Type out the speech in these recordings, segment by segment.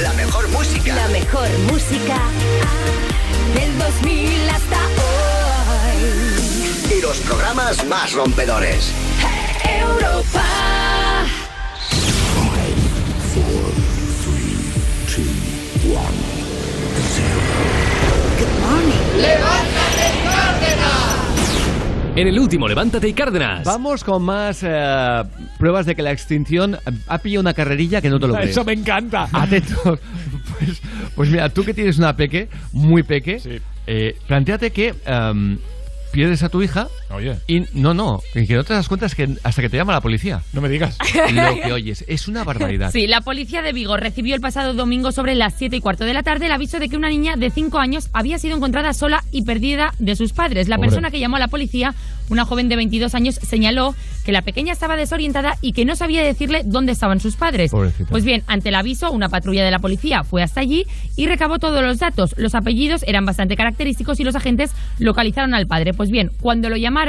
La mejor música. La mejor música del 2000 hasta hoy. Y los programas más rompedores. Europa. En el último Levántate y Cárdenas. Vamos con más eh, pruebas de que la extinción ha pillado una carrerilla que no te lo crees. Eso me encanta. Atentos. Pues, pues mira, tú que tienes una peque, muy peque, Sí. eh, planteate que em, pierdes a tu hija Oye, y no, no, y que no te das cuenta es que hasta que te llama la policía. no me digas. Lo que oyes es una barbaridad. Sí, la policía de Vigo recibió el pasado domingo sobre las 7 y cuarto de la tarde el aviso de que una niña de 5 años había sido encontrada sola y perdida de sus padres. La Hombre. persona que llamó a la policía, una joven de 22 años, señaló que la pequeña estaba desorientada y que no sabía decirle dónde estaban sus padres. Pobrecita. Pues bien, ante el aviso, una patrulla de la policía fue hasta allí y recabó todos los datos. Los apellidos eran bastante característicos y los agentes localizaron al padre. Pues bien, cuando lo llamaron,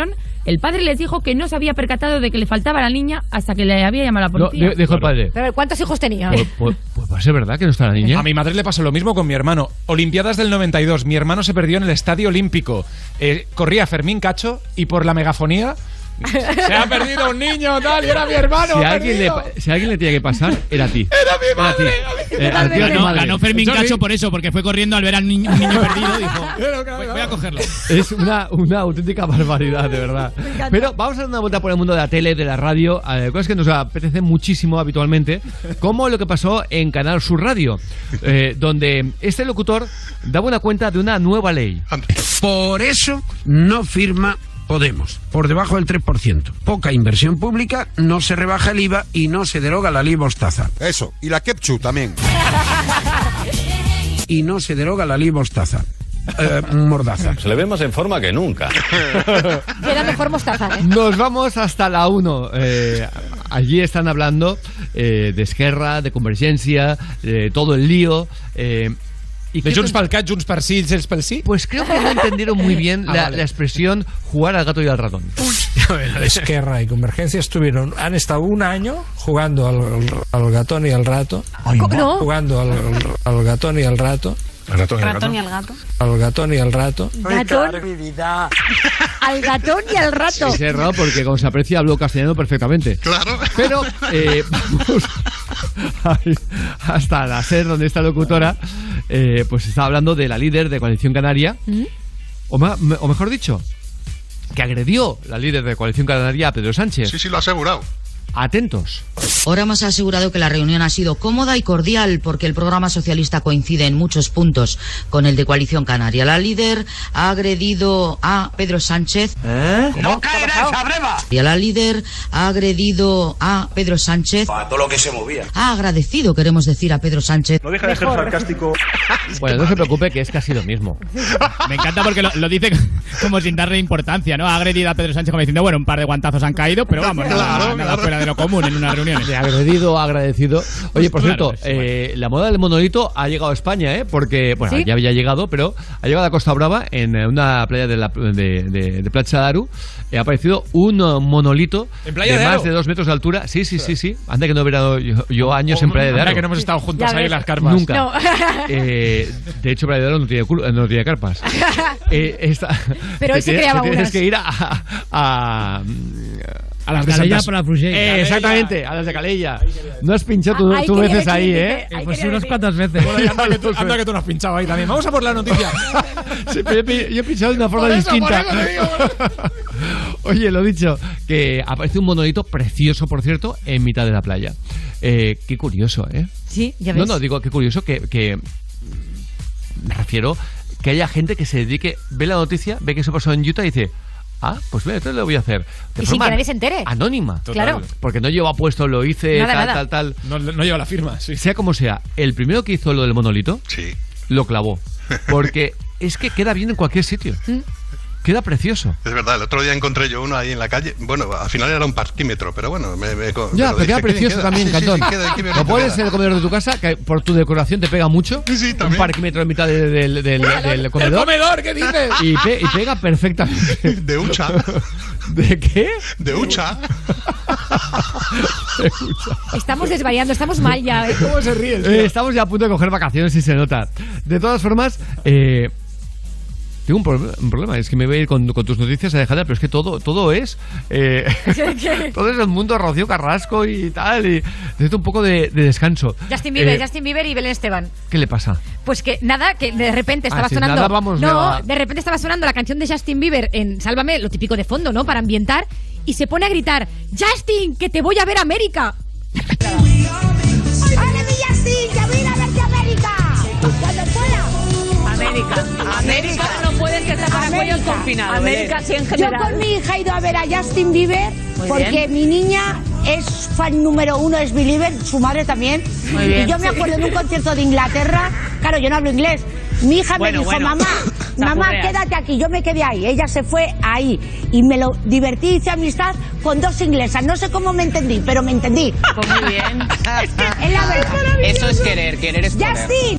el padre les dijo que no se había percatado de que le faltaba la niña hasta que le había llamado a la policía. dijo el padre. Pero, ¿cuántos hijos tenía? Pues, pues- pues va a ser verdad que no está la niña. A mi madre le pasó lo mismo con mi hermano. Olimpiadas del 92. Mi hermano se perdió en el Estadio Olímpico. Eh, corría Fermín Cacho y por la megafonía se ha perdido un niño tal y era mi hermano. Si alguien le, perdido. pa- si a alguien le tiene que pasar, era a ti. Era mi madre. Eh, a ti, a tu Ganó, madre. ganó Fermín. Cacho por eso, porque fue corriendo al ver al niño, un niño perdido. Dijo: Voy, voy a cogerlo. Es una, una auténtica barbaridad, de verdad. Pero vamos a dar una vuelta por el mundo de la tele, de la radio, eh, cosas que nos apetecen muchísimo habitualmente, como lo que pasó en Canal Sur Radio, eh, donde este locutor daba una cuenta de una nueva ley. Por eso no firma Podemos, por debajo del 3%. Poca inversión pública, no se rebaja el IVA y no se deroga la ley mostaza. Eso, y la Kepchu también. Y no se deroga la ley mostaza. Eh, mordaza. Se le ve más en forma que nunca. Era mejor mostaza, ¿eh? Nos vamos hasta la 1. Eh, allí están hablando eh, de Esquerra, de Convergencia, de todo el lío. ¿Y De Junts pel Cat, Junts per sí, Junts pel sí. Pues creo que no entendieron muy bien Ah, la, vale. la expresión jugar al gato y al ratón. Esquerra y Convergencia estuvieron, han estado un año jugando al, al gatón y al rato. No. Jugando al, al gatón y al rato. Ratón, Ratón y al gato. Al gatón y al rato. Gatón. Al gatón y al rato. Es errado porque, como se aprecia, hablo castellano perfectamente. Claro. Pero eh, vamos hasta la SER, donde esta locutora, eh, pues está hablando de la líder de Coalición Canaria, o, ma- o mejor dicho, que agredió la líder de Coalición Canaria a Pedro Sánchez. Sí, sí, lo ha asegurado. Atentos. Ahora hemos asegurado que la reunión ha sido cómoda y cordial porque el programa socialista coincide en muchos puntos con el de Coalición Canaria. La líder ha agredido a Pedro Sánchez. ¡No caerá esa breva! Y a la líder ha agredido a Pedro Sánchez. A todo lo que se movía. Ha agradecido, queremos decir, a Pedro Sánchez. No deja de ser sarcástico. Bueno, no se preocupe que es casi lo mismo. Me encanta porque lo, lo dice como sin darle importancia, ¿no? Ha agredido a Pedro Sánchez como diciendo, bueno, un par de guantazos han caído, pero vamos, nada, Claro, nada. Fuera de lo común en unas reuniones. De agredido, agradecido. Oye, por Claro, cierto, eh, la moda del monolito ha llegado a España, ¿eh? Porque, bueno, ¿Sí? ya había llegado, pero ha llegado a Costa Brava, en una playa de, la, de, de, de Aru. eh, ha aparecido un eh, monolito ¿En Playa de, de más de dos metros de altura. Sí, sí, sí, sí. Anda que no hubiera dado yo, yo años en Playa de Ahora Aro. que no hemos estado juntos ahí en las carpas. Nunca. No. Eh, de hecho, Playa de Aro no tiene, culo- no tiene carpas. Eh, esta- Pero hoy se tienes- creaba tienes que ir a, a, A las de Calella para Frugell. Eh, exactamente, a las de Calella. No has pinchado tú, tú quería veces ahí, ¿eh? ahí Pues unas cuantas veces. Bueno, anda, que tú, anda que tú no has pinchado ahí también. Vamos a por la noticia. Sí, yo, he pi- yo he pinchado de una forma Por eso, distinta. digo. Oye, lo dicho, que aparece un monolito precioso, por cierto, en mitad de la playa. Eh, qué curioso, ¿eh? Sí, ya ves. No, no, digo, qué curioso que, que- Me refiero que haya gente que se dedique, ve la noticia, ve que eso pasó en Utah y dice... Ah, pues mira, entonces lo voy a hacer. De Y sin que nadie se entere. Anónima. Claro. Porque no lleva puesto, lo hice, Nada, tal, nada. tal, tal. No, no lleva la firma, sí. Sea como sea, el primero que hizo lo del monolito, Sí. lo clavó. Porque es que queda bien en cualquier sitio. Queda precioso. Es verdad, el otro día encontré yo uno ahí en la calle. Bueno, al final era un parquímetro, pero bueno, me. me Ya, pero queda dije, precioso queda. también, Sí, sí, sí, Cantón. queda- queda- Lo pones en el comedor de tu casa, que por tu decoración te pega mucho. un parquímetro en mitad de- del, del, del comedor. comedor, ¿qué dices? Y, pe- y pega perfectamente. De hucha. ¿De qué? De hucha. Estamos desvariando, estamos mal ya. ¿eh? ¿Cómo se ríe? Eh, estamos ya a punto de coger vacaciones y se nota. De todas formas, eh, tengo un, pro- un problema. Es que me voy a ir con, con tus noticias, Alejandra, pero es que todo, todo es. eh, todo es el mundo Rocío Carrasco y tal. Y necesito un poco de, de descanso. Justin Bieber, Eh, Justin Bieber y Belén Esteban. ¿Qué le pasa? Pues que nada, que de repente estaba Ah, sí, sonando. nada, vamos, no, nada. de repente estaba sonando la canción de Justin Bieber en Sálvame, lo típico de fondo, ¿no? Para ambientar. Y se pone a gritar: ¡Justin, que te voy a ver a América! ¡Hola, mi Justin! ¡Ya voy a ir a verte a América! ¡Cuando pueda! América. América América sí en general. Yo con mi hija he ido a ver a Justin Bieber Muy porque bien. mi niña es fan número uno, es Believer, su madre también. Muy bien. Y yo me acuerdo de un concierto de Inglaterra, claro, yo no hablo inglés. Mi hija Bueno, me dijo, bueno. mamá, mamá, quédate aquí. Yo me quedé ahí. Ella se fue ahí. Y me lo divertí, hice amistad con dos inglesas. No sé cómo me entendí, pero me entendí. Pues muy bien. es que es la verdad. Eso es querer, querer es poder. Justin,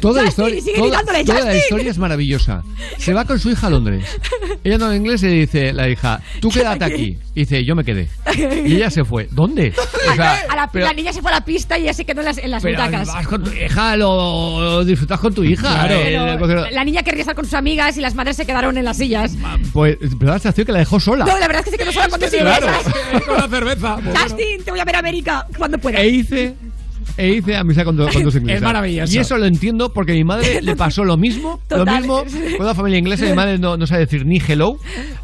Toda, la historia, toda, toda la historia es maravillosa. Se va con su hija a Londres. Ella no habla inglés y le dice la hija, tú quédate aquí. Y dice, yo me quedé. Y ella se fue. ¿Dónde? O sea, A la, pero- la niña se fue a la pista y ella se quedó en las, en las pero butacas. vas con tu hija, lo, lo disfrutas con tu hija. Claro. Eh, Pero la niña querría estar con sus amigas y las madres se quedaron en las sillas. pues, pero la sensación que la dejó sola. No, la verdad es que se quedó sola con dos Claro. Con la cerveza. Justin, te voy a ver a América cuando puedas. E hice, e hice amistad con, do- con dos inglesas. Es maravilloso. Y eso lo entiendo porque a mi madre le pasó lo mismo. Total. Lo mismo con una familia inglesa. Mi madre no, no sabe decir ni hello.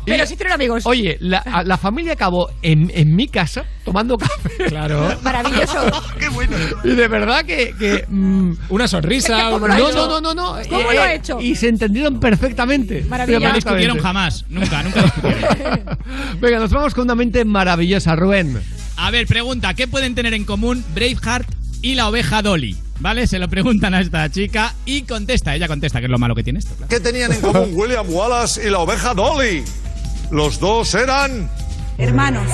Y, Pero sí hicieron amigos. Oye, la, la familia acabó en, en mi casa tomando café. Claro. Maravilloso. ¡Qué bueno! Y de verdad que. que, mm, Una sonrisa. ¿Cómo un- lo ha no, no, no, no, no. ¿Cómo lo ha hecho? Y se entendieron perfectamente. Maravilla. Pero No discutieron jamás. Nunca, nunca discutieron. Venga, nos vamos con una mente maravillosa, Rubén. A ver, pregunta, ¿qué pueden tener en común Braveheart y la oveja Dolly? ¿Vale? Se lo preguntan a esta chica y contesta. Ella contesta, que es lo malo que tiene esto. claro. ¿Qué tenían en común William Wallace y la oveja Dolly? Los dos eran. Hermanos.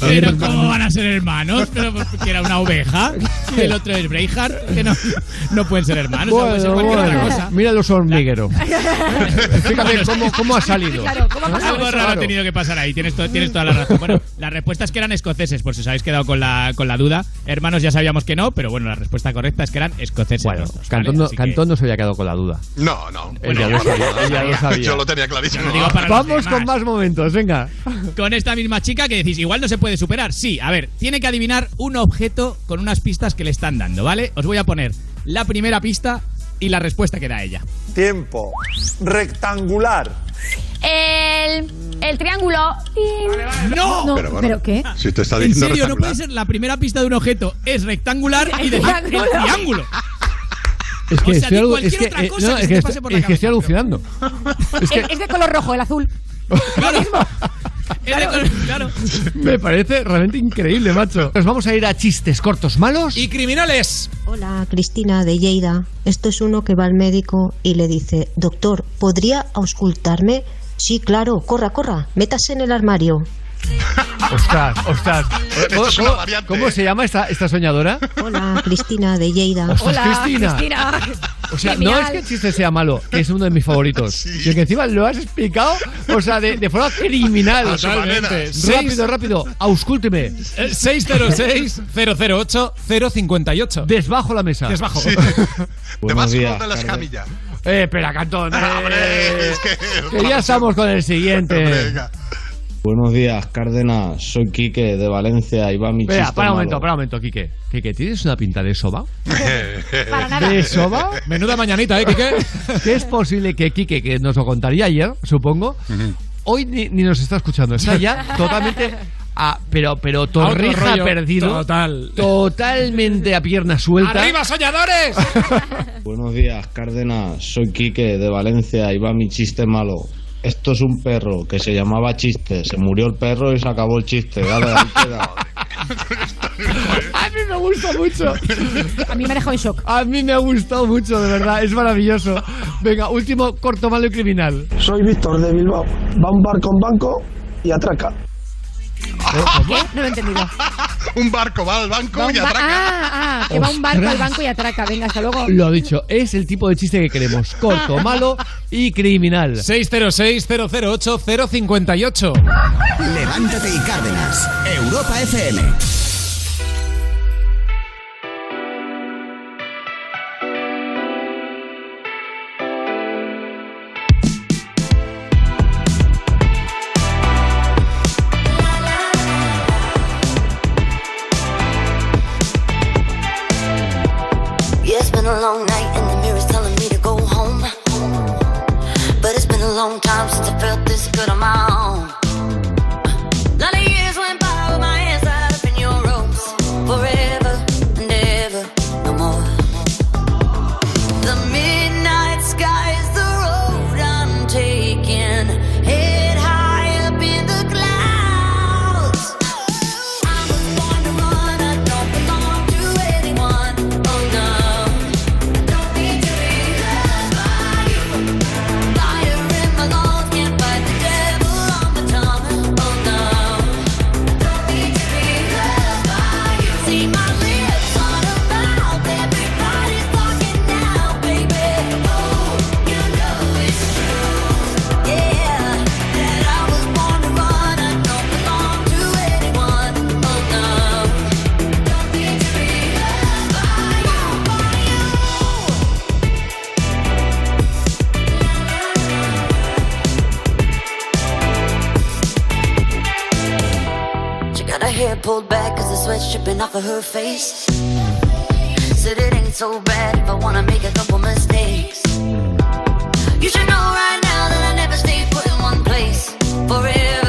Pero ¿cómo van a ser hermanos? Pero porque era una oveja y el otro es Braveheart, que no, no pueden ser hermanos, no puede ser Bueno, cualquier otra bueno. cosa. Mira los hormigueros. Fíjate cómo, cómo ha salido. Claro, ¿cómo ha pasado Algo eso? raro ha tenido que pasar ahí, tienes, to- tienes toda la razón. Bueno, la respuesta es que eran escoceses, por si os habéis quedado con la, con la duda. Hermanos ya sabíamos que no, pero bueno, la respuesta correcta es que eran escoceses. Bueno. Cantón no, que- Cantón no se había quedado con la duda. No, no. Él ya lo sabía. él ya lo sabía. Yo lo tenía clarísimo. Digo para Vamos con más momentos, venga. con esta misma chica que decís, igual no se puede superar. Sí, a ver, tiene que adivinar un objeto con unas pistas que le están dando, ¿vale? Os voy a poner la primera pista y la respuesta que da ella. Tiempo. Rectangular. El, el triángulo. ¡No! No, Pero ¿pero, bueno. qué? Si te está En diciendo serio, no puede ser la primera pista de un objeto es rectangular y decir el triángulo. Es que O sea, estoy, es que, otra eh, cosa no, que es se que te estoy- pase por la es que estoy cabeza, alucinando. Es que Es, es de color rojo, el azul. Claro. Claro. me parece realmente increíble, macho. Nos vamos a ir a chistes cortos malos. Y criminales. Hola, Cristina de Lleida. Esto es uno que va al médico y le dice, doctor, ¿podría auscultarme? Sí, claro, corra, corra, métase en el armario. Ostras, ostras. ¿Cómo, es una cómo- variante, cómo ¿eh? se llama esta, esta soñadora? Hola, Cristina de Lleida. Ostras, Hola, Cristina. Cristina. O sea, Genial. no es que el chiste sea malo, que es uno de mis favoritos. Y que encima lo has explicado, o sea, de, de forma criminal. Manera. Rápido, rápido. Auscúlteme. Eh, 606-008-058. Desbajo la mesa. Desbajo. Debajo días, de las Carmen. camillas. Eh, espera, Cantón. Ah, eh, hombre, es que- que ya estamos con el siguiente. Venga. Buenos días, Cárdenas. Soy Quique de Valencia y va mi Espera, chiste para un malo. momento, para un momento, Quique. Quique, ¿tienes una pinta de soba? Para nada. ¿De soba? Menuda mañanita, ¿eh, Quique? que es posible que Quique, que nos lo contaría ayer, supongo, hoy ni, ni nos está escuchando. Está ya totalmente. a- pero, pero torrija perdido. total. Totalmente a pierna suelta. ¡Arriba, soñadores! Buenos días, Cárdenas. Soy Quique de Valencia y va mi chiste malo esto es un perro que se llamaba chiste, se murió el perro y se acabó el chiste. Dale, ahí queda. A mí me gusta mucho. A mí me ha dejado en shock. A mí me ha gustado mucho, de verdad. Es maravilloso. Venga, último corto malo y criminal. Soy Víctor de Bilbao. Va un bar con banco y atraca. Ah, ¿Qué? No lo he entendido. un barco va al banco y atraca. Ah, ah, que va un barco al banco y atraca. Venga, hasta luego. Lo ha dicho. Es el tipo de chiste que queremos. Corto, malo y criminal. 606-008-058. Levántate y Cárdenas. Europa FM. sweat's dripping off of her face. Said it ain't so bad if I wanna make a couple mistakes. You should know right now that I never stay put in one place. Forever.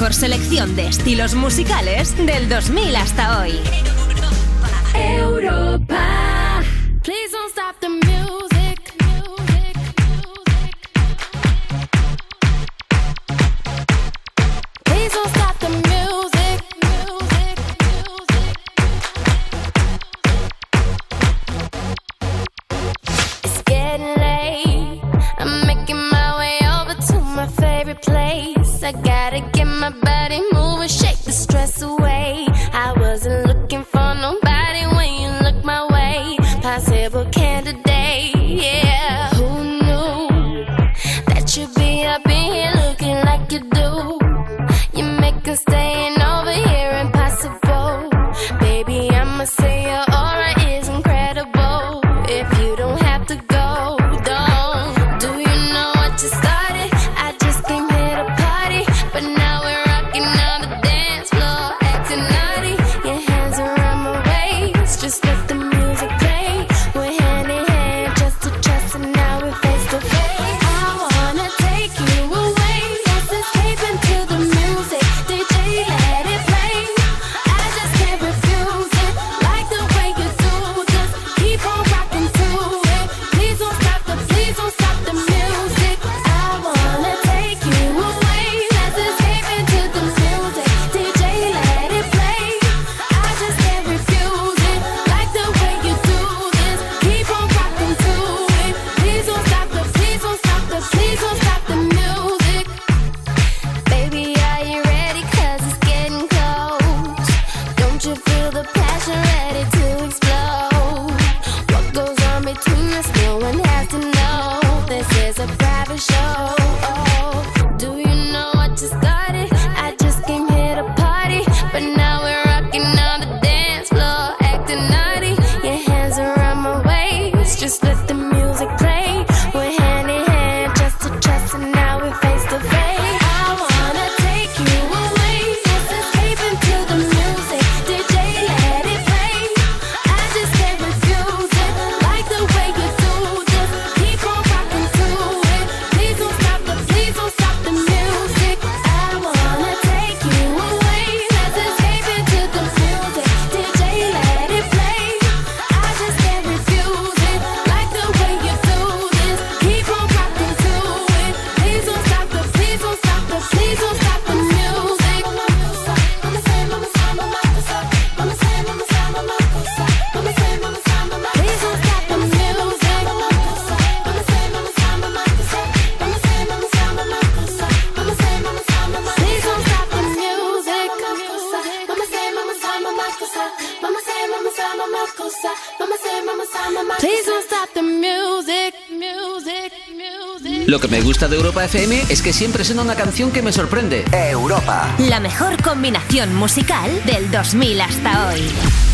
mejor selección de estilos musicales del 2000 hasta hoy. FM es que siempre suena una canción que me sorprende. Europa. La mejor combinación musical del 2000 hasta hoy.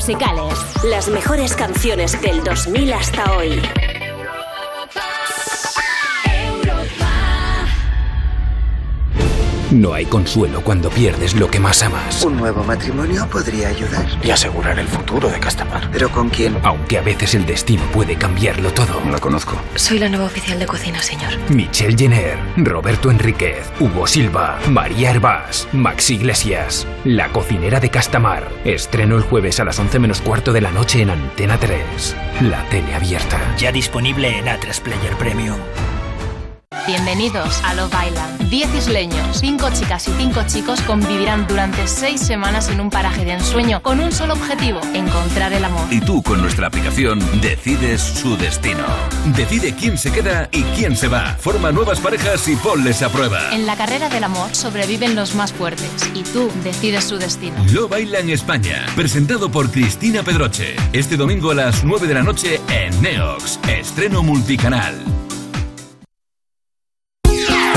Musicales. Las mejores canciones del consuelo cuando pierdes lo que más amas. Un nuevo matrimonio podría ayudar. Y asegurar el futuro de Castamar. ¿Pero con quién? Aunque a veces el destino puede cambiarlo todo. La conozco. Soy la nueva oficial de cocina, señor. Michelle Jenner, Roberto Enríquez, Hugo Silva, María Herbás, Max Iglesias. La cocinera de Castamar. Estreno el jueves a las 11 menos cuarto de la noche en Antena 3. La tele abierta. Ya disponible en A3 Player Premium. Bienvenidos a Love Island. Diez isleños, cinco chicas y cinco chicos convivirán durante seis semanas en un paraje de ensueño con un solo objetivo, encontrar el amor. Y tú con nuestra aplicación decides su destino. Decide quién se queda y quién se va. Forma nuevas parejas y ponles a prueba. En la carrera del amor sobreviven los más fuertes y tú decides su destino. Love Island España, presentado por Cristina Pedroche. Este domingo a las 9 de la noche en Neox. Estreno multicanal.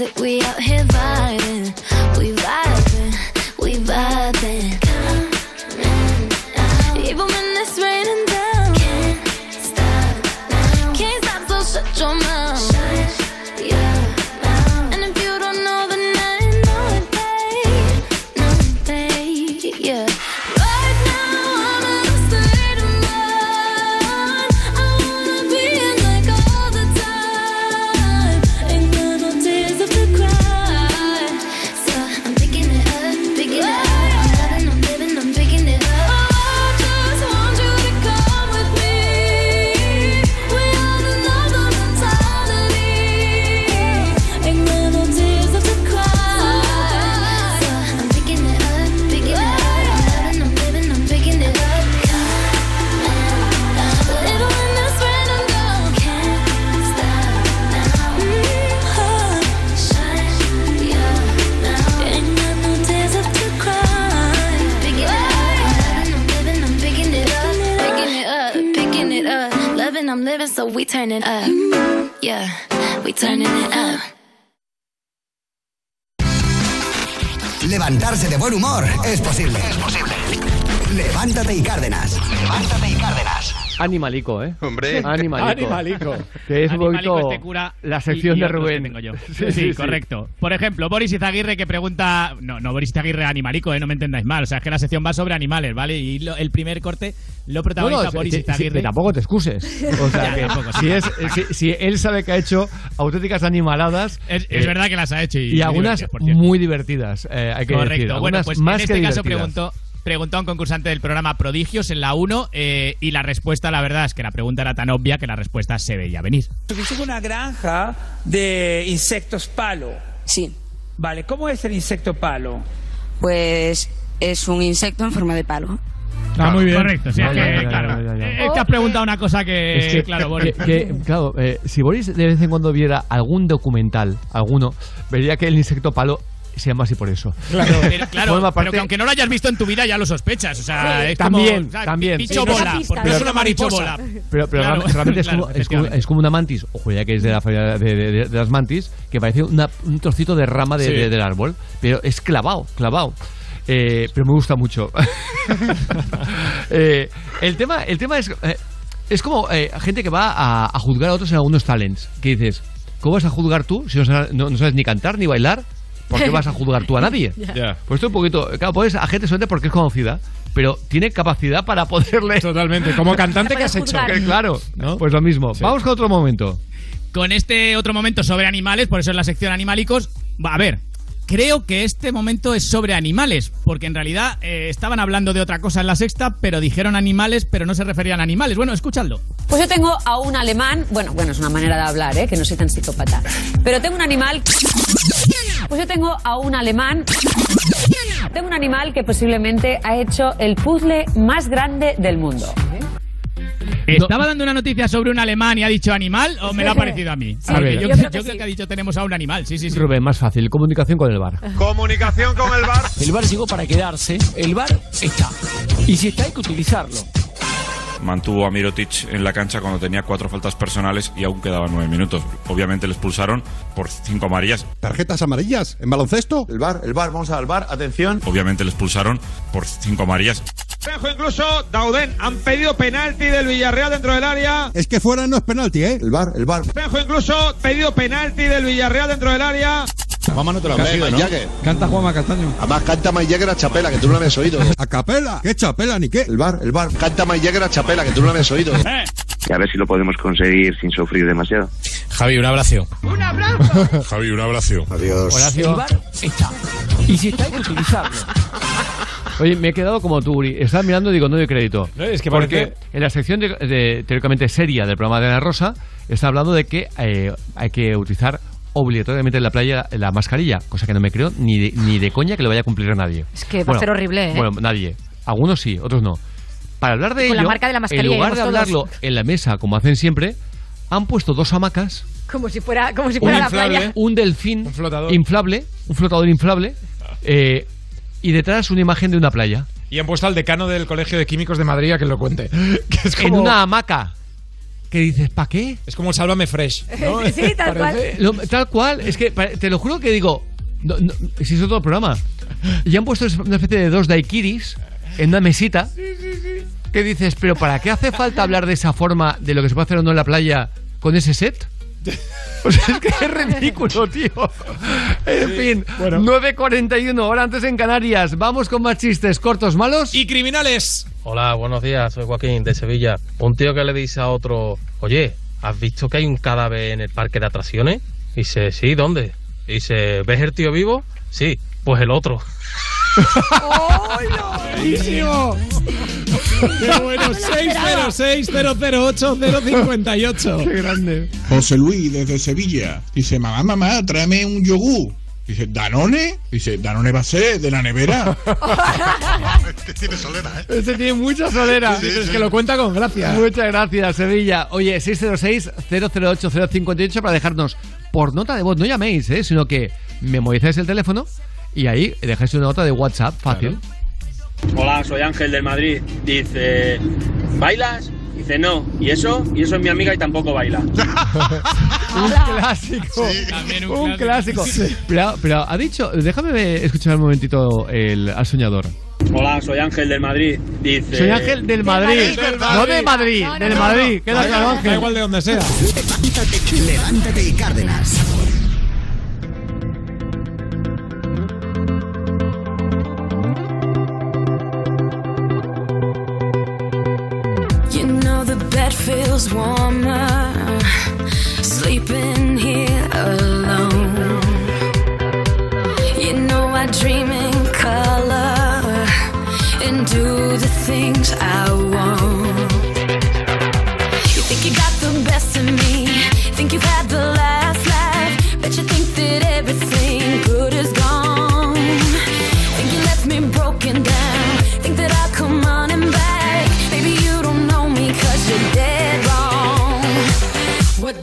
It. We out here vibing. We vibing. We vibing. So we turn it up. Yeah, we turning it up. Levantarse de buen humor es posible. Es posible. Levántate y Cárdenas. Levántate y Cárdenas. Animalico, ¿eh? Hombre. Animalico. Animalico. Que es un Animalico poquito este cura la sección y- y de Rubén. que tengo yo. Sí, Sí, sí, sí. correcto. Por ejemplo, Boris Izaguirre que pregunta... No, no Boris Izaguirre animalico, ¿eh? no me entendáis mal. O sea, es que la sección va sobre animales, ¿vale? Y lo- el primer corte lo protagoniza No, no, Boris Izaguirre. que tampoco te excuses. O sea, Ya, que tampoco, sí. si, es, si, si él sabe que ha hecho auténticas animaladas. Es, es eh, verdad que las ha hecho y, Y algunas muy divertidas, eh, hay que Correcto. decir. Bueno, pues más en este que caso divertidas. preguntó, preguntó a un concursante del programa Prodigios en la 1 eh, y la respuesta, la verdad, es que la pregunta era tan obvia que la respuesta se veía venir. Tuviste una granja de insectos palo. Sí. Vale, ¿cómo es el insecto palo? Pues es un insecto en forma de palo. Ah, muy bien. Correcto, sí, es que, ya, ya, claro, ya, ya. es que has preguntado una cosa que, Es que, claro, Boris. que- que, claro, eh, si Boris de vez en cuando viera algún documental, alguno, vería que el insecto palo se llama así por eso. Claro, pero, claro, pero que aunque no lo hayas visto en tu vida ya lo sospechas. O sea, Sí. es También, como, o sea, también. Bicho Sí, bola, pista. porque Pero- es una mariposa. Pero, pero Claro, realmente- es, claro, como, es, como, es como una mantis, o juraría que es de la familia de, de- de- de las mantis, que parece una- un trocito de rama de- Sí. de- del árbol, pero es clavado, clavado. Eh, pero me gusta mucho. Eh, el, tema, el tema es. eh, es como eh, gente que va a, a juzgar a otros en algunos talents. Que dices, ¿cómo vas a juzgar tú si no, sa- no- no sabes ni cantar ni bailar? ¿Por qué vas a juzgar tú a nadie? Pues esto un poquito. Claro, pones a gente solamente porque es conocida, pero tiene capacidad para poderle. Totalmente. Como cantante, ¿qué has hecho? Que Claro, pues lo mismo. Vamos con otro momento. Con este otro momento sobre animales, por eso es la sección animalicos. Va, a ver, creo que este momento es sobre animales, porque en realidad eh, estaban hablando de otra cosa en la sexta, pero dijeron animales, pero no se referían a animales. Bueno, escuchadlo. Pues yo tengo a un alemán, bueno, bueno, es una manera de hablar, ¿eh? que no soy tan psicópata. Pero tengo un animal. Pues yo tengo a un alemán. Tengo un animal que posiblemente ha hecho el puzzle más grande del mundo. ¿Estaba dando una noticia sobre un alemán y ha dicho animal o me lo ha parecido a mí? Sí, Porque yo yo, creo creo, que yo creo que ha dicho tenemos a un animal, sí, sí, sí. Rubén, más fácil. Comunicación con el bar. Comunicación con el bar. El bar llegó para quedarse, el bar está. Y si está hay que utilizarlo. Mantuvo a Mirotic en la cancha cuando tenía cuatro faltas personales y aún quedaban nueve minutos. Obviamente le expulsaron por cinco amarillas. ¿Tarjetas amarillas? ¿En baloncesto? El bar, el bar, vamos al bar, atención. Obviamente le expulsaron por cinco amarillas. Incluso, Dauden, han pedido penalti del Villarreal dentro del área. Es que fuera no es penalti, ¿eh? El bar, el bar. Espejo incluso, pedido penalti del Villarreal dentro del área. Juanma no te lo ha Canta pedido, ¿no? Canta Juanma Castaño. Además, canta Mike Jagger a Chapela, que tú no lo habías oído. ¿A capela? ¿Qué chapela ni qué? El bar, el bar. Canta Mike Jagger a Chapela, que tú no lo habías oído. Y a ver si lo podemos conseguir sin sufrir demasiado. Javi, un abrazo. ¡Un abrazo! Javi, un abrazo. Adiós. El bar está. Y si está, hay que utilizarlo. Oye, me he quedado como tú, Uri. Estaba mirando y digo, no doy crédito. No, es que Porque parece- en la sección de, de- teóricamente seria del programa de Ana Rosa está hablando de que eh, hay que utilizar obligatoriamente en la playa la mascarilla, cosa que no me creo ni de, ni de coña que lo vaya a cumplir a nadie. Es que va a ser horrible, ¿eh? Bueno, nadie. Algunos sí, otros no. Para hablar de Con la ello, marca de la mascarilla en lugar de todos. hablarlo en la mesa, como hacen siempre, han puesto dos hamacas Como si fuera, como si un, fuera la inflable, playa. un delfín flotador. inflable, un flotador inflable, eh, y detrás una imagen de una playa. Y han puesto al decano del Colegio de Químicos de Madrid a que lo cuente. Que es En una hamaca. Que dices, ¿para qué? Es como el Sálvame Fresh. ¿no? Sí, tal cual. Lo- tal cual, es que te lo juro que digo, no, no, si es otro programa. Y han puesto una especie de dos daiquiris en una mesita. Que dices, pero ¿para qué hace falta hablar de esa forma de lo que se puede hacer o no en la playa con ese set? O sea, es que es ridículo, tío. En fin, 9.41, hora antes en Canarias. Vamos con más chistes cortos, malos. Y criminales. Hola, buenos días, soy Joaquín de Sevilla. Un tío que le dice a otro, oye, ¿has visto que hay un cadáver en el parque de atracciones? Y dice, sí, ¿dónde? Y dice, ¿ves el tío vivo? Sí, pues el otro. ¡Buenísimo! ¡Qué bueno! 606-008-058. Qué grande. José Luis, desde Sevilla. Dice, mamá, mamá, tráeme un yogur. Dice, ¿Danone? Dice, ¿Danone va a ser de la nevera? Este tiene solera, ¿eh? Este tiene mucha solera. Sí, es que lo cuenta con gracia. Muchas gracias, Sevilla. Oye, 606-008-058 para dejarnos por nota de voz. No llaméis, ¿eh? sino que memorizáis el teléfono y ahí dejáis una nota de WhatsApp fácil. Hola, soy Ángel del Madrid. Dice, ¿bailas? Dice, no. ¿Y eso? Y eso es mi amiga y tampoco baila. un clásico. También un clásico. Pero, pero ha dicho, déjame escuchar un momentito el, al soñador. Hola, soy Ángel del Madrid. Dice... Soy Ángel del Madrid. Del No de Madrid, No, no, del Madrid. no. Queda claro, Ángel. Da igual de donde sea. Levántate, levántate y Cárdenas. Feels warmer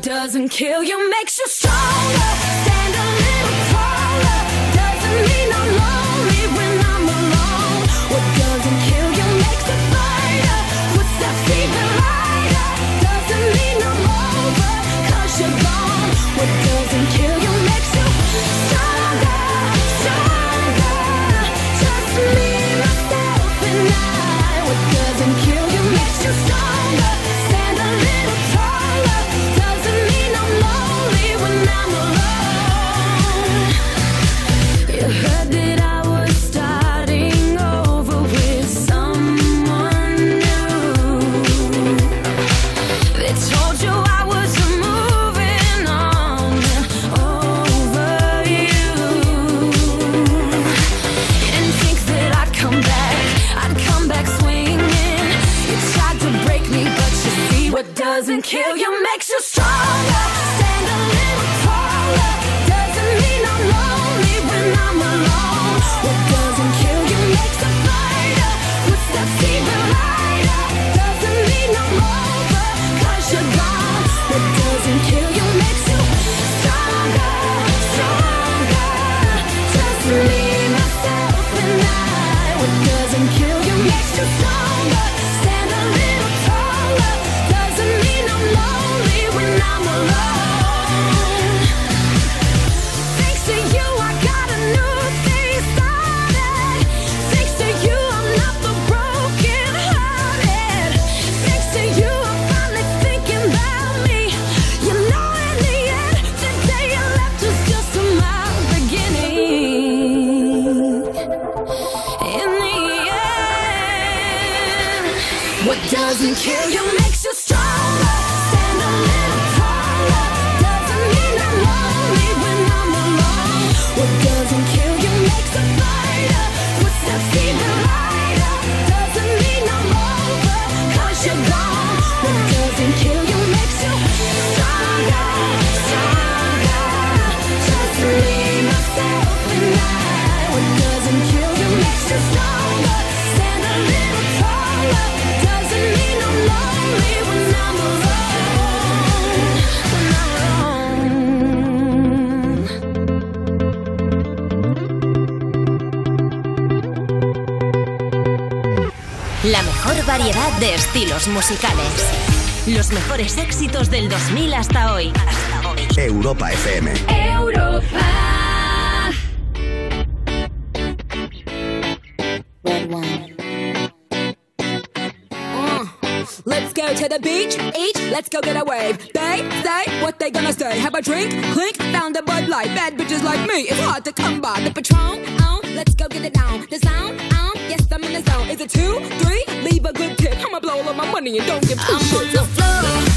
doesn't kill you makes you stronger. Stand a little taller. Doesn't mean I'm lonely when I'm alone. What doesn't kill you makes a fighter. Footsteps even lighter. Doesn't mean I'm over cause you're gone. What doesn't kill you makes you stronger. musicales. Los mejores éxitos del 2000 hasta hoy. Hasta hoy. Europa FM. Europa. Mm. Let's go to the beach, each, let's go get a wave. They say what they gonna say. Have a drink, clink, found a Bud Light. Bad bitches like me, it's hard to come by. The Patron, on, let's go get it on. The sound, on, yes, I'm in the zone. Is it two, three? morning and don't give two shits.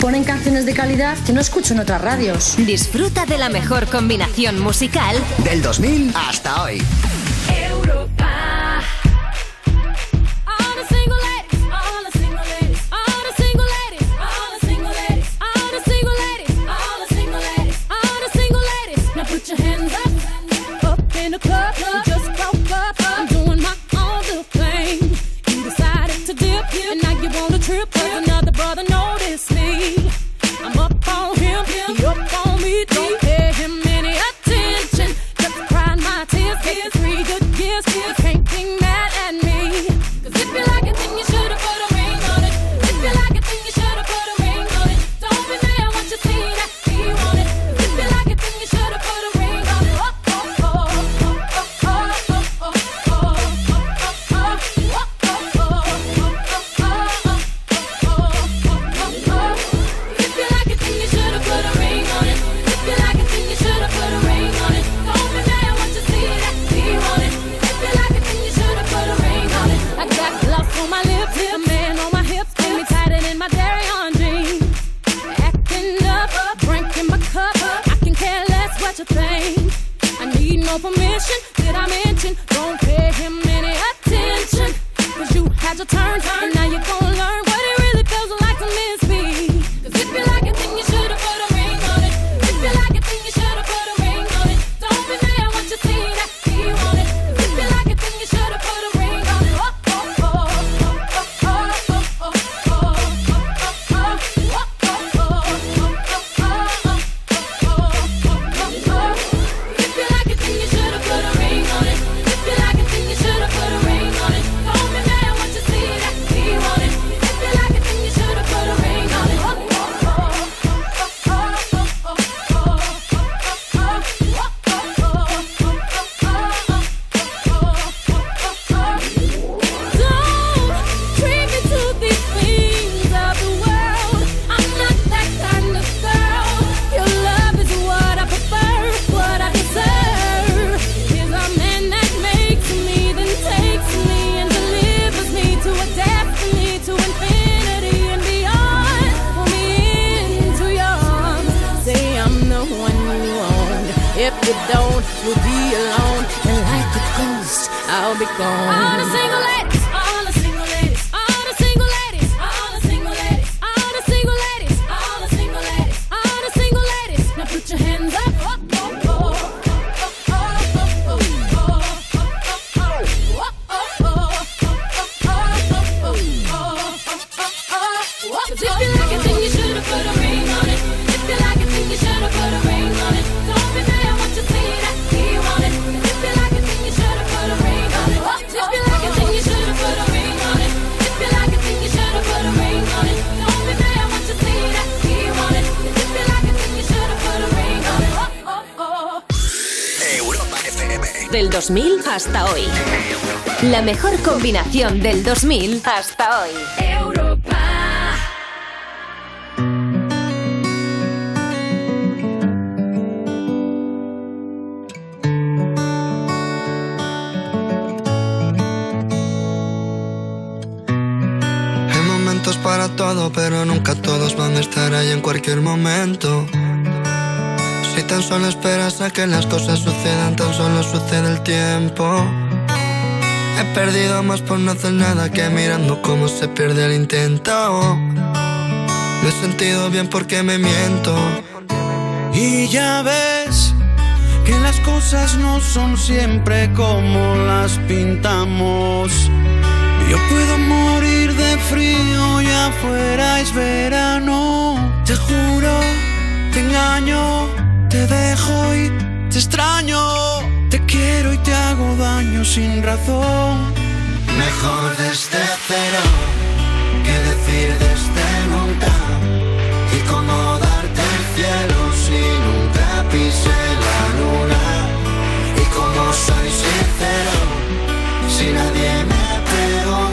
Ponen canciones de calidad que no escucho en otras radios. Disfruta de la mejor combinación musical del 2000 hasta hoy. Combinación del 2000 hasta hoy. Hay momentos para todo, pero nunca todos van a estar ahí en cualquier momento. Si tan solo esperas a que las cosas sucedan, tan solo sucede el tiempo. He perdido más por no hacer nada que mirando cómo se pierde el intento. Me he sentido bien porque me miento. Y ya ves que las cosas no son siempre como las pintamos. Yo puedo morir de frío y afuera es verano. Te juro, te engaño, te dejo y te extraño. Te quiero y te hago daño sin razón. Mejor desde cero que decir desde nunca. Y cómo darte el cielo si nunca pisé la luna. Y como soy sincero, si nadie me pregunta.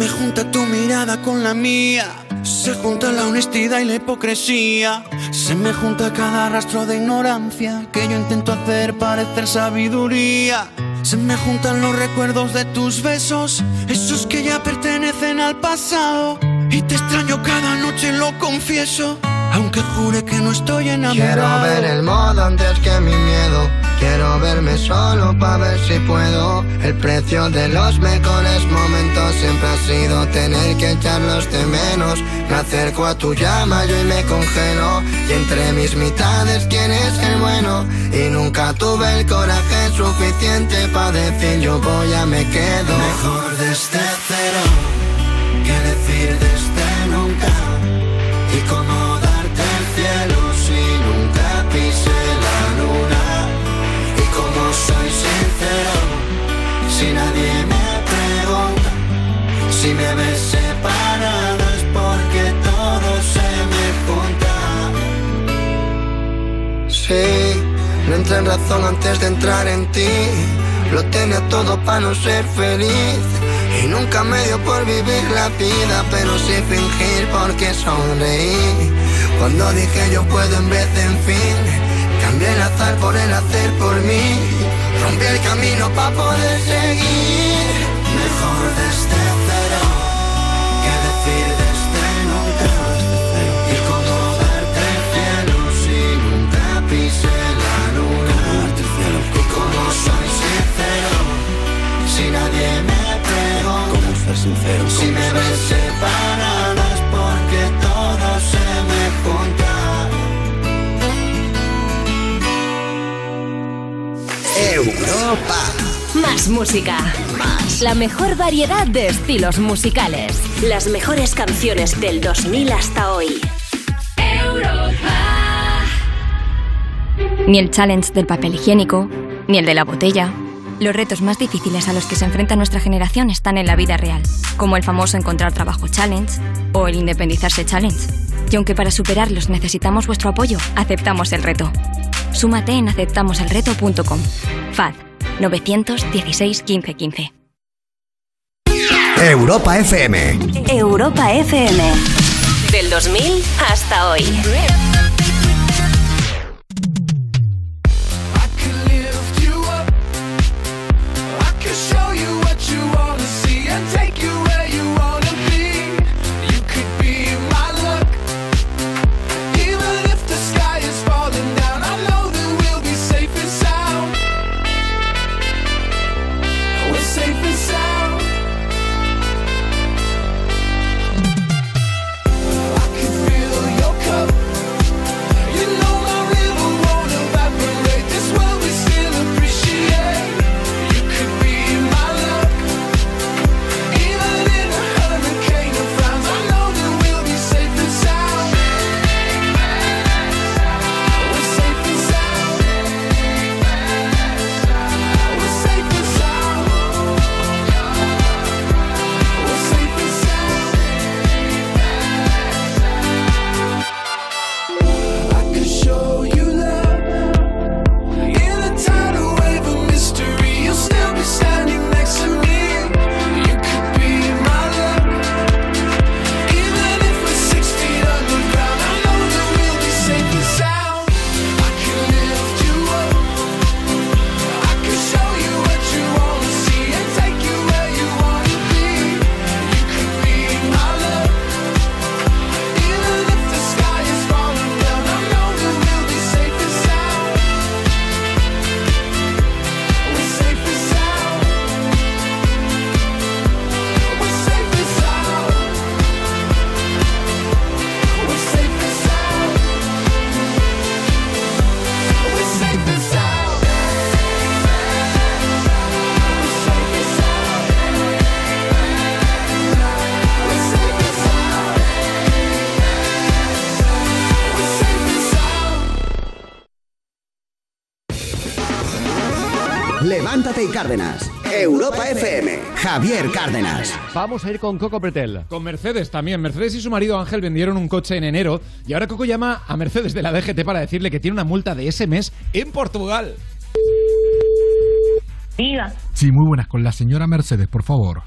Me junta tu mirada con la mía. Se junta la honestidad y la hipocresía. Se me junta cada rastro de ignorancia que yo intento hacer parecer sabiduría. Se me juntan los recuerdos de tus besos, esos que ya pertenecen al pasado. Y te extraño cada noche, lo confieso, aunque jure que no estoy Quiero enamorado. ver el modo antes que mi miedo. Quiero verme solo para ver si puedo. El precio de los mejores momentos siempre ha sido tener que echarlos de menos. Me acerco a tu llama yo y me congelo. Y entre mis mitades quién es el bueno. Y nunca tuve el coraje suficiente para decir yo voy a me quedo. Mejor desde no entré en razón antes de entrar en ti. Lo tenía todo para no ser feliz. Y nunca me dio por vivir la vida, pero sí fingir porque sonreí. Cuando dije yo puedo en vez de en fin, cambié el azar por el hacer por mí. Rompí el camino para poder seguir. Ser sincero? si me ves separado es porque todo se me junta. Europa. Más música. La mejor variedad de estilos musicales. Las mejores canciones del 2000 hasta hoy. Ni el challenge del papel higiénico, ni el de la botella. Los retos más difíciles a los que se enfrenta nuestra generación están en la vida real, como el famoso encontrar trabajo challenge o el independizarse challenge. Y aunque para superarlos necesitamos vuestro apoyo, aceptamos el reto. Súmate en aceptamoselreto.com. FAD 916 15 15. Europa FM. Europa FM. Del 2000 hasta hoy. Levántate y Cárdenas. Europa FM. Javier Cárdenas. Vamos a ir con Coco Pretel. Con Mercedes también. Mercedes y su marido Ángel vendieron un coche en enero y ahora Coco llama a Mercedes de la DGT para decirle que tiene una multa de ese mes en Portugal. Diga, Sí, muy buenas. Con la señora Mercedes, por favor.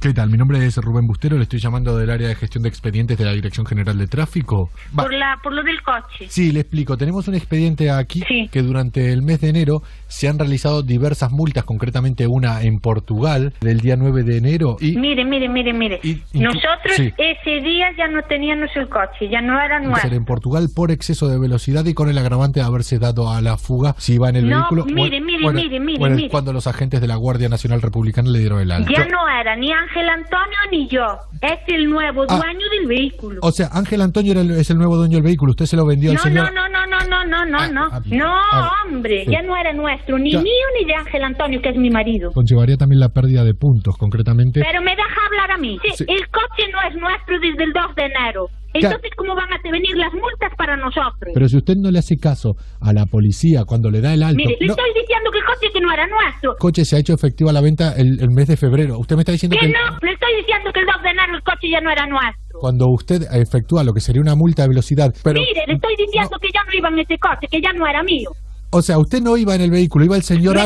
¿Qué tal? Mi nombre es Rubén Bustero, le estoy llamando del área de gestión de expedientes de la Dirección General de Tráfico. Va- Por, la, por lo del coche. Sí, le explico. Tenemos un expediente aquí que durante el mes de enero se han realizado diversas multas, concretamente una en Portugal del día 9 de enero y Mire, mire, mire, mire. Nosotros sí. ese día ya no teníamos el coche, ya no era nuestro. en Portugal por exceso de velocidad y con el agravante de haberse dado a la fuga si iba en el No, vehículo. mire, mire, mire, mire, mire. Cuando los agentes de la Guardia Nacional Republicana le dieron el alto. Ya no era ni Ángel Antonio ni yo. Es el nuevo Ah. dueño del vehículo. O sea, Ángel Antonio era el- es el nuevo dueño del vehículo. Usted se lo vendió al No, señor. no, no, no, no, no, no, no, no. ah. No, Ah, hombre, sí. ya no era nuestro, ni Ya. mío ni de Ángel Antonio, que es mi marido. Conllevaría también la pérdida de puntos, concretamente. Pero me deja hablar a mí. Sí, Sí. El coche no es nuestro desde el 2 de enero. Entonces, ¿cómo van a venir las multas para nosotros? Pero si usted no le hace caso a la policía cuando le da el alto, Mire, le no, estoy diciendo que el coche que no era nuestro. el coche se ha hecho efectiva la venta el, el mes de febrero. Usted me está diciendo Que que no, le estoy diciendo que el 2 de enero el coche ya no era nuestro. cuando usted efectúa lo que sería una multa de velocidad, pero, Mire, le estoy diciendo que ya no iba en ese coche, que ya no era mío. o sea, usted no iba en el vehículo, iba el señor Me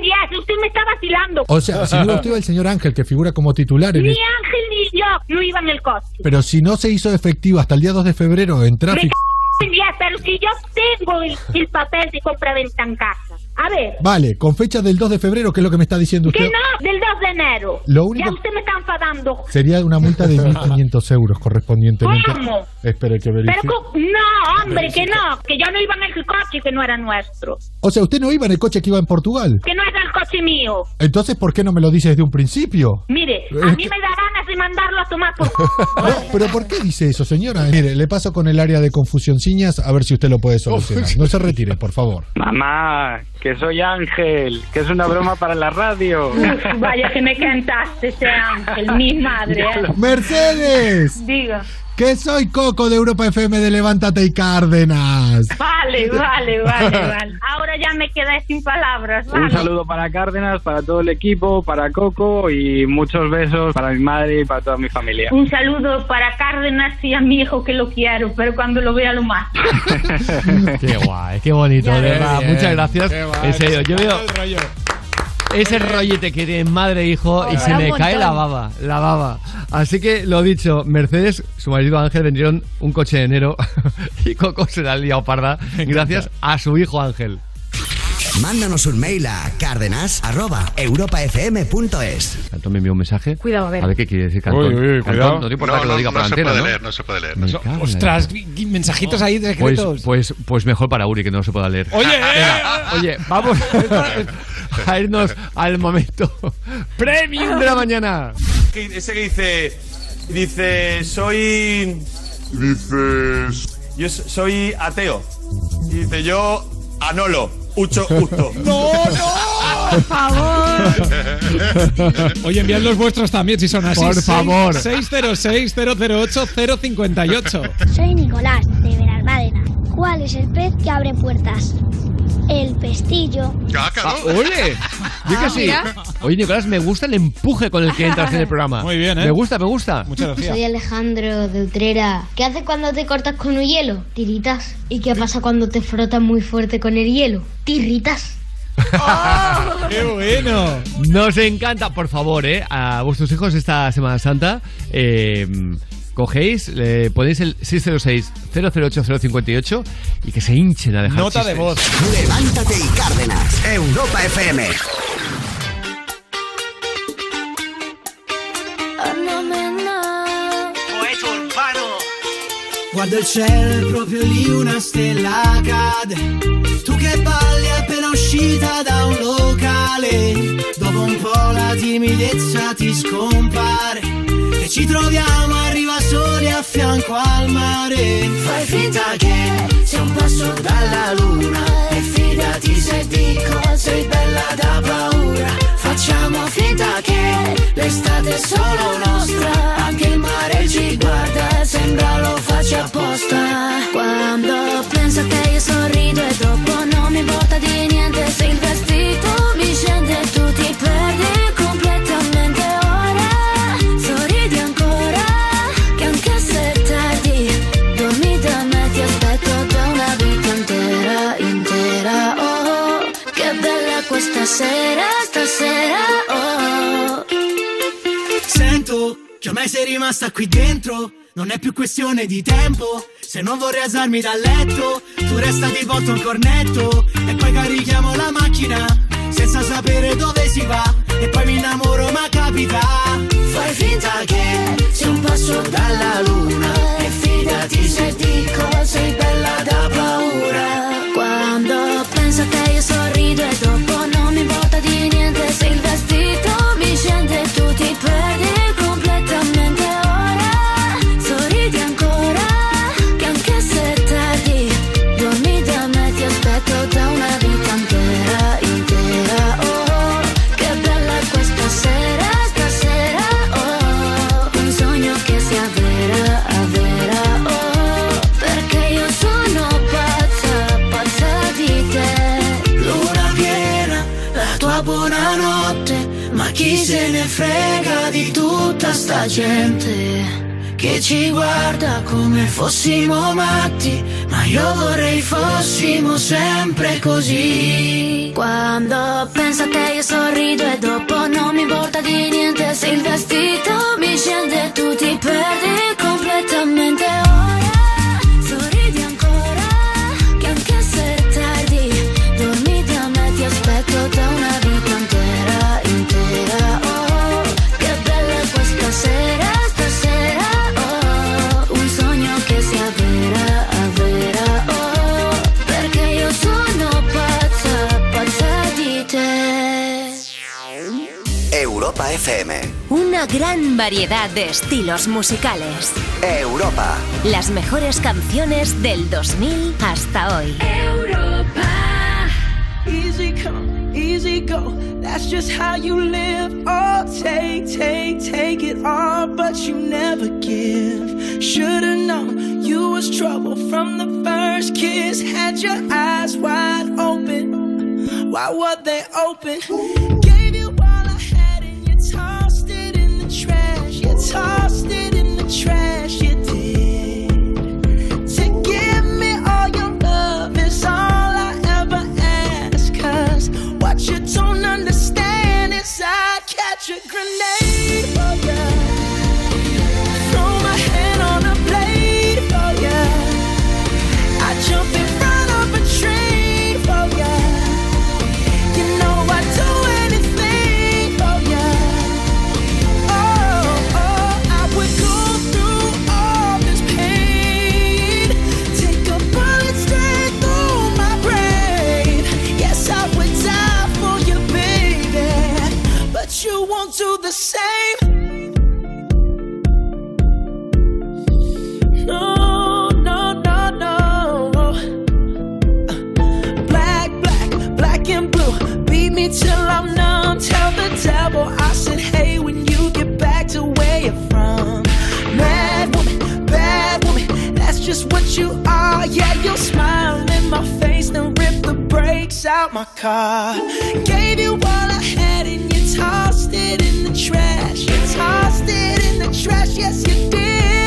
Yes, usted me está vacilando. O sea, si no, usted el señor Ángel, que figura como titular en Ni el- Ángel ni yo no iba en el coche. Pero si no se hizo efectivo hasta el día 2 de febrero en Me tráfico. c- yes, pero si yo tengo el, el papel de compra-venta en casa. A ver, Vale, con fecha del 2 de febrero, que es lo que me está diciendo que usted. no, del 2 de enero. Lo único- Ya usted me está enfadando. Sería una multa de 1.500 euros correspondientemente. ¿Cómo? Espere que verifique. no, hombre, que no, que yo no iba en el coche que no era nuestro. O sea, usted no iba en el coche que iba en Portugal. Que no era el coche mío. Entonces, ¿por qué no me lo dice desde un principio? Mire, a mí me da mandarlo a tomar por... No, pero ¿por qué dice eso, señora? Mire, le paso con el área de confusión ciñas a ver si usted lo puede solucionar. No se retire, por favor. Mamá, que soy Ángel, que es una broma para la radio. Vaya que me cantaste ese ángel, mi madre. ¿eh? ¡Mercedes! Diga. Que soy Coco de Europa FM de Levántate y Cárdenas. Vale, vale, vale, vale. Ahora ya me quedé sin palabras, Un vale. saludo para Cárdenas, para todo el equipo, para Coco y muchos besos para mi madre y para toda mi familia. Un saludo para Cárdenas y a mi hijo que lo quiero, pero cuando lo vea lo más. Qué guay, qué bonito, de verdad. Muchas gracias. qué guay. En serio, yo veo El rollo. Ese rollete que tiene madre e hijo y se me cae la baba, la baba. Así que lo dicho, Mercedes, su marido Ángel vendieron un coche de enero y Coco se la ha liado parda gracias a su hijo Ángel. Mándanos un mail a cárdenas.europafm.es. Cantón me envió un mensaje. Cuidado, a ver. A ver qué quiere decir Cantón. Uy, uy, Cantón, cuidado. no te importa No, que lo no, diga no por se antena, puede ¿no? leer, no se puede leer. Ostras, mensajitos ahí Pues, secretos. pues, pues mejor para Uri que no se pueda leer. Oye, Venga, oye, vamos a irnos al momento premium de la mañana. Ese que dice. Dice. Soy. Dices. Yo so- soy ateo. Y dice yo. Anolo. Ucho justo. ¡No, no! Por favor. Oye, enviad los vuestros también si son así. Por Seis- favor. 606-008-058. Soy Nicolás, de Benalmádena. ¿Cuál es el pez que abre puertas? El pestillo. Ah, ¡Ole! Yo que Ah, sí. Oye, Nicolás, me gusta el empuje con el que entras en el programa. Muy bien, ¿eh? Me gusta, me gusta. Muchas Soy Alejandro de Utrera. ¿Qué haces cuando te cortas con un hielo? Tiritas. ¿Y qué pasa cuando te frotas muy fuerte con el hielo? Tirritas. ¡Qué bueno! Nos encanta, por favor, ¿eh? A vuestros hijos esta Semana Santa. eh, cogéis, le ponéis el 606-008-058 y que se hinchen a dejar Nota de chistes. voz. Levántate y Cárdenas. Europa FM. Guarda il cielo, proprio lì una stella cade. Tu che balli appena uscita da un locale. Dopo un po' la timidezza ti scompare. Ci troviamo, arriva soli a fianco al mare. Fai finta che sei un passo dalla luna. E fidati se dico, sei bella da paura. Facciamo finta che l'estate è solo nostra. Anche il mare ci guarda, sembra lo faccia apposta. Quando penso che io sorrido e dopo non mi importa di niente Se il vestito mi scende e tu ti perdi bella questa sera, stasera Oh Sento che ormai sei rimasta qui dentro. Non è più questione di tempo. Se non vorrei alzarmi dal letto, tu resta ti porto un cornetto. E poi carichiamo la macchina senza sapere dove si va. E poi mi innamoro, ma capita. Fai finta che sei un passo dalla luna. E fidati se dico, sei bella da paura. Quando penso che io sorrido e dopo non mi importa di niente. Se il vestito mi scende tu ti perdi se ne frega di tutta sta gente che ci guarda come fossimo matti. Ma io vorrei fossimo sempre così. Quando penso che io sorrido e dopo non mi importa di niente Se il vestito mi scende tu ti perdi completamente Europa FM. Una gran variedad de estilos musicales. Europa. Las mejores canciones del 2000 hasta hoy. Easy come, easy go. That's just how you live. Oh, take, take, take it all, but you never give. Should've known you was trouble from the first kiss. Had your eyes wide open. Why were they open? Till I'm numb. Tell the devil I said, hey, when you get back to where you're from. Mad woman, bad woman, that's just what you are. Yeah, you'll smile in my face, then rip the brakes out my car. Gave you all I had and you tossed it in the trash. You tossed it in the trash, yes, you did.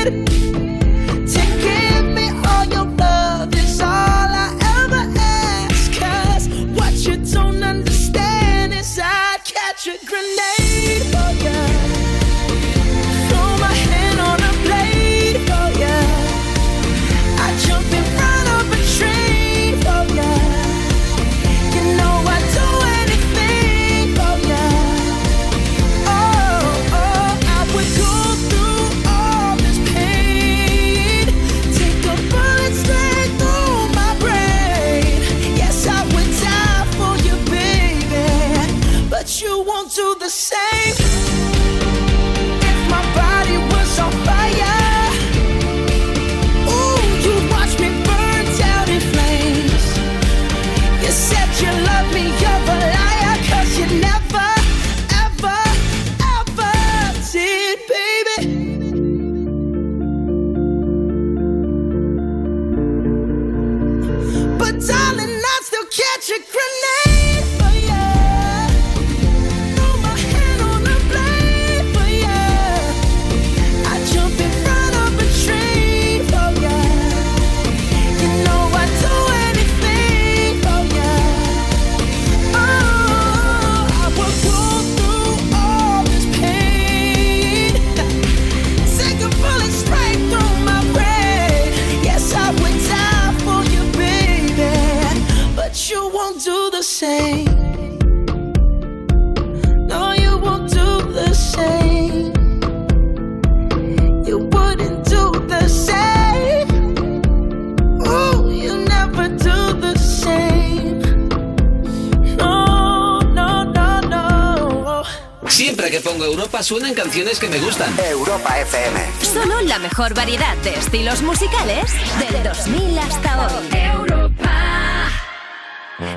Pongo Europa suenan canciones que me gustan. Europa FM. Solo la mejor variedad de estilos musicales del 2000 hasta hoy.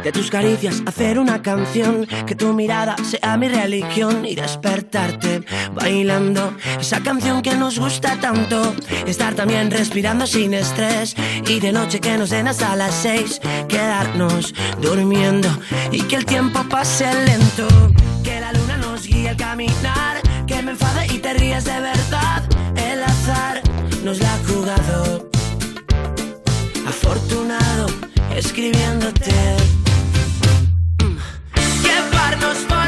De tus caricias hacer una canción, que tu mirada sea mi religión y despertarte bailando esa canción que nos gusta tanto. Estar también respirando sin estrés y de noche que nos den hasta las seis, quedarnos durmiendo y que el tiempo pase lento. Guíe al caminar, que me enfade y te ríes de verdad. El azar nos la ha jugado. Afortunado escribiéndote. Llevarnos por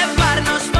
Llevarnos por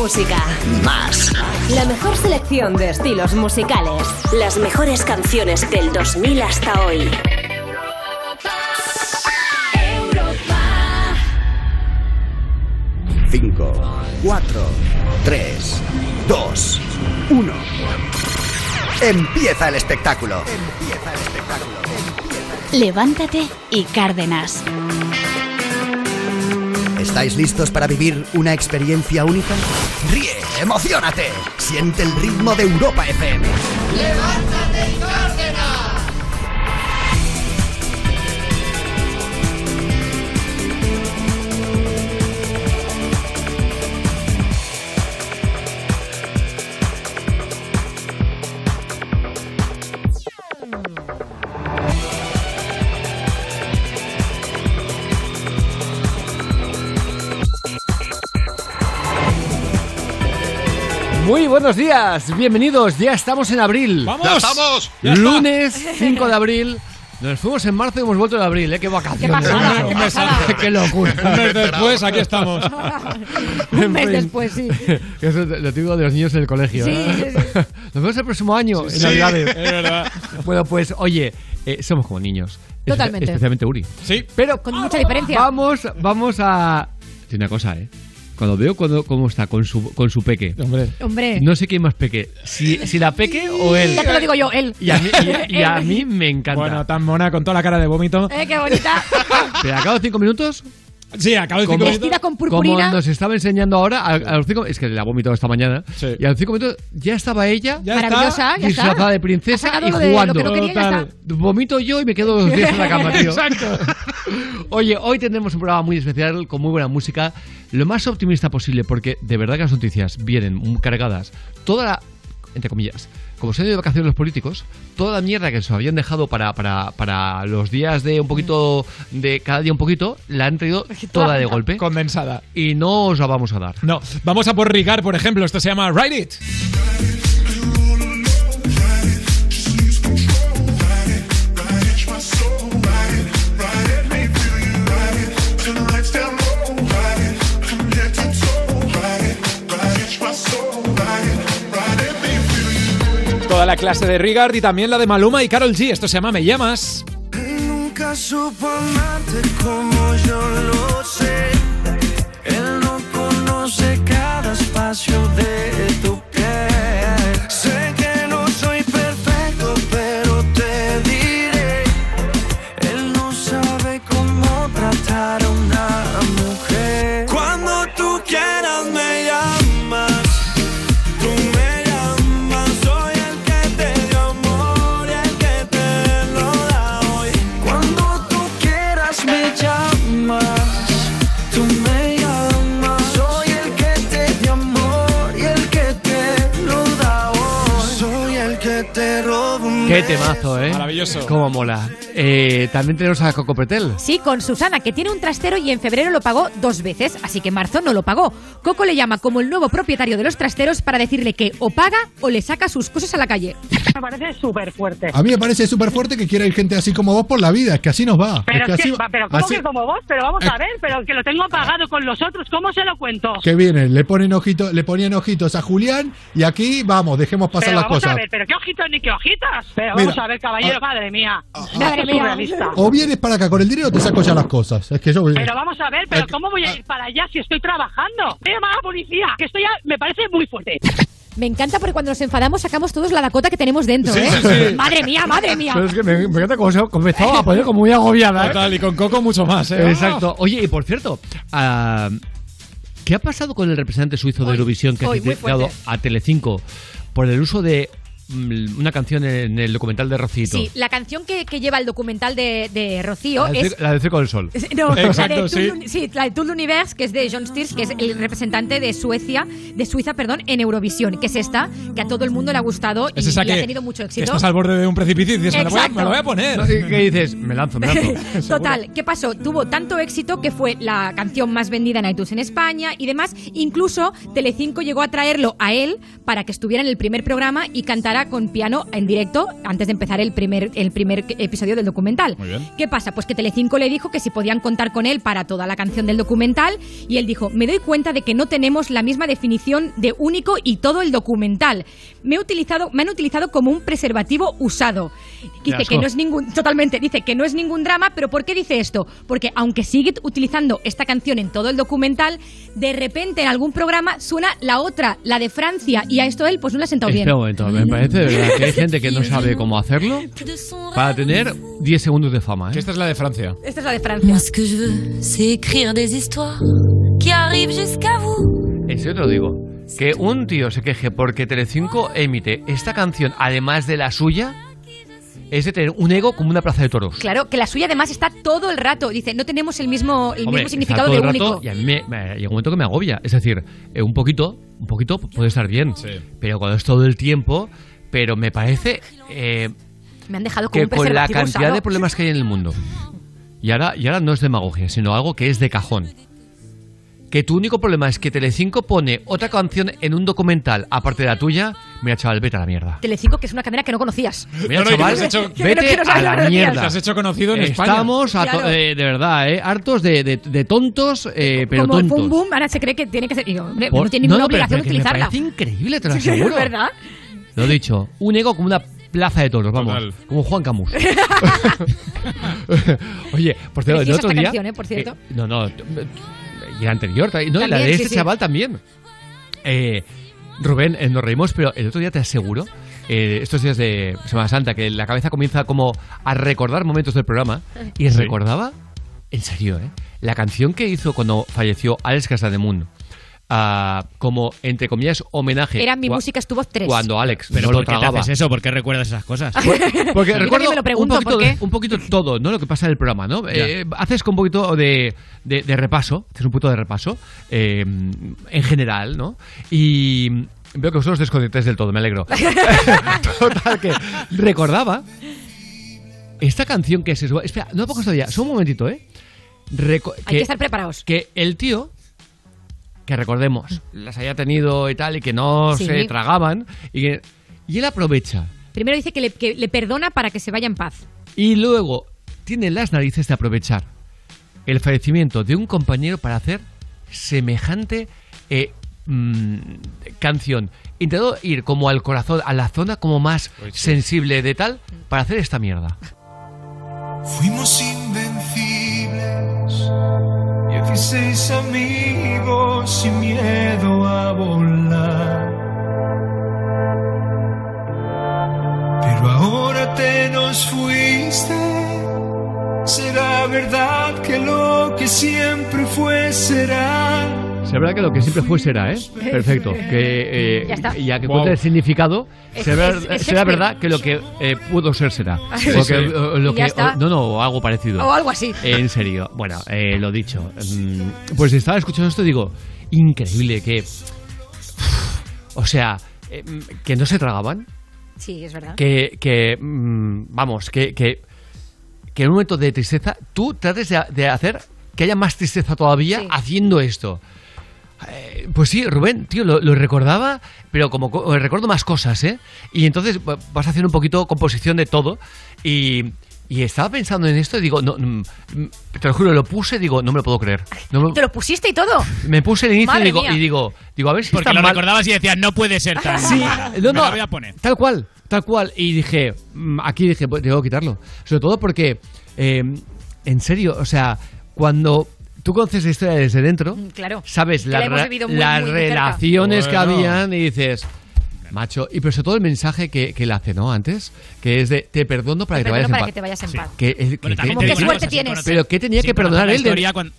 música. Más. La mejor selección de estilos musicales. Las mejores canciones del 2000 hasta hoy. Cinco, cuatro, tres, dos, uno. Empieza el espectáculo. Empieza el espectáculo. Levántate y Cárdenas. ¿Estáis listos para vivir una experiencia única? Ríe, emocionate, siente el ritmo de Europa FM. ¡Levántate y buenos días, bienvenidos, ya estamos en abril. ¡Vamos! ¡Ya estamos! ¡Ya! Lunes 5 de abril. Nos fuimos en marzo y hemos vuelto en abril, ¿eh? ¡Qué vacaciones! Qué pasada, qué pasada. ¡Qué locura! Un mes después, aquí estamos. Un mes después, sí. Eso es lo típico de los niños en el colegio. Sí, ¿eh? sí, sí. Nos vemos el próximo año, en Sí, Navidades. es verdad. Bueno, pues, oye, eh, somos como niños. Totalmente. Especialmente Uri. Sí. Pero Con mucha diferencia. vamos, vamos a... Tiene una cosa, ¿eh? Cuando veo cuando, cómo está con su, con su peque. Hombre. Hombre. No sé quién más peque. Si, si la peque o él. Ya te lo digo yo, él. Y a mí, y- y a mí me encanta. Bueno, tan mona con toda la cara de vómito. Eh, qué bonita. Pero acabo de cinco minutos. Sí, acabo de cinco Como- minutos. Vestida con Como purpurina. nos estaba enseñando ahora, a, a los cinco, es que la ha vomitado esta mañana, Sí. y a los cinco minutos ya estaba ella Ya Maravillosa, ya está. disfrazada de Ha princesa y de- jugando. que no quería, ya Total. está. Vomito yo y me quedo dos días en la cama, tío. Exacto. Oye, hoy tendremos un programa muy especial con muy buena música, lo más optimista posible, porque de verdad que las noticias vienen cargadas. Toda la, entre comillas, como se han ido de vacaciones los políticos, toda la mierda que se habían dejado para, para, para los días de un poquito, de cada día un poquito, la han traído toda de golpe. Condensada. Y no os la vamos a dar. No, vamos a por Rigar, por ejemplo. Esto se llama Ride It. La clase de Rigard y también la de Maluma y Carol G. Esto se llama Me Llamas. Nunca supo amarte como yo lo sé. Él no conoce cada espacio de temazo, ¿eh? Maravilloso. Cómo mola. Eh, también tenemos a Coco Pretel. Sí, con Susana, que tiene un trastero y en febrero lo pagó dos veces, así que en marzo no lo pagó. Coco le llama como el nuevo propietario de los trasteros para decirle que o paga o le saca sus cosas a la calle. Me parece súper fuerte. A mí me parece súper fuerte que quiera ir gente así como vos por la vida, es que así nos va. Pero, es que así- va- pero ¿cómo así- que como vos? Pero vamos Eh. a ver, pero que lo tengo pagado con los otros, ¿cómo se lo cuento? que viene, le ponen ojitos, le ponían ojitos a Julián y aquí vamos, dejemos pasar pero las vamos cosas. a ver, pero qué ojitos ni qué hojitas. Pero Mira, vamos a ver, caballero, ah, madre mía. madre Esto es mía. Surrealista. O vienes para acá con el dinero o te saco ya las cosas. Es que yo Pero vamos a ver, pero ¿cómo voy a ir para allá si estoy trabajando? Voy a la policía, que esto ya me parece muy fuerte. Me encanta porque cuando nos enfadamos sacamos todos la Dakota que tenemos dentro, Sí, ¿eh? sí, sí. Madre mía, madre mía. Pero es que me, me encanta cómo se comenzó a poner como muy agobiada. ¿eh? Total, y con Coco mucho más, ¿eh? Exacto. Oye, y por cierto, ah, ¿qué ha pasado con el representante suizo de Eurovisión que ha criticado a Telecinco por el uso de una canción en el documental de Rocito? Sí, la canción que, que lleva el documental de, de Rocío La es... la del Circo del Sol. No, Exacto, la de sí. Tour, sí, la de que es de John Stiers, que es el representante de Suecia, de Suiza, perdón, en Eurovisión, que es esta, que a todo el mundo le ha gustado y, Es esa y que, ha tenido mucho éxito. estás al borde de un precipicio y dices, me lo, voy a, me lo voy a poner. ¿Qué qué dices? Me lanzo, me lanzo. Total, ¿qué pasó? Tuvo tanto éxito que fue la canción más vendida en iTunes en España y demás. Incluso Telecinco llegó a traerlo a él para que estuviera en el primer programa y cantara con piano en directo antes de empezar el primer, el primer episodio del documental. Muy bien. ¿Qué pasa? Pues que Telecinco le dijo que si podían contar con él para toda la canción del documental y él dijo, me doy cuenta de que no tenemos la misma definición de único y todo el documental. Me, he utilizado, me han utilizado como un preservativo usado. Dice que no es ningún, totalmente, dice que no es ningún drama, pero ¿por qué dice esto? Porque aunque sigue utilizando esta canción en todo el documental, de repente en algún programa suena la otra, la de Francia, y a esto él pues no le ha sentado bien. Espera un momento, me parece de verdad que hay gente que no sabe cómo hacerlo para tener 10 segundos de fama. ¿eh? Esta es la de Francia. Esta es la de Francia. Que je veux, c'est écrire des histoires qui arrivent jusqu'à vous. En serio te lo digo. Que un tío se queje porque Telecinco emite esta canción, además de la suya, es de tener un ego como una plaza de toros. Claro, que la suya además está todo el rato. Dice, no tenemos el mismo, el Hombre, mismo está significado todo de el rato único. Y a mí me, me- llega un momento que me agobia. Es decir, eh, un poquito, un poquito puede estar bien. Pero cuando es todo el tiempo, pero me parece eh, Me han dejado como que un con la preservativo cantidad usado. de problemas que hay en el mundo. Y ahora, y ahora no es demagogia, sino algo que es de cajón. Que tu único problema es que Telecinco pone otra canción en un documental aparte de la tuya. Mira, chaval, vete a la mierda. Telecinco, que es una cadena que no conocías. Mira, No, no, chaval, hecho- vete no a la mierda. Te has hecho conocido en España. Estamos, a to- Claro. eh, de verdad, eh, hartos de, de- de tontos, eh, pero como tontos. Boom Boom, ahora se cree que tiene que ser. y, hombre, Por- no tiene ninguna no, pero- obligación pero de que me utilizarla. parece increíble, te lo Sí, aseguro. ¿Verdad? Lo he dicho, un ego como una plaza de toros, vamos, Total. como Juan Camus. Oye, por cierto, el otro esta día... canción, ¿eh? Por cierto. eh, no, no, y la anterior, no, y la de sí, este sí. chaval también. Eh, Rubén, eh, nos reímos, pero el otro día te aseguro, eh, estos días de Semana Santa, que la cabeza comienza como a recordar momentos del programa, y Sí. recordaba, en serio, ¿eh? la canción que hizo cuando falleció Alex Casademun, como, entre comillas, homenaje. Era mi música estuvo tres. Cuando Alex Pero no lo ¿por qué te haces eso? ¿Por qué recuerdas esas cosas? Porque Yo recuerdo también me lo pregunto, un, poquito, ¿por qué? un poquito todo, ¿no? Lo que pasa en el programa, ¿no? Eh, haces con un poquito de, de- de repaso, haces un poquito de repaso eh, en general, ¿no? Y veo que vosotros desconectáis del todo, me alegro. Total, que recordaba esta canción que se sube. Espera, no pongas todavía, solo un momentito, ¿eh? Reco- Hay que estar preparados. que el tío, que recordemos, las haya tenido y tal, y que no Sí. se tragaban, y, que- y él aprovecha Primero dice que le, que le perdona para que se vaya en paz. y luego tiene las narices de aprovechar el fallecimiento de un compañero para hacer semejante eh, mm, canción. Intentó ir como al corazón, a la zona como más sensible de tal, para hacer esta mierda. Fuimos invencibles, 16 amigos sin miedo a volar. Pero ahora te nos fuiste, será verdad que lo que siempre fue será. Será que lo que siempre fue será, ¿eh? Perfecto. Que, eh, Ya está. ya que Wow. cuenta el significado, Es- será, es- es será Shakespeare. verdad que lo que eh, pudo ser será. Sí, O sí. que, o- lo que- no, no, o algo parecido. O algo así. En serio. Bueno, eh, lo dicho. Mm, Pues estaba escuchando esto y digo, increíble que... O sea, eh, que no se tragaban. Sí, es verdad. que, que, mm, vamos, que, que, que en un momento de tristeza tú trates de, de hacer que haya más tristeza todavía haciendo esto. Eh, pues sí, Rubén, tío, lo, lo recordaba, pero como co- recuerdo más cosas, ¿eh? Y entonces va- vas a hacer un poquito composición de todo y, y estaba pensando en esto y digo, no, mm, mm, te lo juro, lo puse, digo, no me lo puedo creer. No me, ¿Te lo pusiste y todo? me puse el inicio y digo, y digo, digo, a ver si Porque está lo mal. recordabas y decías, no puede ser tan. Sí, no, no, la voy a poner. tal cual, tal cual. Y dije, mm, aquí dije, pues tengo que quitarlo. Sobre todo porque, eh, en serio, o sea, cuando tú conoces la historia desde dentro, Claro. sabes la la muy, las muy relaciones que habían y dices, macho, y pero sobre todo el mensaje que, que él hace, ¿no? Antes, que es de, te perdono para Te que te perdono vayas en para paz. que te vayas en paz. Que, que- Bueno, te qué suerte tienes. Pero ¿qué tenía que perdonar él de- cuando-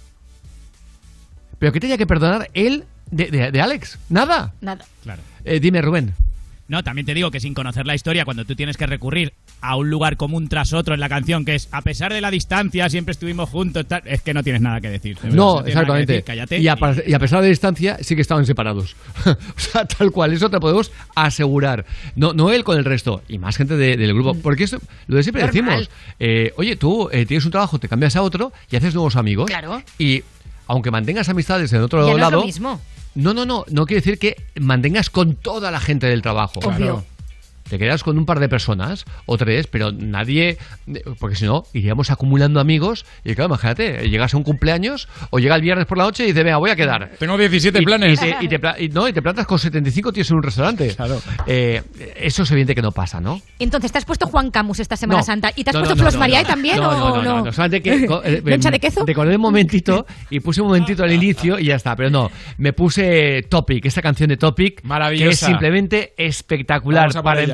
pero ¿qué tenía que perdonar él de, de- de Alex? Nada. Nada. Claro. Eh, dime, Rubén. No, también te digo que sin conocer la historia, cuando tú tienes que recurrir a un lugar común tras otro en la canción, que es a pesar de la distancia, siempre estuvimos juntos, tal, es que no tienes nada que decir. de verdad, No, que exactamente. decir, cállate. y, a, y a pesar de distancia, sí que estaban separados. o sea, tal cual, eso te podemos asegurar. No, no él con el resto, y más gente de- del grupo. Porque eso, lo de siempre Normal. decimos, eh, oye, tú eh, tienes un trabajo, te cambias a otro y haces nuevos amigos. Claro. Y aunque mantengas amistades en otro Ya no es lado. lo mismo. No, no, no, no quiere decir que mantengas con toda la gente del trabajo. Obvio. Te quedas con un par de personas o tres, pero nadie. Porque si no, iríamos acumulando amigos. Y claro, imagínate, llegas a un cumpleaños o llega el viernes por la noche y dices, venga, voy a quedar. Tengo 17 Y- planes. Y te, y te y no, y te plantas con 75 tíos en un restaurante. Eh, eso es evidente que no pasa, ¿no? Entonces, ¿te has puesto Juan Camus esta Semana No. Santa? ¿Y te has No, no, puesto no, Flos no. también no, o no? No, no, solamente que. eh, ¿Loncha de queso? Recordé un momentito y puse un momentito al inicio y ya está. Pero no, me puse Topic, esta canción de Topic. Que es Maravillosa. simplemente espectacular. Para ella.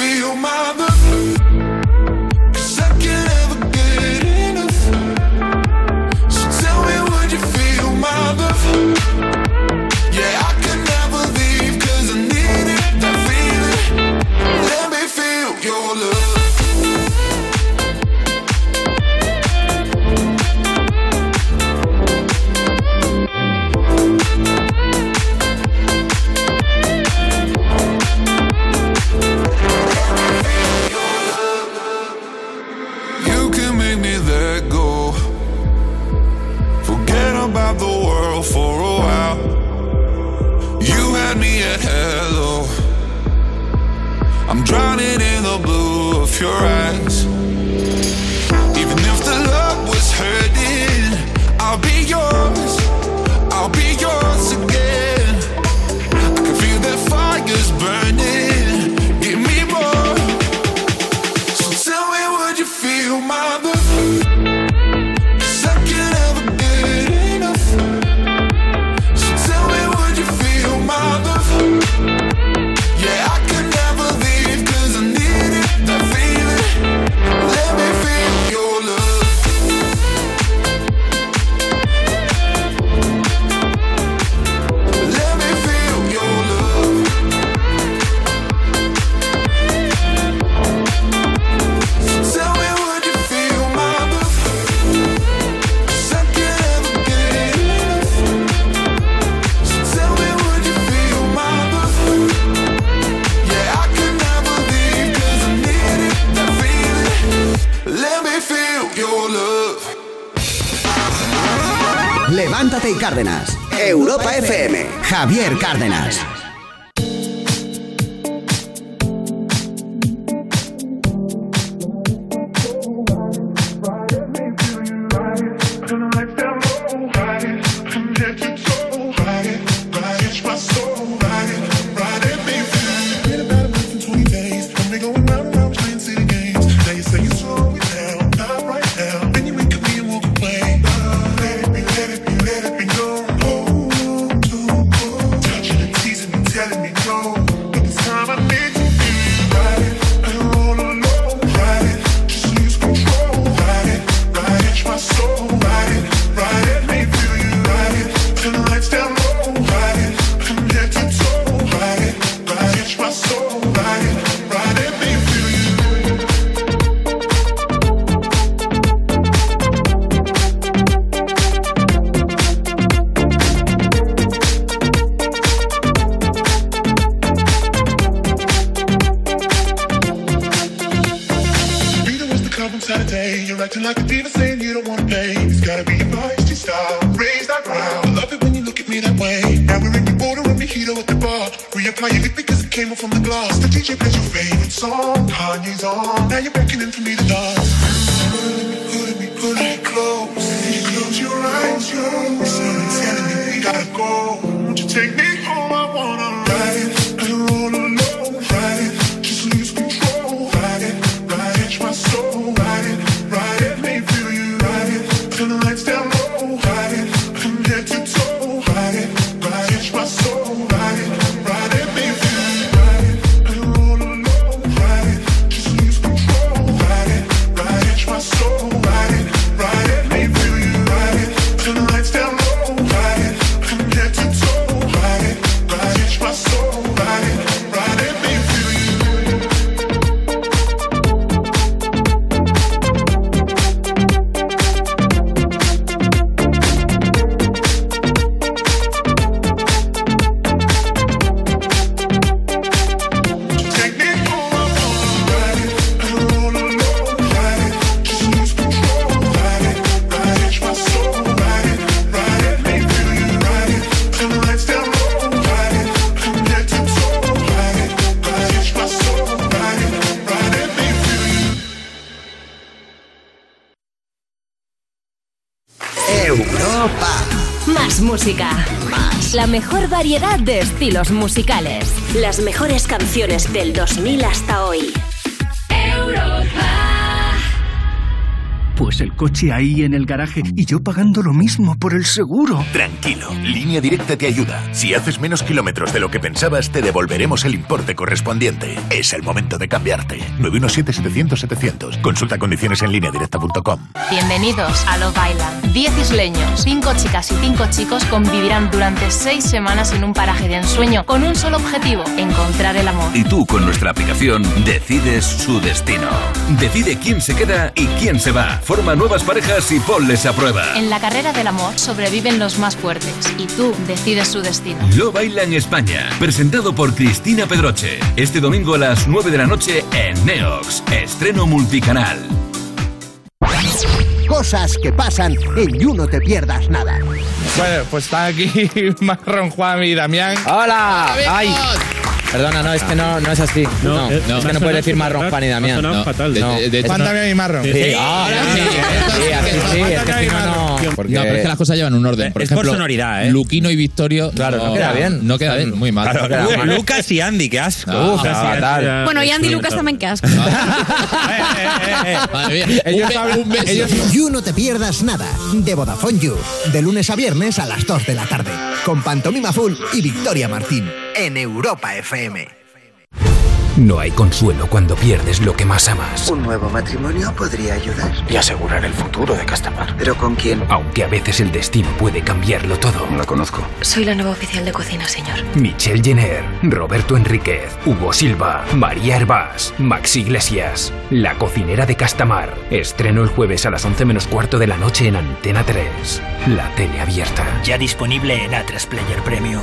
Feel that the for a while. You had me at hello. I'm drowning in the blue of your eyes. Even if the love was hurting, I'll be yours. Levántate y Cárdenas. Europa FM. Javier Cárdenas. Variedad de estilos musicales. Las mejores canciones del 2000 hasta hoy. Pues el coche ahí en el garaje y yo pagando lo mismo por el seguro. Tranquilo, Línea Directa te ayuda. Si haces menos kilómetros de lo que pensabas, te devolveremos el importe correspondiente. Es el momento de cambiarte. 917-700-700. Consulta condiciones en lineadirecta.com. Bienvenidos a Love Island. Diez isleños, cinco chicas y cinco chicos convivirán durante seis semanas en un paraje de ensueño con un solo objetivo, encontrar el amor. Y tú con nuestra aplicación decides su destino. Decide quién se queda y quién se va. Forma nuevas parejas y ponles a prueba. En la carrera del amor sobreviven los más fuertes y tú decides su destino. Lo baila en España, presentado por Cristina Pedroche. Este domingo a las 9 de la noche en Neox. Estreno multicanal. Cosas que pasan en You No Te Pierdas Nada. Bueno, pues está aquí Marrón, Juan y Damián. ¡Hola! ¡Ay! Perdona, no, es que no, no es así. No, eh, es que no puedes decir marrón, Juan y Damián. No, fatal. no. Juan, Damián y Marrón. Sí, ah, sí, sí, así sí, es que si no, no. Porque- No, pero es que las cosas llevan un orden. Por Es por ejemplo, sonoridad, ¿eh? Luquino y Victorio. Claro, no queda bien. No queda bien, muy mal. Claro. Lucas y Andy, qué asco. Ah, Uf, fatal. Bueno, y Andy Lucas también qué asco. Madre mía. Ellos un beso. You No Te Pierdas Nada, de Vodafone You, de lunes a viernes a las 2 de la tarde, con Pantomima Full y Victoria Martín, en Europa FM. No hay consuelo cuando pierdes lo que más amas. Un nuevo matrimonio podría ayudar. Y asegurar el futuro de Castamar. ¿Pero con quién? Aunque a veces el destino puede cambiarlo todo. La conozco. Soy la nueva oficial de cocina, señor. Michelle Jenner, Roberto Enríquez, Hugo Silva, María Herbás, Max Iglesias. La cocinera de Castamar. Estreno el jueves a las 11 menos cuarto de la noche en Antena 3. La tele abierta. Ya disponible en A3 Player Premium.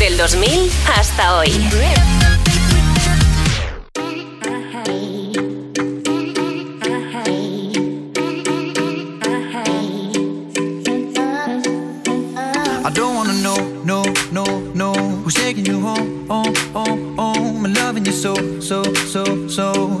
Del 2000 hasta hoy. I don't wanna know, no, no, no. Who's taking you home, home, home, home And loving you so, so, so, so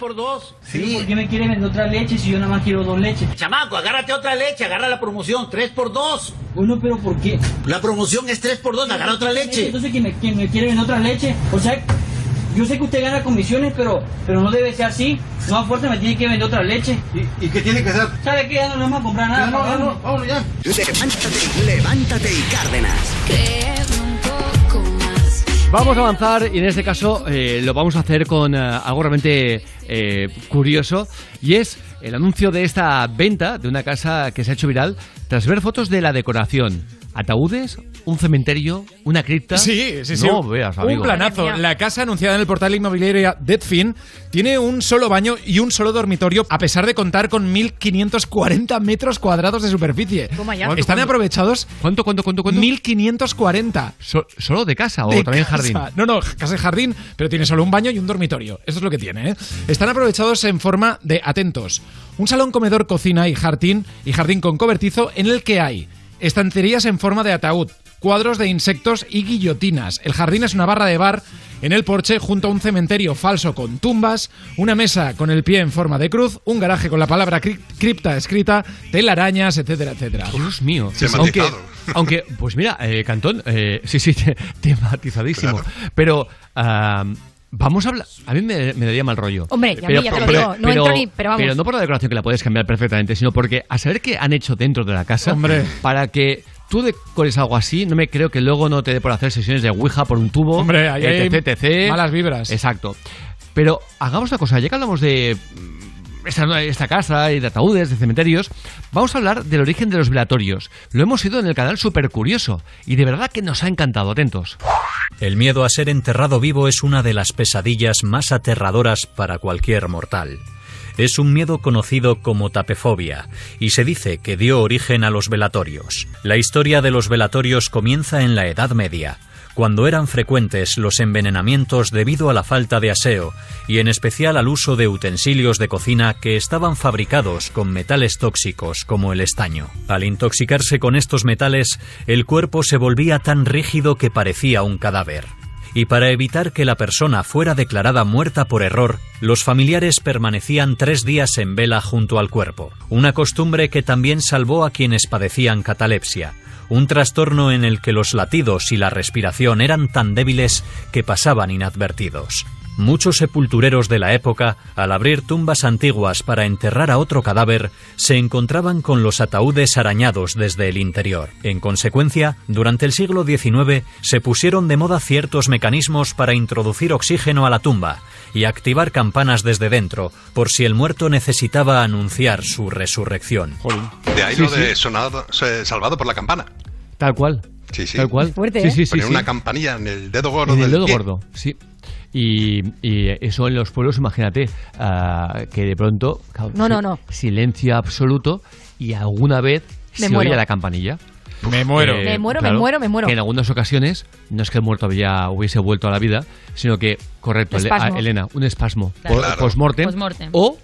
Por dos? Sí. ¿Por qué me quiere vender otra leche si yo nada más quiero dos leches? Chamaco, agárrate otra leche, agarra la promoción, tres por dos. Bueno, pero ¿por qué? La promoción es tres por dos, agarra otra leche. Entonces, ¿quién me, quién me quiere vender otra leche? O sea, yo sé que usted gana comisiones, pero, pero no debe ser así. No a fuerza me tiene que vender otra leche. ¿Y, qué tiene que hacer? ¿Sabe qué? Ya no le vamos a comprar nada. No, no, no, vámonos. ya. Levántate, levántate y Cárdenas. Vamos a avanzar y en este caso eh, lo vamos a hacer con eh, algo realmente eh, curioso y es el anuncio de esta venta de una casa que se ha hecho viral tras ver fotos de la decoración. Ataúdes, un cementerio, una cripta. Sí, sí, sí. No veas, amigo. Un planazo. La casa anunciada en el portal inmobiliario Deadfin tiene un solo baño y un solo dormitorio, a pesar de contar con 1.540 metros cuadrados de superficie. Toma ya. Están ¿Cuánto? aprovechados. ¿Cuánto, cuánto, cuánto, cuánto? 1.540. So- ¿Solo de casa o de también casa. jardín? No, no, casa y jardín, pero tiene solo un baño y un dormitorio. Eso es lo que tiene, ¿eh? Están aprovechados en forma de atentos. Un salón, comedor, cocina y jardín, y jardín con cobertizo en el que hay estanterías en forma de ataúd, cuadros de insectos y guillotinas. El jardín es una barra de bar en el porche junto a un cementerio falso con tumbas, una mesa con el pie en forma de cruz, un garaje con la palabra cri- cripta escrita, telarañas, etcétera, etcétera. Dios mío. Tematizado. Aunque, aunque, pues mira, eh, Cantón, eh, sí, sí, te- tematizadísimo. Pero vamos a hablar. A mí me, me daría mal rollo. Hombre, y a mí ya te lo digo, no entro ni- pero vamos. no por la decoración que la puedes cambiar perfectamente, sino porque a saber qué han hecho dentro de la casa Hombre. para que tú decores algo así, no me creo que luego no te dé por hacer sesiones de Ouija por un tubo. Hombre, ahí hay etc, etc. malas vibras. Exacto. Pero hagamos una cosa, ya que hablamos de mm, esta, esta casa y de ataúdes, de cementerios, vamos a hablar del origen de los velatorios. Lo hemos ido en el canal Super Curioso y de verdad que nos ha encantado. Atentos. El miedo a ser enterrado vivo es una de las pesadillas más aterradoras para cualquier mortal. Es un miedo conocido como tapefobia y se dice que dio origen a los velatorios. La historia de los velatorios comienza en la Edad Media, cuando eran frecuentes los envenenamientos debido a la falta de aseo y en especial al uso de utensilios de cocina que estaban fabricados con metales tóxicos como el estaño. Al intoxicarse con estos metales, el cuerpo se volvía tan rígido que parecía un cadáver. Y para evitar que la persona fuera declarada muerta por error, los familiares permanecían tres días en vela junto al cuerpo, una costumbre que también salvó a quienes padecían catalepsia, un trastorno en el que los latidos y la respiración eran tan débiles que pasaban inadvertidos. Muchos sepultureros de la época, al abrir tumbas antiguas para enterrar a otro cadáver, se encontraban con los ataúdes arañados desde el interior. En consecuencia, durante el siglo XIX se pusieron de moda ciertos mecanismos para introducir oxígeno a la tumba y activar campanas desde dentro, por si el muerto necesitaba anunciar su resurrección. De ahí Sí, lo de sí. sonado, se- salvado por la campana. Tal cual. Sí, sí. Tal cual. Fuerte, Sí, ¿eh? sí, sí. Poner sí. una campanilla en el dedo gordo En el del dedo pie. gordo, sí. Y, y eso en los pueblos, imagínate, ah, que de pronto... claro, No, no, no. Silencio absoluto y alguna vez Me se muero. oye la campanilla. Me muero. Me muero, me muero, me muero. Que en algunas ocasiones no es que el muerto había, hubiese vuelto a la vida, sino que, correcto, a- Elena, un espasmo Claro. po- Claro. post-mortem. Post-mortem. O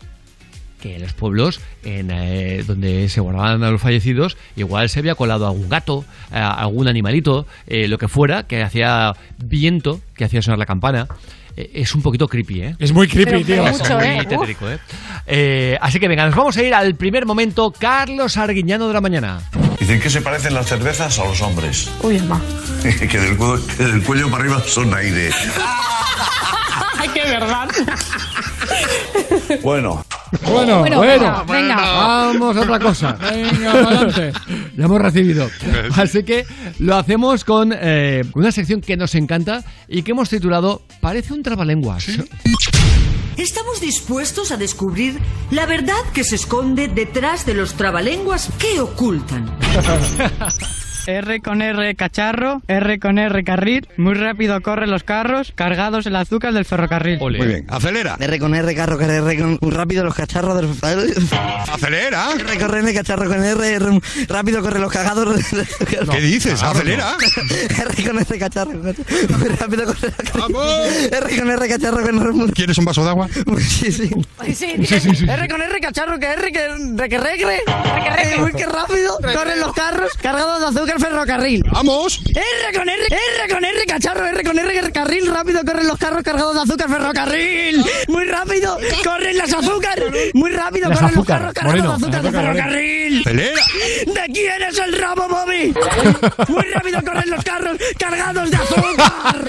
que en los pueblos en, eh, donde se guardaban a los fallecidos, igual se había colado algún gato, eh, algún animalito, eh, lo que fuera, que hacía viento, que hacía sonar la campana. Eh, es un poquito creepy, ¿eh? Es muy creepy, tío. Es mucho, muy ¿eh? Tétrico, ¿eh? Eh, Así que venga, nos vamos a ir al primer momento, Carlos Arguiñano de la mañana. Dicen que se parecen las cervezas a los hombres. Uy, ma. que, del cuello, que del cuello para arriba son aire. ¡Ay, qué verdad! Bueno. Bueno, Bueno, venga, venga. Vamos a otra cosa. Venga, adelante. Hemos recibido. Así que lo hacemos con eh, una sección que nos encanta y que hemos titulado Parece un trabalenguas. Estamos dispuestos a descubrir la verdad que se esconde detrás de los trabalenguas que ocultan. R con R cacharro, R con R carril, muy rápido corren los carros, cargados el azúcar del ferrocarril. Muy bien, acelera. R con R, carro con R, con rápido los cacharros del... Acelera. R con R, cacharro con R, R, rápido corren los cagados ¿Qué dices? Acelera. R con R, cacharro muy rápido corren los cagados. R con R, cacharro con R. ¿Quieres un vaso de agua? Sí, sí. R con R cacharro que R que re que regre. Muy que rápido corren los carros cargados de azúcar ferrocarril. ¡Vamos! R con R, R con R cacharro, R con R carril, rápido corren los carros cargados de azúcar ferrocarril. Muy rápido corren las azúcar. Muy rápido Las corren los carros cargados Moreno, de azúcar de ferrocarril. ¿De quién es el rabo, Bobby? Muy rápido corren los carros cargados de azúcar.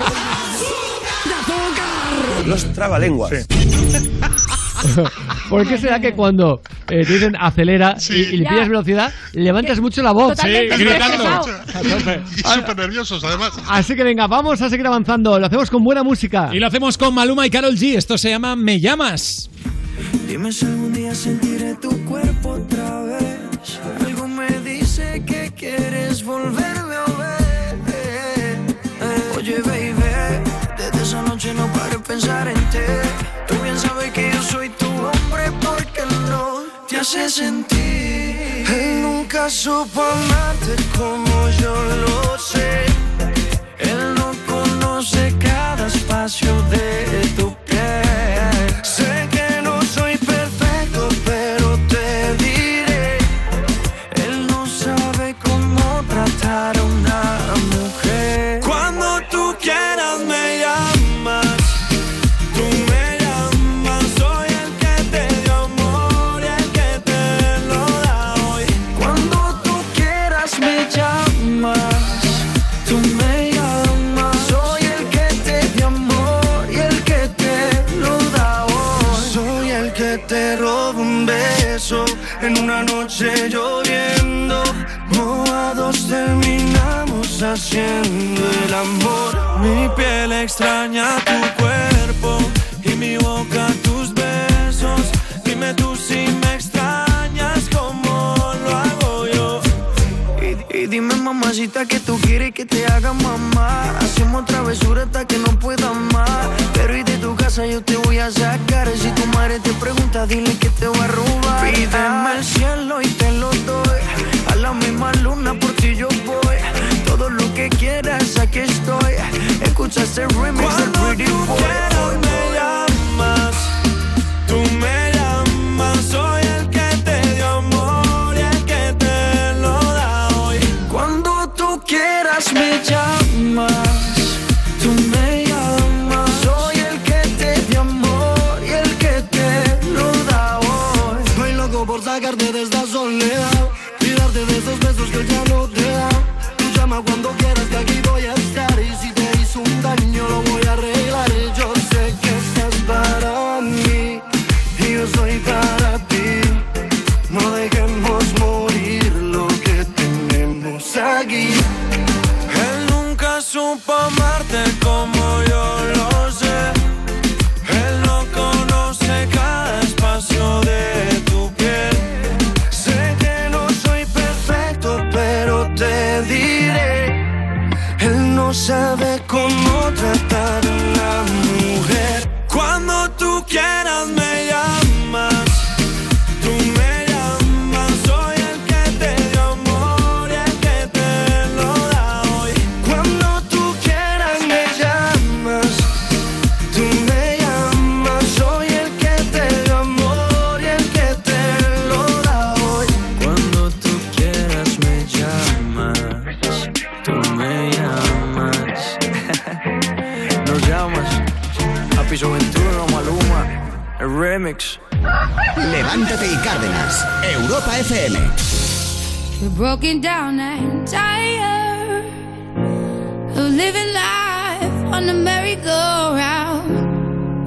De azúcar. Los trabalenguas. ¿Por qué será que cuando eh, te dicen acelera y, y le pides velocidad, levantas mucho la voz? Totalmente, Sí, gritando. Y súper nerviosos, además. Así que venga, vamos a seguir avanzando. Lo hacemos con buena música. Y lo hacemos con Maluma y Carol G. Esto se llama Me llamas. Dime si algún día sentiré tu cuerpo otra vez. Algo me dice que quieres volverme a ver. Oye, baby, desde esa noche no paro de pensar en ti. Que yo soy tu hombre porque no te hace sentir. Él nunca supo amarte como yo lo sé. Él no conoce cada espacio de tu haciendo el amor. Mi piel extraña tu cuerpo y mi boca tus besos. Dime tú si me extrañas como lo hago yo. Y, y dime mamacita que tú quieres que te haga mamá. Hacemos travesura hasta que no pueda más. Pero y de tu casa yo te voy a sacar. Si tu madre te pregunta, dile que te voy a robar. Pídeme el cielo y te lo doy. A la misma luna por ti yo voy. Aquí estoy. Escucha este remix del Pretty Boy. me llamas, tú me llamas. Soy el que te dio amor y el que te lo da hoy. Cuando tú quieras me llamas, tú me llamas. Soy el que te dio amor y el que te lo da hoy. Estoy loco por sacarte de esta soledad y darte de esos besos que ya no te da. Tú llama cuando quieras supo amarte remix. Levántate y Cárdenas, Europa FM. We're broken down and tired of living life on the merry-go-round.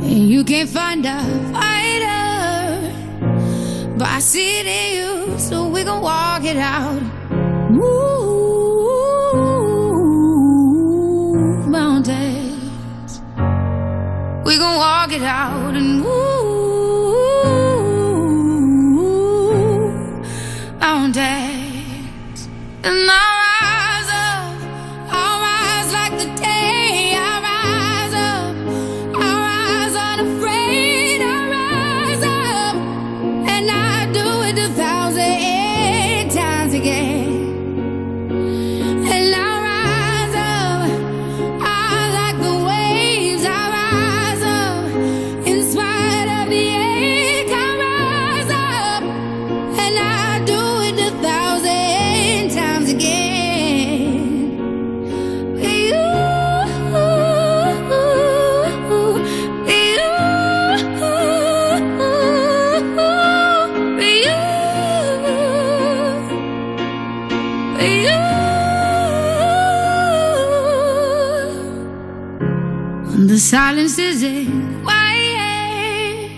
And you can't find a fighter, but I see it in you, so we gon' walk it out. Move mountains, we gon' walk it out and move And I The silence isn't quiet.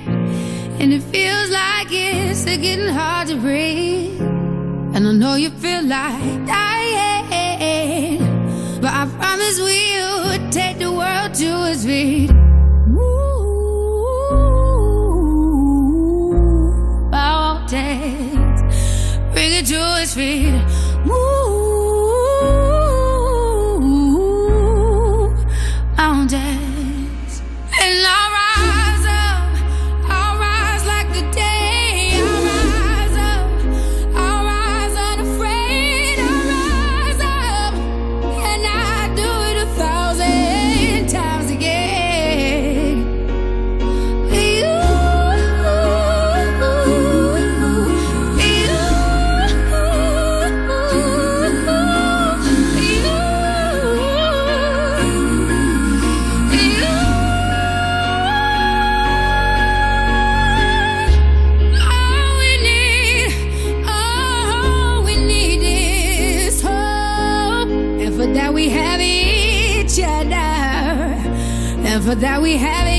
And it feels like it's getting hard to breathe. And I know you feel like dying. But I promise we'll take the world to its feet. Mountains, bring it to its feet. That we have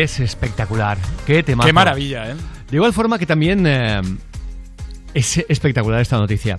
Es espectacular. Qué temazo. Qué maravilla, ¿eh? De igual forma que también eh, es espectacular esta noticia.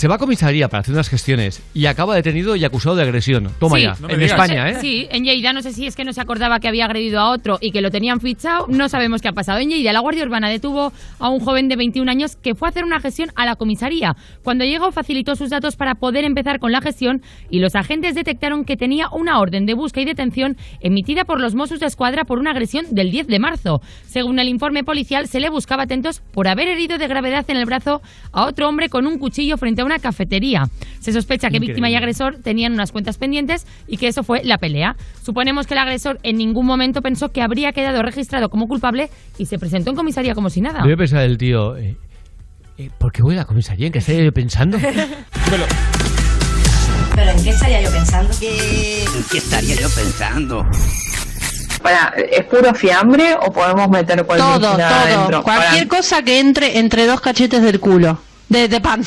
Se va a comisaría para hacer unas gestiones y acaba detenido y acusado de agresión. Toma Sí. ya, en España, ¿eh? Sí, en Lleida no sé si es que no se acordaba que había agredido a otro y que lo tenían fichado, no sabemos qué ha pasado. En Lleida la Guardia Urbana detuvo a un joven de 21 años que fue a hacer una gestión a la comisaría. Cuando llegó facilitó sus datos para poder empezar con la gestión y los agentes detectaron que tenía una orden de busca y detención emitida por los Mossos de Escuadra por una agresión del 10 de marzo. Según el informe policial, se le buscaba atentos por haber herido de gravedad en el brazo a otro hombre con un cuchillo frente a una cafetería. Se sospecha que víctima y Increíble. agresor tenían unas cuentas pendientes y que eso fue la pelea. Suponemos que el agresor en ningún momento pensó que habría quedado registrado como culpable y se presentó en comisaría como si nada. Debe pensar el tío. eh, eh, ¿Por qué voy a la comisaría? ¿En qué estaría yo pensando? ¿Pero en qué estaría yo pensando? ¿En qué estaría yo pensando? Para, ¿Es puro fiambre o podemos meter cualquier Todo, nada todo. adentro? Cualquier Para- cosa que entre entre dos cachetes del culo. De, de pan.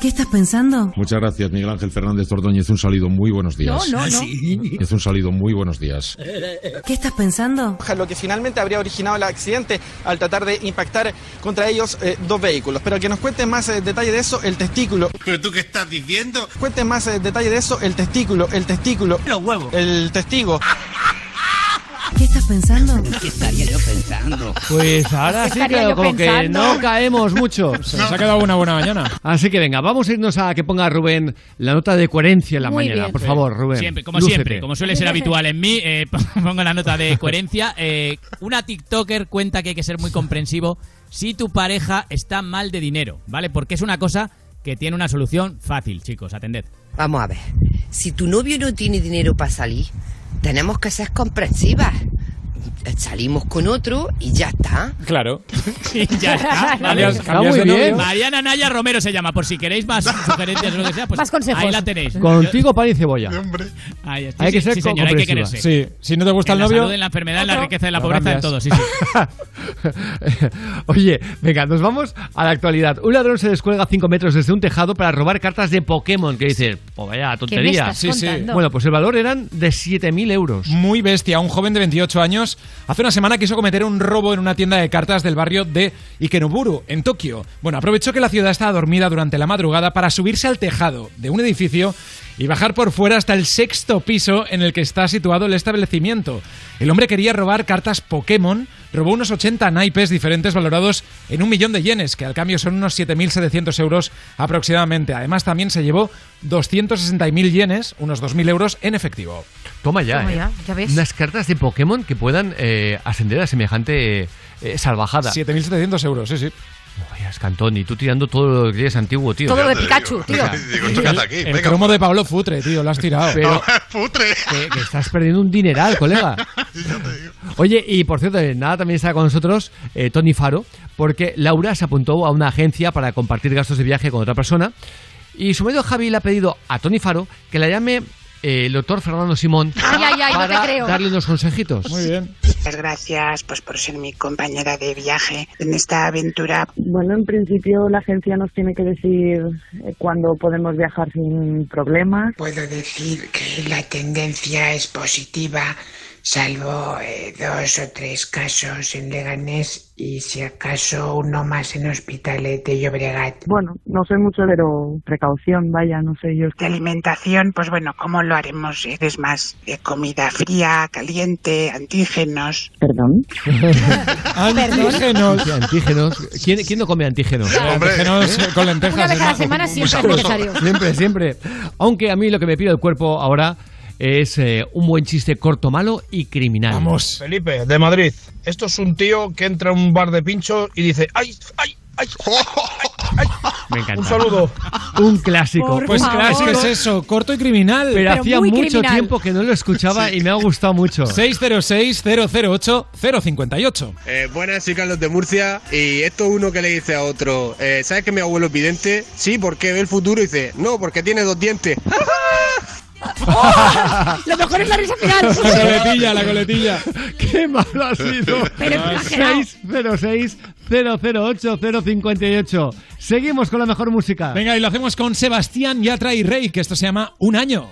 ¿Qué estás pensando? Muchas gracias, Miguel Ángel Fernández Ordóñez. Un salido muy buenos días. No, no, no. Es un salido muy buenos días. ¿Qué estás pensando? Lo que finalmente habría originado el accidente al tratar de impactar contra ellos eh, dos vehículos. Pero que nos cuente más eh, detalle de eso el testículo. ¿Pero tú qué estás diciendo? Cuente más eh, detalle de eso el testículo, el testículo. Los huevos. El testigo. ¿Qué estás pensando? ¿Qué estaría yo pensando? Pues ahora sí yo como que no caemos mucho. Se nos ha quedado una buena mañana. Así que venga, vamos a irnos a que ponga Rubén la nota de coherencia en la Muy mañana. bien. Por favor, Rubén. Siempre, como lúcete. siempre, como suele ser habitual en mí, eh, pongo la nota de coherencia. Eh, una TikToker cuenta que hay que ser muy comprensivo si tu pareja está mal de dinero, ¿vale? Porque es una cosa que tiene una solución fácil, chicos, atended. Vamos a ver, si tu novio no tiene dinero para salir, tenemos que ser comprensivas. Salimos con otro y ya está. Claro. Y ya está. ¿vale? Cambias- cambias de novio. Mariana Naya Romero se llama, por si queréis más sugerencias o lo que sea, pues Más consejos. ahí la tenéis. Contigo pan y cebolla. Ahí está. Hay que Sí, ser sí, señor, hay que quererse. Sí, si no te gusta en el la novio. salud, en la enfermedad, en la riqueza, en la pobreza, en todo, sí, sí. Oye, venga, nos vamos a la actualidad. Un ladrón se descuelga 5 metros desde un tejado para robar cartas de Pokémon. Que dice, pues vaya tontería. Sí, sí. Bueno, pues el valor eran de 7.000 euros. Muy bestia. Un joven de 28 años hace una semana quiso cometer un robo en una tienda de cartas del barrio de Ikenoburu, en Tokio. Bueno, aprovechó que la ciudad estaba dormida durante la madrugada para subirse al tejado de un edificio y bajar por fuera hasta el sexto piso en el que está situado el establecimiento. El hombre quería robar cartas Pokémon, robó unos 80 naipes diferentes valorados en un millón de yenes, que al cambio son unos 7.700 euros aproximadamente. Además, también se llevó 260.000 yenes, unos 2.000 euros en efectivo. Toma ya, Toma eh. ya, ya ves. Unas cartas de Pokémon que puedan eh, ascender a semejante eh, salvajada. 7.700 euros, sí, sí. Vaya, Escantón, y tú tirando todo lo que tienes antiguo, tío. Todo de Pikachu, tío. Digo, esto qué hace aquí. El Venga. cromo de Pablo Futre, tío, lo has tirado. Pero- Putre. Que, que estás perdiendo un dineral, colega. Oye, y por cierto, eh, nada, también está con nosotros eh, Tony Faro, porque Laura se apuntó a una agencia para compartir gastos de viaje con otra persona. Y su marido Javi le ha pedido a Tony Faro que la llame eh, el doctor Fernando Simón Ay, ay, ay, no te para creo. darle unos consejitos. Muy bien. Muchas gracias pues por ser mi compañera de viaje en esta aventura. Bueno, en principio la agencia nos tiene que decir eh, cuándo podemos viajar sin problemas. Puedo decir que la tendencia es positiva, salvo eh, dos o tres casos en Leganés y si acaso uno más en Hospitalet de Llobregat. Bueno, no sé mucho, pero precaución, vaya, no sé yo. De alimentación, pues bueno, ¿cómo lo haremos? Es más, eh, comida fría, caliente, antígenos. Perdón. Antígenos. Sí, antígenos. ¿Quién, quién no come antígenos? Antígenos eh, con lentejas. Una vez a la semana siempre es necesario. Siempre, siempre. Aunque a mí lo que me pide el cuerpo ahora es eh, un buen chiste corto, malo y criminal. Felipe, de Madrid. Esto es un tío que entra a un bar de pincho y dice, ¡ay, ay, ay! Me encanta. Un saludo. Un clásico. Pues claro, ¿qué es eso? Corto y criminal. Pero, hacía mucho tiempo que no lo escuchaba y me ha gustado mucho. 606-008-058. Eh, buenas, soy Carlos de Murcia y esto es uno que le dice a otro, eh, ¿sabes que mi abuelo es vidente? Sí, porque ve el futuro y dice, no, porque tiene dos dientes. Lo mejor es la risa final. La coletilla, la coletilla. Qué malo ha sido. Pero exagerado. 606 008 058. Seguimos con la mejor música. Venga, y lo hacemos con Sebastián Yatra y Rey, que esto se llama Un Año.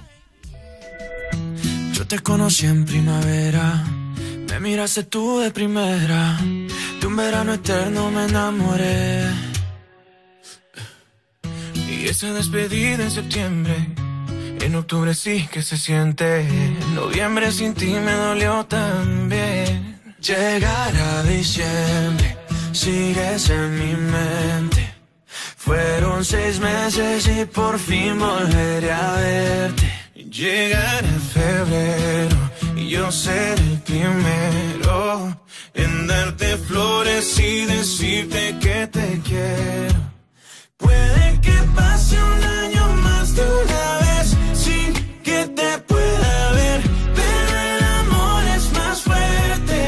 Yo te conocí en primavera, me miraste tú de primera, de un verano eterno me enamoré. Y esa despedida en septiembre, en octubre sí que se siente. en Noviembre sin ti me dolió también. Llegar a diciembre, sigues en mi mente. Fueron seis meses y por fin volveré a verte. Llegar a febrero y yo seré el primero en darte flores y decirte que te quiero. Puede que pase un año más de una vez que te pueda ver, pero el amor es más fuerte.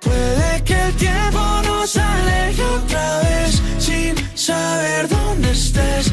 Puede que el tiempo nos aleje otra vez sin saber dónde estés,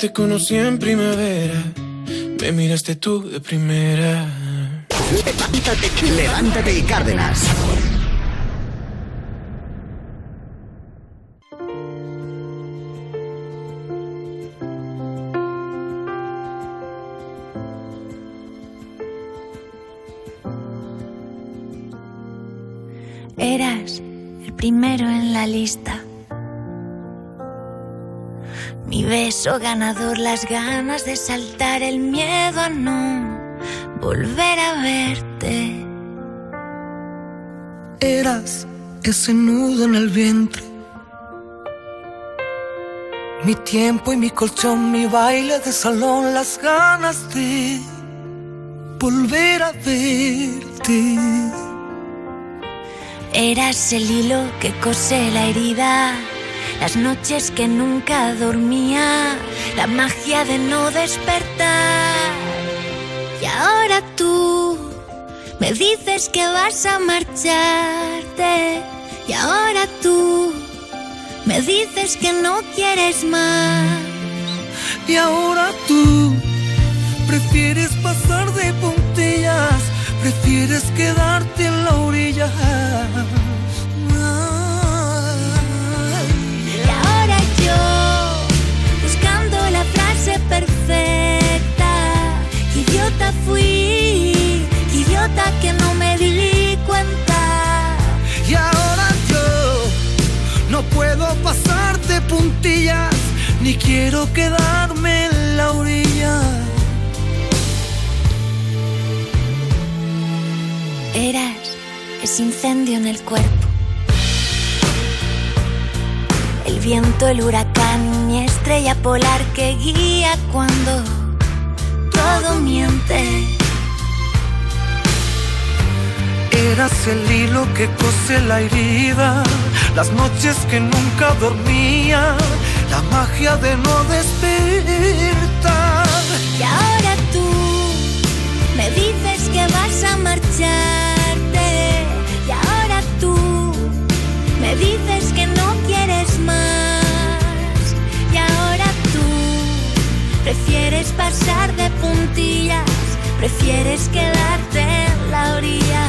Te conocí en primavera, me miraste tú de primera. Levántate, levántate y Cárdenas. Eras el primero en la lista. Mi beso ganador, las ganas de saltar, el miedo a no volver a verte. Eras ese nudo en el vientre. Mi tiempo y mi colchón, mi baile de salón, las ganas de volver a verte. Eras el hilo que cose la herida, las noches que nunca dormía, la magia de no despertar. Y ahora tú me dices que vas a marcharte. Y ahora tú me dices que no quieres más. Y ahora tú prefieres pasar de puntillas, prefieres quedarte en la orilla. Yo, buscando la frase perfecta, qué idiota fui, qué idiota que no me di cuenta. Y ahora yo no puedo pasar de puntillas, ni quiero quedarme en la orilla. Eras ese incendio en el cuerpo. El viento, el huracán, mi estrella polar que guía cuando todo miente. Eras el hilo que cose la herida, las noches que nunca dormía, la magia de no despertar. Y ahora tú me dices que vas a marcharte. Y ahora tú me dices que no quieres prefieres pasar de puntillas, prefieres quedarte en la orilla.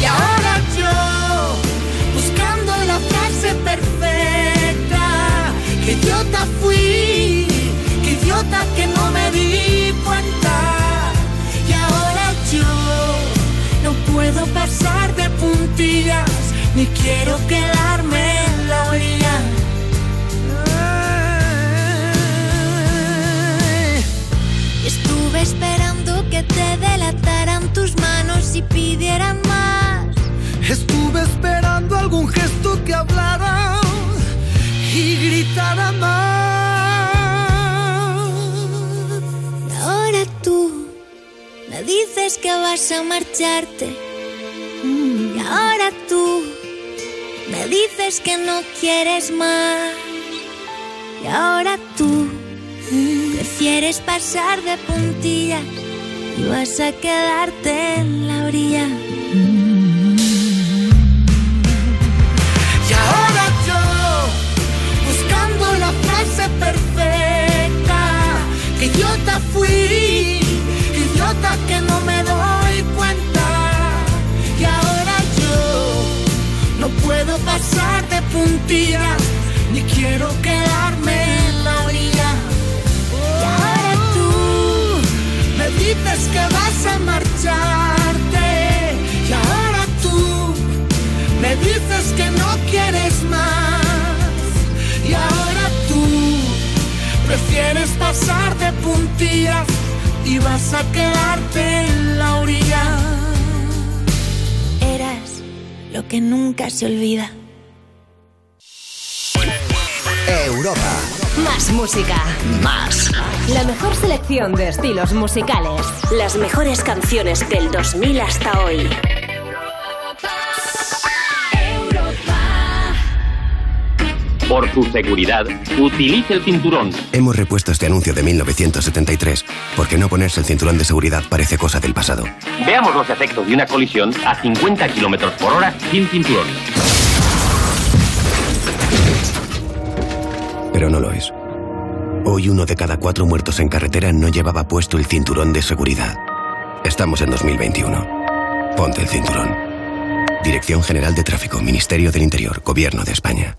Y ahora yo, buscando la frase perfecta, que idiota fui, que idiota que no me di cuenta. Y ahora yo, no puedo pasar de puntillas, ni quiero quedarme te delataran tus manos y pidieran más. Estuve esperando algún gesto que hablara y gritara más. Y ahora tú me dices dices que vas a marcharte. Y ahora tú me dices que no quieres más. Y ahora tú prefieres pasar de puntillas y vas a quedarte en la orilla. Y ahora yo, buscando la frase perfecta, idiota fui, idiota que no me doy cuenta. Y ahora yo no puedo pasar de puntillas, ni quiero quedarme que vas a marcharte. Y ahora tú me dices que no quieres más y ahora tú prefieres pasar de puntillas y vas a quedarte en la orilla. Eras lo que nunca se olvida. Europa. Más música. Más. La mejor selección de estilos musicales. Las mejores canciones del 2000 hasta hoy. Por tu seguridad, utilice el cinturón. Hemos repuesto este anuncio de 1973 porque no ponerse el cinturón de seguridad parece cosa del pasado. Veamos los efectos de una colisión a 50 kilómetros por hora sin cinturón. Pero no lo es. Hoy uno de cada cuatro muertos en carretera no llevaba puesto el cinturón de seguridad. Estamos en 2021. Ponte el cinturón. Dirección General de Tráfico, Ministerio del Interior, Gobierno de España.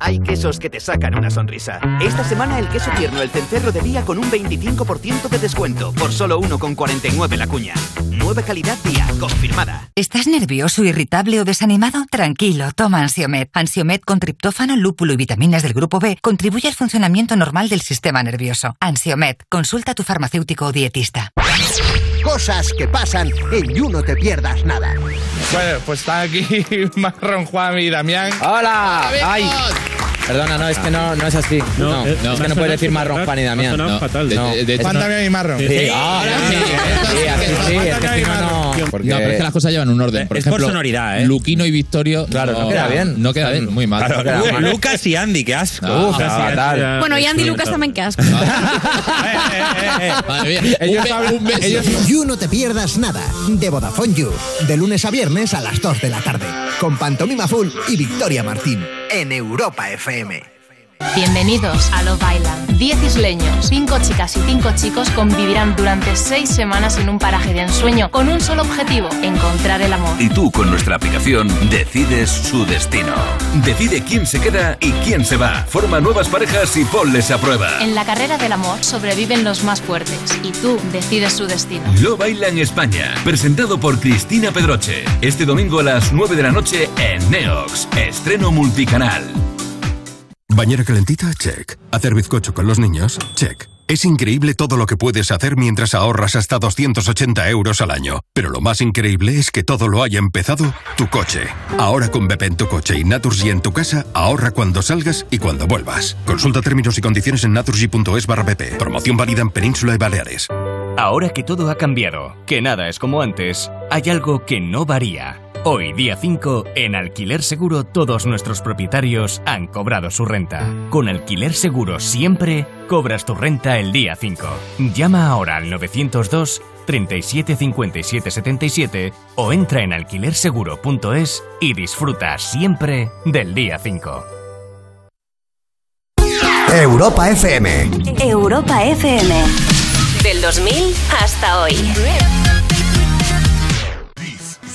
Hay quesos que te sacan una sonrisa. Esta semana el queso tierno el cencerro de día con un 25% de descuento por solo 1,49 la cuña. Nueva calidad día, confirmada. ¿Estás nervioso, irritable o desanimado? Tranquilo, toma Ansiomed. Ansiomed con triptófano, lúpulo y vitaminas del grupo B contribuye al funcionamiento normal del sistema nervioso. Ansiomed, consulta a tu farmacéutico o dietista. Cosas que pasan en You No Te Pierdas Nada. Bueno, pues está aquí Marrón, Juan y Damián. ¡Hola! ¡Ay! Perdona, no, es que no, no es así. No, eh, es que no puedes decir marrón, Juan y Damián. No, fatal. no. De- de- Damián y Marrón. Sí, Sí, ahora sí, es que no, no. No, pero es que las cosas llevan un orden. Por Es por sonoridad, ¿eh? Luquino y Victorio. Claro, no queda bien. No queda bien, muy mal. Claro, queda Uy, mal. Lucas y Andy, qué asco. No, Uf, fatal. Bueno, y Andy y Lucas también qué asco. You No Te Pierdas Nada. De Vodafone You. De lunes a viernes a las 2 de la tarde. Con Pantomima Full y Victoria Martín. En Europa FM. Bienvenidos a Love Island. Diez isleños, cinco chicas y cinco chicos convivirán durante seis semanas en un paraje de ensueño con un solo objetivo, encontrar el amor. Y tú con nuestra aplicación decides su destino. Decide quién se queda y quién se va. Forma nuevas parejas y ponles a prueba. En la carrera del amor sobreviven los más fuertes y tú decides su destino. Lo baila en España. Presentado por Cristina Pedroche. Este domingo a las 9 de la noche en Neox. Estreno multicanal. Bañera calentita, check. Hacer bizcocho con los niños, check. Es increíble todo lo que puedes hacer mientras ahorras hasta 280 euros al año. Pero lo más increíble es que todo lo haya empezado tu coche. Ahora con Bepe en tu coche y Naturgy en tu casa, ahorra cuando salgas y cuando vuelvas. Consulta términos y condiciones en naturgy.es barra. Promoción válida en Península y Baleares. Ahora que todo ha cambiado, que nada es como antes, hay algo que no varía. Hoy, día 5, en Alquiler Seguro todos nuestros propietarios han cobrado su renta. Con Alquiler Seguro siempre cobras tu renta el día 5. Llama ahora al 902 37 57 77 o entra en alquilerseguro.es y disfruta siempre del día 5. Europa FM. Europa FM. Del 2000 hasta hoy.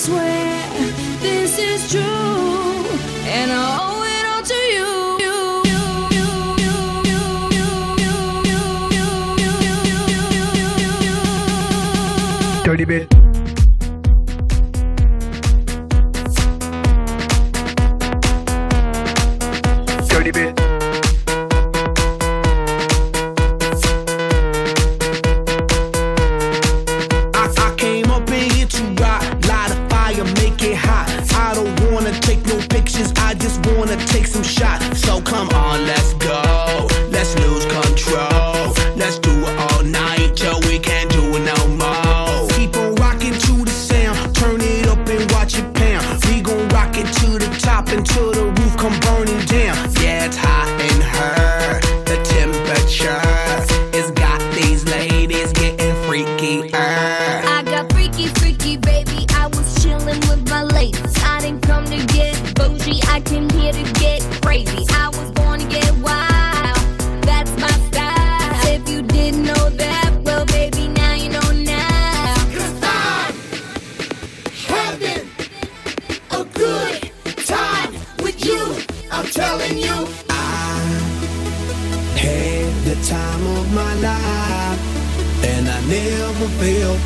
Swear this is true, and I owe it all to you. Dirty bit. Pictures, I just wanna take some shots. So come on, let's go,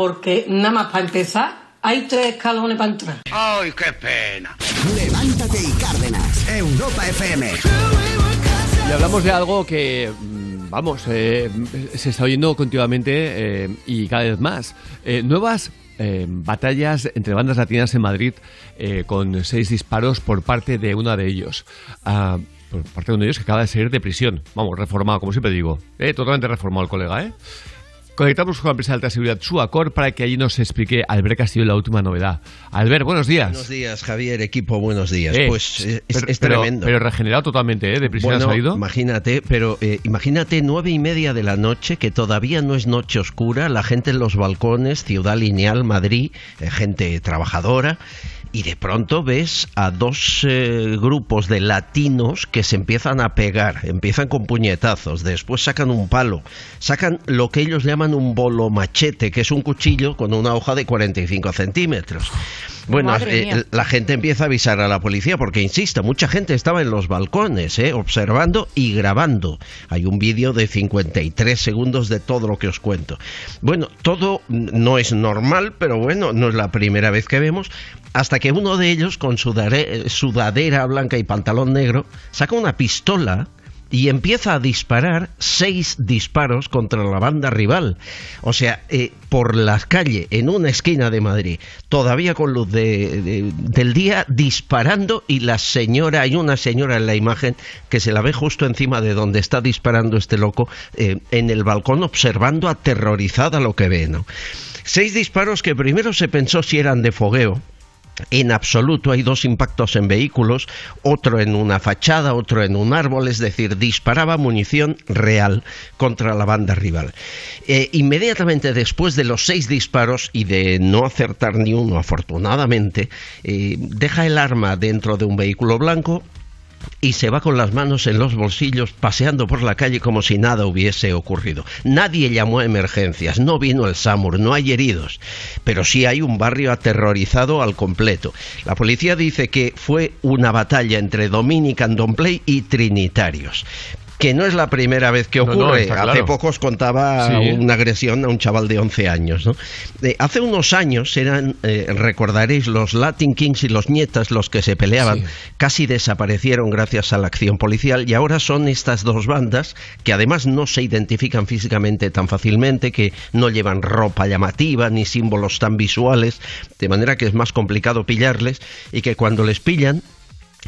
Porque nada más para empezar, hay tres escalones para entrar. ¡Ay, qué pena! Levántate y Cárdenas. Europa FM. Y hablamos de algo que, mm, vamos, eh, se está oyendo continuamente eh, y cada vez más. Eh, nuevas eh, batallas entre bandas latinas en Madrid eh, con seis disparos por parte de uno de ellos. Ah, por parte de uno de ellos que acaba de salir de prisión. Vamos, reformado, como siempre digo. Eh, totalmente reformado el colega, ¿eh? Conectamos con la empresa de alta seguridad Suacor para que allí nos explique Albert Castillo la última novedad. Albert, buenos días. Buenos días, Javier, equipo, buenos días. Eh, pues eh, es, pero, es pero- tremendo. Pero regenerado totalmente, ¿eh? De prisión Bueno, ha salido. imagínate, pero eh, imagínate nueve y media de la noche, que todavía no es noche oscura, la gente en los balcones, Ciudad Lineal, Madrid, eh, gente trabajadora, y de pronto ves a dos eh, grupos de latinos que se empiezan a pegar, empiezan con puñetazos, después sacan un palo, sacan lo que ellos llaman un bolo machete, que es un cuchillo con una hoja de 45 centímetros. Bueno, eh, la gente empieza a avisar a la policía porque, insisto, mucha gente estaba en los balcones, ¿eh? observando y grabando. Hay un vídeo de 53 segundos de todo lo que os cuento. Bueno, todo no es normal, pero bueno, no es la primera vez que vemos, hasta que uno de ellos, con sudare- sudadera blanca y pantalón negro, saca una pistola y empieza a disparar seis disparos contra la banda rival. O sea, eh, por la calle, en una esquina de Madrid, todavía con luz de- del día, disparando y la señora, hay una señora en la imagen que se la ve justo encima de donde está disparando este loco, eh, en el balcón observando aterrorizada lo que ve, ¿no? Seis disparos que primero se pensó si eran de fogueo, en absoluto hay dos impactos en vehículos, otro en una fachada, otro en un árbol, es decir, disparaba munición real contra la banda rival. Eh, inmediatamente después de los seis disparos y de no acertar ni uno, afortunadamente, eh, deja el arma dentro de un vehículo blanco y se va con las manos en los bolsillos paseando por la calle como si nada hubiese ocurrido. Nadie llamó a emergencias, no vino el SAMUR, no hay heridos, pero sí hay un barrio aterrorizado al completo. La policía dice que fue una batalla entre Dominican Domplay y Trinitarios que no es la primera vez que No, no, ocurre. Hace poco os contaba Sí. una agresión a un chaval de 11 años. ¿no? Eh, hace unos años eran, eh, recordaréis, los Latin Kings y los Nietas los que se peleaban. Sí. Casi desaparecieron gracias a la acción policial y ahora son estas dos bandas que además no se identifican físicamente tan fácilmente, que no llevan ropa llamativa ni símbolos tan visuales, de manera que es más complicado pillarles y que cuando les pillan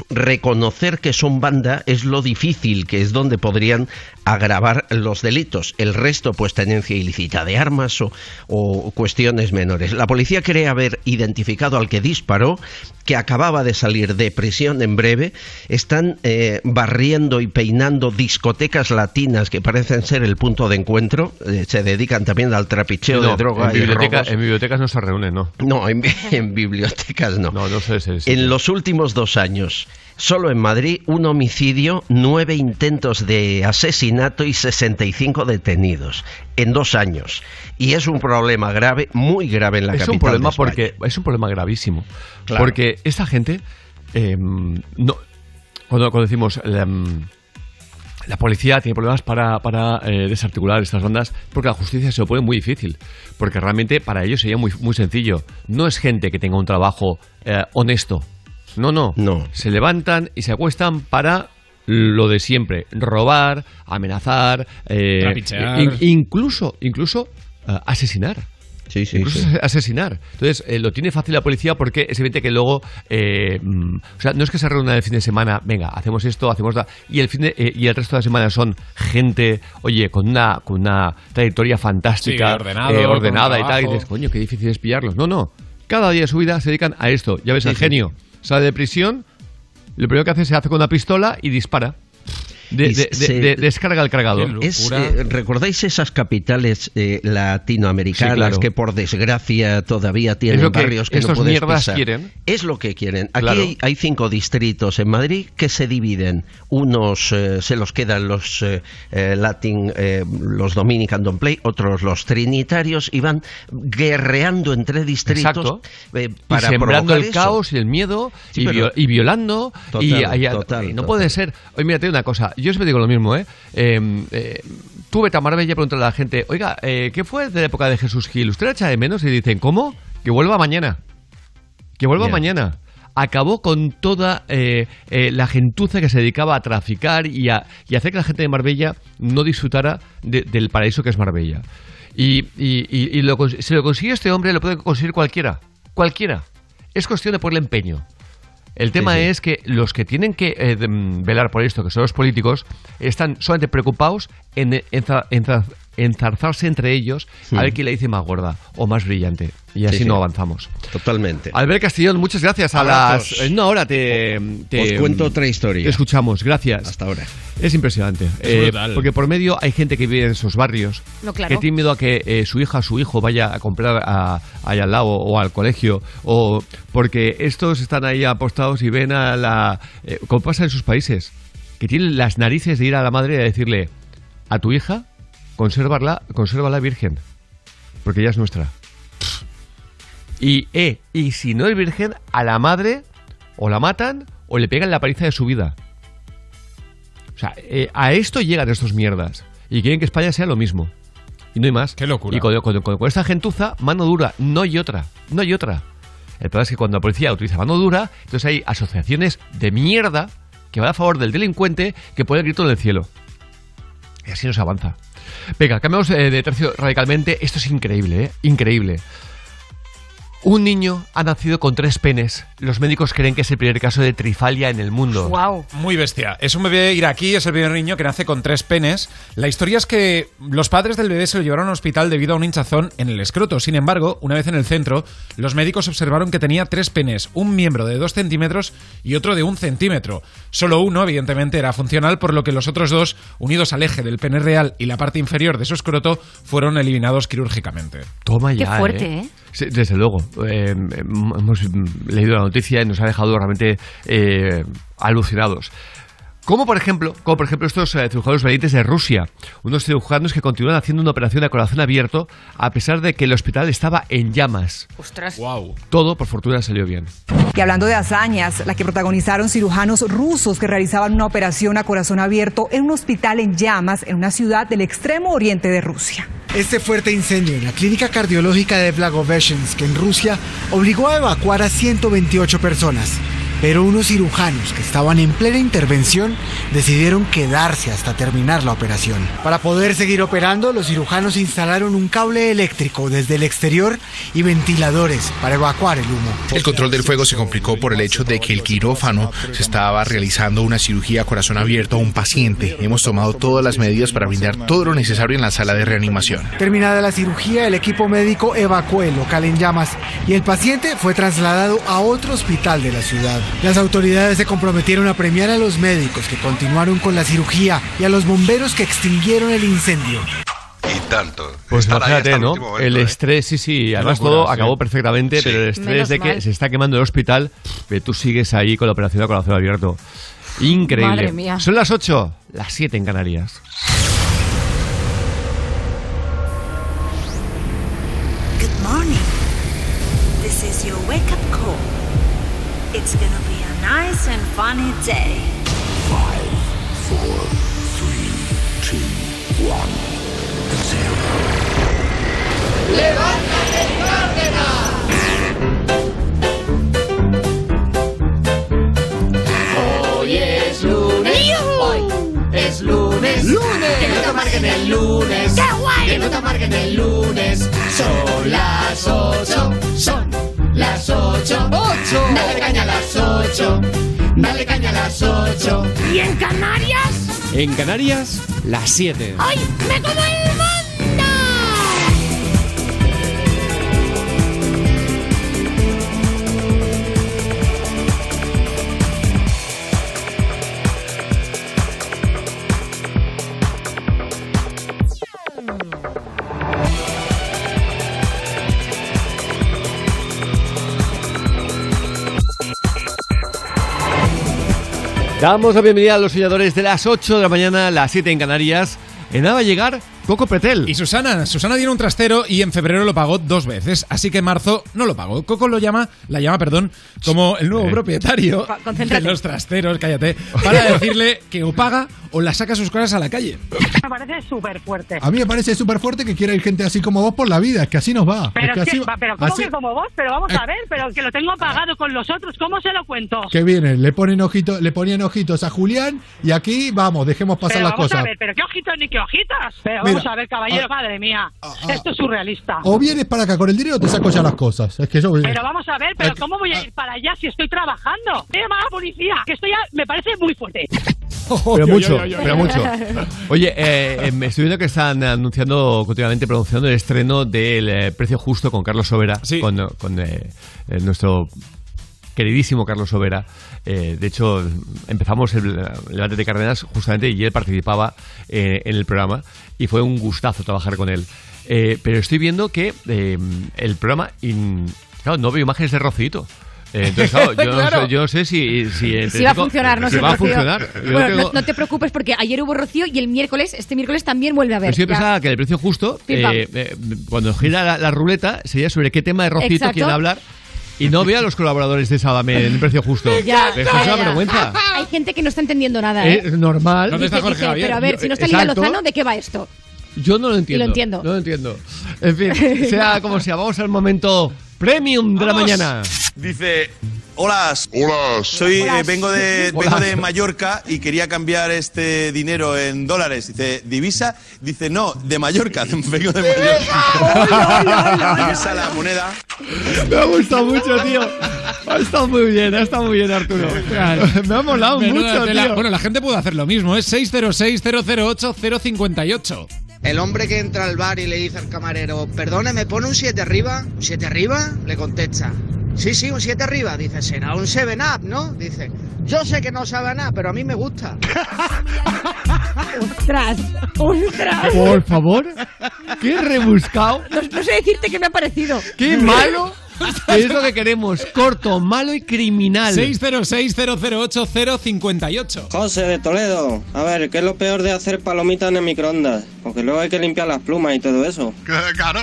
reconocer que son banda es lo difícil, que es donde podrían agravar los delitos. El resto, pues tenencia ilícita de armas o, o cuestiones menores. La policía cree haber identificado al que disparó, que acababa de salir de prisión en breve. Están eh, barriendo y peinando discotecas latinas que parecen ser el punto de encuentro. Eh, se dedican también al trapicheo No, de droga en, y biblioteca- robos. en bibliotecas no se reúnen, ¿no? No, en bibliotecas no. No, no sé, sé, sé. En los últimos dos años, solo en Madrid, un homicidio, nueve intentos de asesinato y 65 detenidos. En dos años. Y es un problema grave, muy grave en la es capital. un problema de porque es un problema gravísimo Claro. porque esta gente eh, no cuando, cuando decimos la, mm, la policía tiene problemas para, para eh, desarticular estas bandas porque la justicia se lo pone muy difícil porque realmente para ellos sería muy, muy sencillo no es gente que tenga un trabajo eh, honesto no, no no se levantan y se acuestan para lo de siempre robar amenazar eh, in- incluso incluso eh, asesinar Sí, sí, incluso sí. asesinar. Entonces, eh, lo tiene fácil la policía porque es evidente que luego, eh, mm, o sea, no es que se reúna el fin de semana, venga, hacemos esto, hacemos da, y el fin de- eh, y el resto de la semana son gente, oye, con una con una trayectoria fantástica, ordenado, eh, ordenada y tal, y dices, coño, qué difícil es pillarlos. No, no, cada día de su vida se dedican a esto. Ya ves, Sí, el sí. genio sale de prisión, lo primero que hace se hace con una pistola y dispara. De- Y de- de- se- de- descarga el cargador. Es, eh, ¿Recordáis esas capitales eh, latinoamericanas Sí, claro. que por desgracia todavía tienen Es lo que barrios que no mierdas pisar? quieren. Es lo que quieren. Aquí Claro. hay, hay cinco distritos en Madrid que se dividen. Unos eh, se los quedan los eh, Latin, eh, los Dominican Don't Play, otros los Trinitarios y van guerreando entre distritos Exacto. eh, y para sembrando el eso. caos y el miedo Sí, y, pero- vio- y violando Total, y, y- total, y no total. puede ser oye mira te digo una cosa yo siempre digo lo mismo eh, Eh, eh, tú vete a Marbella y pregúntale a la gente oiga eh, ¿qué fue de la época de Jesús Gil? ¿usted la echa de menos? y dicen ¿cómo? que vuelva mañana que vuelva mañana acabó con toda eh, eh, la gentuza que se dedicaba a traficar y a, y hacer que la gente de Marbella no disfrutara de- del paraíso que es Marbella. Y, y- y- y lo si lo consigue este hombre, lo puede conseguir cualquiera. Cualquiera. Es cuestión de ponerle empeño. El tema sí. es que los que tienen que eh, mm, velar por esto, que son los políticos, están solamente preocupados en enza- enza- enzarzarse entre ellos Sí. a ver quién le dice más gorda o más brillante. Y así Sí, sí. no avanzamos. Totalmente. Albert Castillón, muchas gracias. A las. En una hora te, te- Os cuento otra historia. Te escuchamos, gracias. Hasta ahora. Es impresionante. Es Eh, porque por medio hay gente que vive en esos barrios No, claro. que tiene miedo a que eh, su hija o su hijo vaya a comprar a- allá al lado o al colegio. O porque estos están ahí apostados y ven a la. eh, como pasa en sus países, que tienen las narices de ir a la madre y a decirle a tu hija, consérvala, consérvala virgen. Porque ella es nuestra. Y, eh, y si no es virgen, a la madre o la matan o le pegan la paliza de su vida. O sea, eh, a esto llegan estos mierdas. Y quieren que España sea lo mismo. Y no hay más. Qué locura. Y con, con- con- con esta gentuza, mano dura, no hay otra. No hay otra. El problema es que cuando la policía utiliza mano dura, entonces hay asociaciones de mierda que van a favor del delincuente que ponen el grito en el cielo. Y así no se avanza. Venga, cambiamos eh, de tercio radicalmente. Esto es increíble, ¿eh? Increíble. Un niño ha nacido con tres penes. Los médicos creen que es el primer caso de trifalia en el mundo. Wow. Muy bestia. Es un bebé iraquí, es el primer niño que nace con tres penes. La historia es que los padres del bebé se lo llevaron al hospital debido a un hinchazón en el escroto. Sin embargo, una vez en el centro, los médicos observaron que tenía tres penes, un miembro de dos centímetros y otro de un centímetro. Solo uno, evidentemente, era funcional, por lo que los otros dos, unidos al eje del pene real y la parte inferior de su escroto, fueron eliminados quirúrgicamente. Toma Qué ya. fuerte, ¿eh? Sí, desde luego. Eh, hemos leído la noticia y nos ha dejado realmente eh, alucinados. Como por ejemplo, como por ejemplo estos eh, cirujanos valientes de Rusia, unos cirujanos que continúan haciendo una operación a corazón abierto a pesar de que el hospital estaba en llamas. Ostras. Wow. Todo, por fortuna, salió bien. Y hablando de hazañas, la que protagonizaron cirujanos rusos que realizaban una operación a corazón abierto en un hospital en llamas en una ciudad del extremo oriente de Rusia. Este fuerte incendio en la clínica cardiológica de Blagoveshchensk en Rusia obligó a evacuar a 128 personas. Pero unos cirujanos que estaban en plena intervención decidieron quedarse hasta terminar la operación. Para poder seguir operando, los cirujanos instalaron un cable eléctrico desde el exterior y ventiladores para evacuar el humo. El control del fuego se complicó por el hecho de que el quirófano se estaba realizando una cirugía a corazón abierto a un paciente. Hemos tomado todas las medidas para brindar todo lo necesario en la sala de reanimación. Terminada la cirugía, el equipo médico evacuó el local en llamas y el paciente fue trasladado a otro hospital de la ciudad. Las autoridades se comprometieron a premiar a los médicos que continuaron con la cirugía y a los bomberos que extinguieron el incendio. Y tanto. Pues imagínate, el ¿no? último momento, El ¿eh? estrés, sí, sí. Además locura, todo sí. acabó perfectamente, Sí. pero el estrés Menos de que mal. se está quemando el hospital, que tú sigues ahí con la operación a corazón abierto. Increíble. Madre mía. Son las 8, las 7 en Canarias. Day. Five, four, three, two, one, zero. ¡Levántate, Cárdenas! Hoy es lunes. Hoy es lunes. ¡Lunes! Que no te amarguen el lunes. ¡Qué guay! Que no te amarguen el lunes. Son las ocho. Son las ocho. ¡Ocho! Dale caña a las ocho. Dale caña a las ocho. ¿Y en Canarias? En Canarias, las 7. ¡Ay, me como el Damos la bienvenida a los soñadores de las 8 de la mañana, las 7 en Canarias. En nada va a llegar Coco Pretel. Y Susana, Susana tiene un trastero y en febrero lo pagó dos veces, así que en marzo no lo pagó. Coco lo llama, la llama, perdón, como el nuevo Eh. propietario Pa- de los trasteros, cállate, para decirle que o paga o la saca sus cosas a la calle. Me parece súper fuerte. A mí me parece súper fuerte que quiera ir gente así como vos por la vida, es que así nos va. Pero, es que así- va, pero ¿cómo así- que como vos? Pero vamos Eh. a ver, pero que lo tengo pagado con los otros, ¿cómo se lo cuento? que viene, le ponen ojitos, le ponían ojitos a Julián y aquí vamos, dejemos pasar pero las vamos cosas. a ver, pero qué ojitos ni qué hojitas. Pero Mira, vamos a ver, caballero, ah, madre mía. Esto es surrealista. O vienes para acá con el dinero o te saco ya las cosas. Es que yo Pero vamos a ver, pero Eh, ¿cómo voy a ir para allá si estoy trabajando? Voy a la policía, que esto ya me parece muy fuerte. Pero mucho, pero mucho. Oye, eh, eh, me estoy viendo que están anunciando continuamente, pronunciando el estreno del eh, Precio Justo con Carlos Sobera, con, con, eh, nuestro queridísimo Carlos Sobera. Eh, de hecho, empezamos el, el debate de Cárdenas justamente y él participaba eh, en el programa y fue un gustazo trabajar con él. Eh, pero estoy viendo que eh, el programa, in- claro, no veo imágenes de Rocito. Eh, entonces, claro, yo, no sé, yo no sé si... Si, va a funcionar, no si va a funcionar. Yo Bueno, tengo- no, no te preocupes porque ayer hubo Rocío y el miércoles, este miércoles también vuelve a haber. Pero sí, yo Ya. pensaba que el precio justo, eh, eh, cuando gira la, la ruleta, sería sobre qué tema de Rocito quieren hablar. Y no veo a los colaboradores de Sálvame en el precio justo. Ya, vergüenza. Hay gente que no está entendiendo nada, ¿eh? Es normal. Dice- dice, Pero a ver, si no está Exacto. Lozano, ¿de qué va esto? Yo no lo entiendo. Lo entiendo. No lo entiendo. En fin, sea como sea, vamos al momento premium de la mañana. Dice, hola, hola. Soy, eh, vengo de vengo de Mallorca y quería cambiar este dinero en dólares. Dice, divisa. Dice, no, de Mallorca. Vengo de Mallorca. divisa la moneda. Me ha gustado mucho, tío. Ha estado muy bien, ha estado muy bien, Arturo. Me ha molado Menuda mucho, tela. tío. Bueno, la gente puede hacer lo mismo, es 606-008-058. El hombre que entra al bar y le dice al camarero, perdone, ¿me pone un 7 arriba? ¿Un 7 arriba? Le contesta, Sí, sí, un 7 arriba. Dice, será un 7-up, ¿no? Dice, yo sé que no sabe nada, pero a mí me gusta. ¡Ostras! ¡Ostras! Por favor, qué rebuscado, No, no sé decirte qué me ha parecido. qué malo. Es lo que queremos, corto, malo y criminal. 606-008-058. José de Toledo, a ver, ¿qué es lo peor de hacer palomitas en el microondas? Porque luego hay que limpiar las plumas y todo eso. Claro.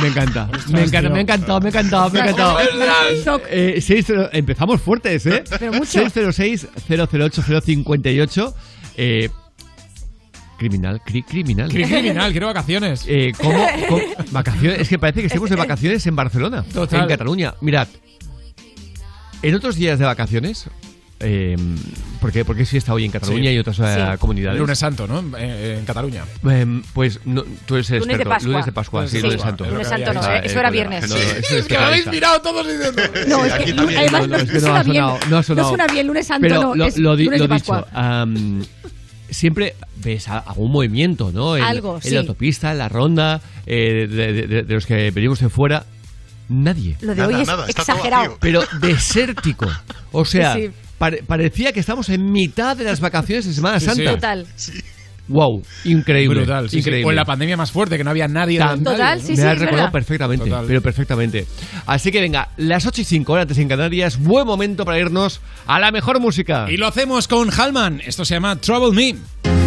Me encanta, me encanta, me ha encantado, me ha encantado, me ha encantado. Eh, empezamos fuertes, ¿eh? Pero mucho. 606-008-058. Eh, criminal, cri- criminal. Cri- Criminal, quiero vacaciones. Eh, ¿cómo, cómo- Vacaciones, es que parece que estemos de vacaciones en Barcelona, Total. en Cataluña. Mirad, en otros días de vacaciones, eh, ¿por qué? Porque sí está hoy en Cataluña Sí. y otras eh, Sí. comunidades. Lunes Santo, ¿no? Eh, en Cataluña. Em, pues no, tú eres el Lunes de experto. Pascua. Lunes de Pascua, Lunes sí, lunes santo. Lunes Santo no, eh, eso era eh, viernes. no, eso es Es que lo habéis mirado todos diciendo. No, es que además No, no, no, es que no no suena ha bien. sonado, no ha sonado. suena bien, lunes santo Pero no, lo, es lo di- lunes lo de dicho, siempre ves algún movimiento, ¿no? En, Algo, en sí. la autopista, en la ronda, eh, de, de- de- de los que venimos de fuera. Nadie. Lo de Nada, hoy es nada, exagerado. Pero desértico. O sea, Sí. Pare- parecía que estamos en mitad de las vacaciones de Semana Sí, sí. Santa. Total. Wow, increíble. Brutal, sí, sí. increíble. O en la pandemia más fuerte, que no había nadie. Tan- nadie, Total, ¿no? sí, me sí, has recordado verdad. perfectamente, Total. pero perfectamente. Así que venga, las 8 y 5 horas antes en Canarias, buen momento para irnos a la mejor música. Y lo hacemos con Halman. Esto se llama Trouble Me.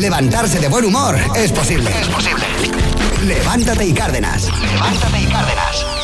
Levantarse de buen humor es posible. Es posible. Levántate y Cárdenas. Levántate y Cárdenas.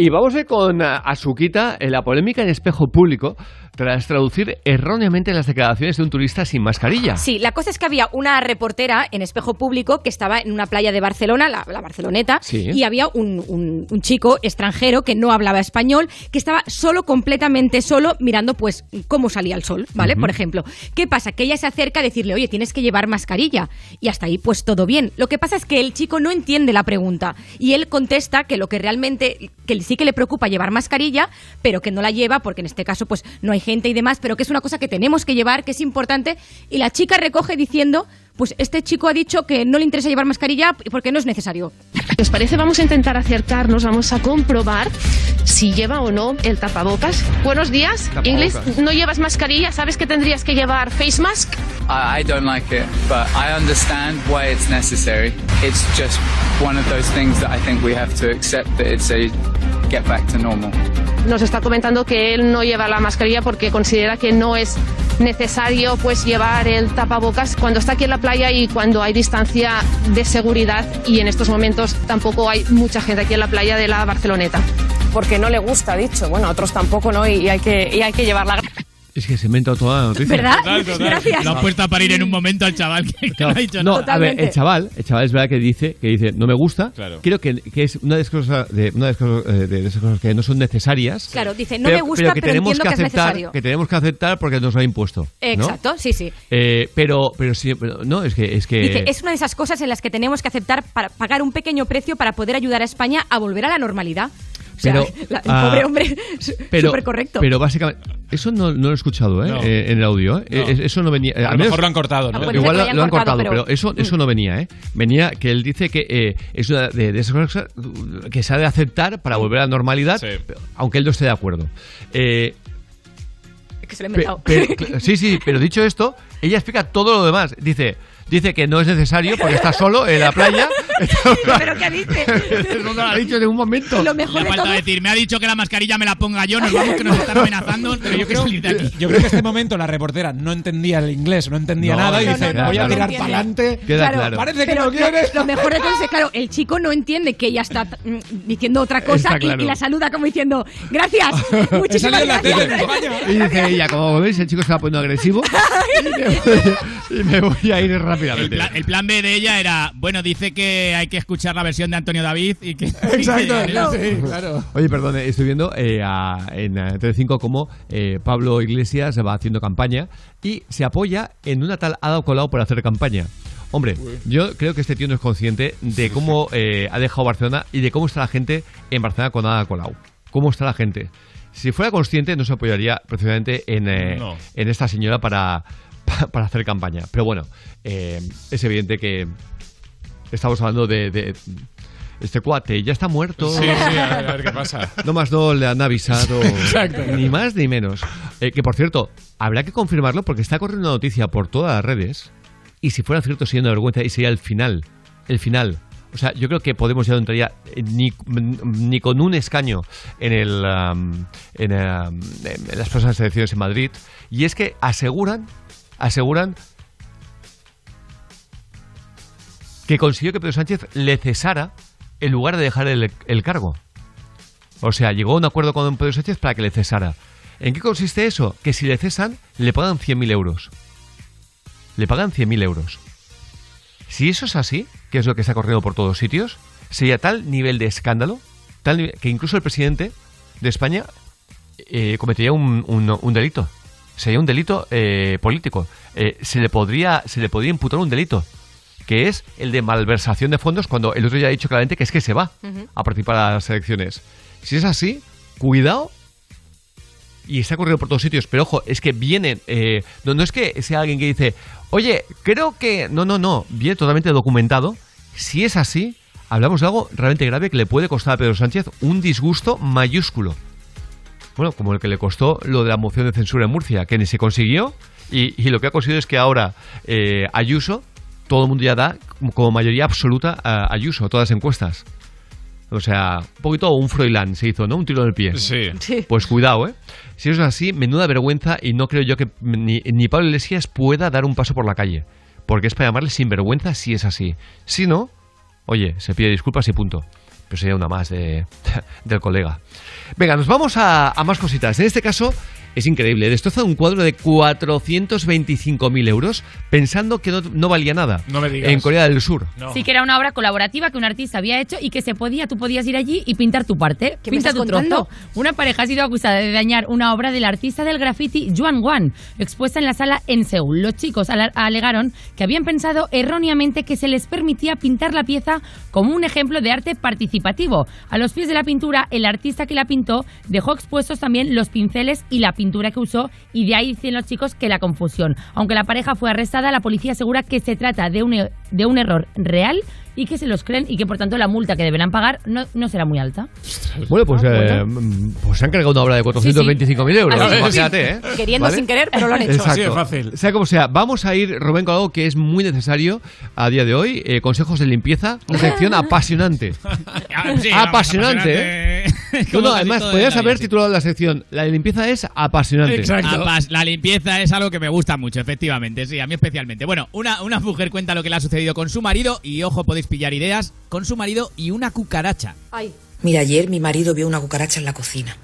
Y vamos a ir con ah, Azuquita en la polémica en espejo público tras traducir erróneamente las declaraciones de un turista sin mascarilla. Sí, la cosa es que había una reportera en espejo público que estaba en una playa de Barcelona, la, la Barceloneta, Sí. y había un, un- un chico extranjero que no hablaba español, que estaba solo, completamente solo, mirando pues cómo salía el sol, ¿vale? Por ejemplo. ¿Qué pasa? Que ella se acerca a decirle, oye, tienes que llevar mascarilla. Y hasta ahí pues todo bien. Lo que pasa es que el chico no entiende la pregunta y él contesta que lo que realmente, que sí que le preocupa llevar mascarilla, pero que no la lleva porque en este caso pues no hay gente y demás, pero que es una cosa que tenemos que llevar, que es importante. Y la chica recoge diciendo, pues este chico ha dicho que no le interesa llevar mascarilla porque no es necesario. ¿Os parece? Vamos a intentar acercarnos, vamos a comprobar si lleva o no el tapabocas. Buenos días, Tapabocas. Inglis. ¿No llevas mascarilla? ¿Sabes que tendrías que llevar face mask? I, I don't like it, but I understand why it's necessary. It's just one of those things that I think we have to accept that it's a get back to normal. Nos está comentando que él no lleva la mascarilla porque considera que no es necesario pues llevar el tapabocas cuando está aquí en la playa y cuando hay distancia de seguridad y en estos momentos tampoco hay mucha gente aquí en la playa de la Barceloneta. Porque no le gusta, ha dicho. Bueno, a otros tampoco, ¿no? Y hay que, y hay que llevarla. Es que se inventa toda la noticia. ¿Verdad? Total, total. Gracias. Lo ha puesto a parir en un momento al chaval que, que no ha dicho No, nada. a ver, el chaval, el chaval es verdad que dice, que dice, no me gusta. Claro. Creo que, que es una de esas cosas, de, una de esas cosas, eh, de esas cosas que no son necesarias. Claro, dice, no me gusta, pero tenemos entiendo que es aceptar, necesario. que tenemos que aceptar porque nos lo ha impuesto. ¿no? Exacto, sí, sí. Eh, pero, pero sí, pero no, es que, es que. Dice, es una de esas cosas en las que tenemos que aceptar para pagar un pequeño precio para poder ayudar a España a volver a la normalidad. O sea, Pero, la- el ah, pobre hombre, pero, súper correcto. Pero básicamente, eso no, no lo he escuchado ¿eh? No. Eh, en el audio. ¿eh? No. Eh, Eso no venía. eh, A al lo menos- mejor lo han cortado, ¿no? Igual lo, han cortado, pero, pero- eso, eso no venía, ¿eh? Venía que él dice que eh, es una de, de esas cosas que se ha de aceptar para volver a la normalidad, aunque él no esté de acuerdo. Eh, que se lo he inventado. sí, sí, pero dicho esto, ella explica todo lo demás. Dice, dice que no es necesario porque está solo en la playa. ¿Pero qué dice? no lo ha dicho en ningún momento. Lo mejor Le falta todo- decir, me ha dicho que la mascarilla me la ponga yo, nos vamos que nos están amenazando, Pero yo salir de aquí. yo creo que en este momento la reportera no entendía el inglés, no entendía No, nada y dice, no, no, voy a tirar para adelante. Queda claro. Parece que Pero no quiere. lo, mejor de todo es que, claro, el chico no entiende que ella está mm, diciendo otra cosa y- claro. y, la saluda como diciendo, gracias, muchísimas la gracias. Y dice ella, como veis, el chico se va poniendo agresivo y me voy a ir El rápidamente. el plan B de ella era, bueno, dice que hay que escuchar la versión de Antonio David y que... Exacto, y que- no, sí, claro. Oye, perdón, eh, estoy viendo eh, a- en eh, Telecinco cómo eh, Pablo Iglesias va haciendo campaña y se apoya en una tal Ada Colau por hacer campaña. Hombre, yo creo que este tío no es consciente de cómo eh, ha dejado Barcelona y de cómo está la gente en Barcelona con Ada Colau. ¿Cómo está la gente? Si fuera consciente, no se apoyaría precisamente en, eh, No. en esta señora para, pa- para hacer campaña. Pero bueno, eh, es evidente que estamos hablando de, de- este cuate, ya está muerto. Sí, sí, a ver, a ver qué pasa. No más no le han avisado. Exacto. Ni más ni menos. Eh, que por cierto, habrá que confirmarlo porque está corriendo una noticia por todas las redes. Y si fuera cierto sería una vergüenza y sería el final. El final. O sea, yo creo que Podemos ya no entraría eh, ni, ni con un escaño en, el, um, en, um, en las próximas elecciones en Madrid. Y es que aseguran, aseguran que consiguió que Pedro Sánchez le cesara en lugar de dejar el, cargo. O sea, llegó a un acuerdo con Pedro Sánchez para que le cesara. ¿En qué consiste eso? Que si le cesan, le pagan 100.000 euros. Le pagan 100.000 euros. Si eso es así, que es lo que está corriendo por todos sitios, sería tal nivel de escándalo tal nivel- que incluso el presidente de España eh, cometería un delito. Sería un delito eh, político. Eh, se, le podría, se le podría imputar un delito, que es el de malversación de fondos cuando el otro ya ha dicho claramente que es que se va a participar a las elecciones. Si es así, cuidado y está corriendo por todos sitios. Pero ojo, es que vienen. eh, no, no es que sea alguien que dice, oye, creo que. No, no, no. Viene totalmente documentado. Si es así, hablamos de algo realmente grave que le puede costar a Pedro Sánchez un disgusto mayúsculo. Bueno, como el que le costó lo de la moción de censura en Murcia, que ni se consiguió. Y, y lo que ha conseguido es que ahora eh, Ayuso, todo el mundo ya da como- mayoría absoluta a Ayuso, todas las encuestas. O sea, un poquito un Froilán se hizo, ¿no? Un tiro en el pie. Sí. Sí. Pues cuidado, ¿eh? Si eso es así, menuda vergüenza y no creo yo que ni, ni Pablo Iglesias pueda dar un paso por la calle. Porque es para llamarle sinvergüenza si es así. Si no, oye, se pide disculpas y punto. Pero sería una más de, del colega. Venga, nos vamos a, a más cositas. En este caso, es increíble. Destroza un cuadro de 425.000 euros pensando que no, no valía nada. No me digas. En Corea del Sur. Sí que era una obra colaborativa que un artista había hecho y que se podía, tú podías ir allí y pintar tu parte, ¿Qué me pinta estás tu trozo. contando? Una pareja ha sido acusada de dañar una obra del artista del graffiti Juan Wan, expuesta en la sala en Seúl. Los chicos alegaron que habían pensado erróneamente que se les permitía pintar la pieza como un ejemplo de arte participativo. A los pies de la pintura, el artista que la pintó dejó expuestos también los pinceles y la pintura que usó y de ahí dicen los chicos que la confusión. Aunque la pareja fue arrestada, la policía asegura que se trata de un, e- de un error real y que se los creen y que por tanto la multa que deberán pagar no, no será muy alta. Bueno, pues, Ah, eh, pues se han cargado una obra de 425.000 euros. Así es. Imagínate, ¿eh? Queriendo ¿Vale? sin querer, pero lo han hecho. Exacto. Así de fácil. Sea como sea, vamos a ir, Rubén, con algo que es muy necesario a día de hoy. eh, consejos de limpieza, una sección apasionante. Sí, apasionante, ¿eh? Como No, no, además, podrías haber sí. titulado la sección La limpieza es apasionante. Apas- la limpieza es algo que me gusta mucho, efectivamente, sí, a mí especialmente. Bueno, una, una mujer cuenta lo que le ha sucedido con su marido y, ojo, podéis pillar ideas, con su marido y una cucaracha. Ay. Mira, ayer mi marido vio una cucaracha en la cocina.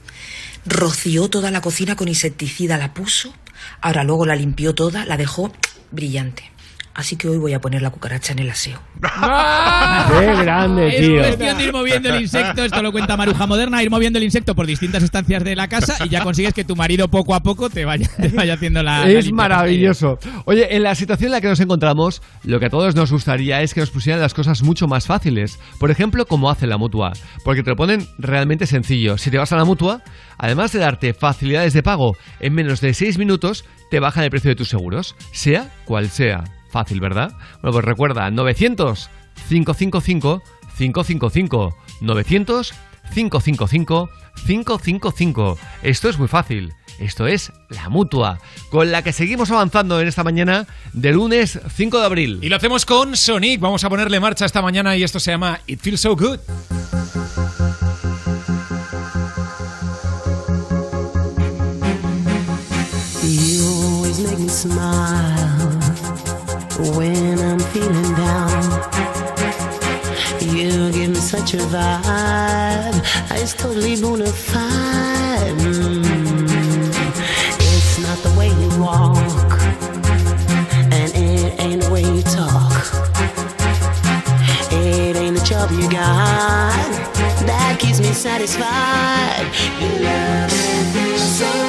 Roció toda la cocina con insecticida, la puso, ahora luego la limpió toda, la dejó brillante. Así que hoy voy a poner la cucaracha en el aseo. ¡Qué grande, Es tío! cuestión de ir moviendo el insecto, esto lo cuenta Maruja Moderna, ir moviendo el insecto por distintas estancias de la casa y ya consigues que tu marido poco a poco te vaya, te vaya haciendo la... Es maravilloso. Oye, en la situación en la que nos encontramos, lo que a todos nos gustaría es que nos pusieran las cosas mucho más fáciles. Por ejemplo, como hace la mutua. Porque te lo ponen realmente sencillo. Si te vas a la mutua, además de darte facilidades de pago en menos de 6 minutos, te bajan el precio de tus seguros. Sea cual sea. Fácil, ¿verdad? Bueno, pues recuerda, 900 555 555 900 555 555. Esto es muy fácil. Esto es la mutua, con la que seguimos avanzando en esta mañana de lunes 5 de abril. Y lo hacemos con Sonic. Vamos a ponerle marcha esta mañana y esto se llama It Feels So Good. You always make me smile when I'm feeling down. You give me such a vibe, it's totally bona fide. Mm. It's not the way you walk, and it ain't the way you talk. It ain't the job you got that keeps me satisfied. Your love feels so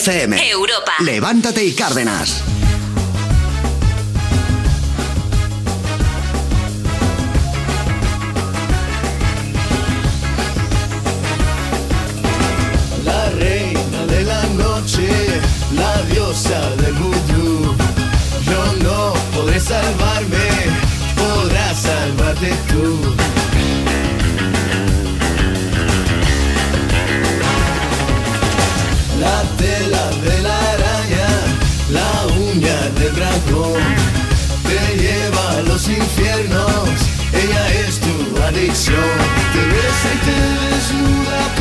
FM. Europa. Levántate y Cárdenas. Infiernos, ella es tu adicción. Te besa y te desnuda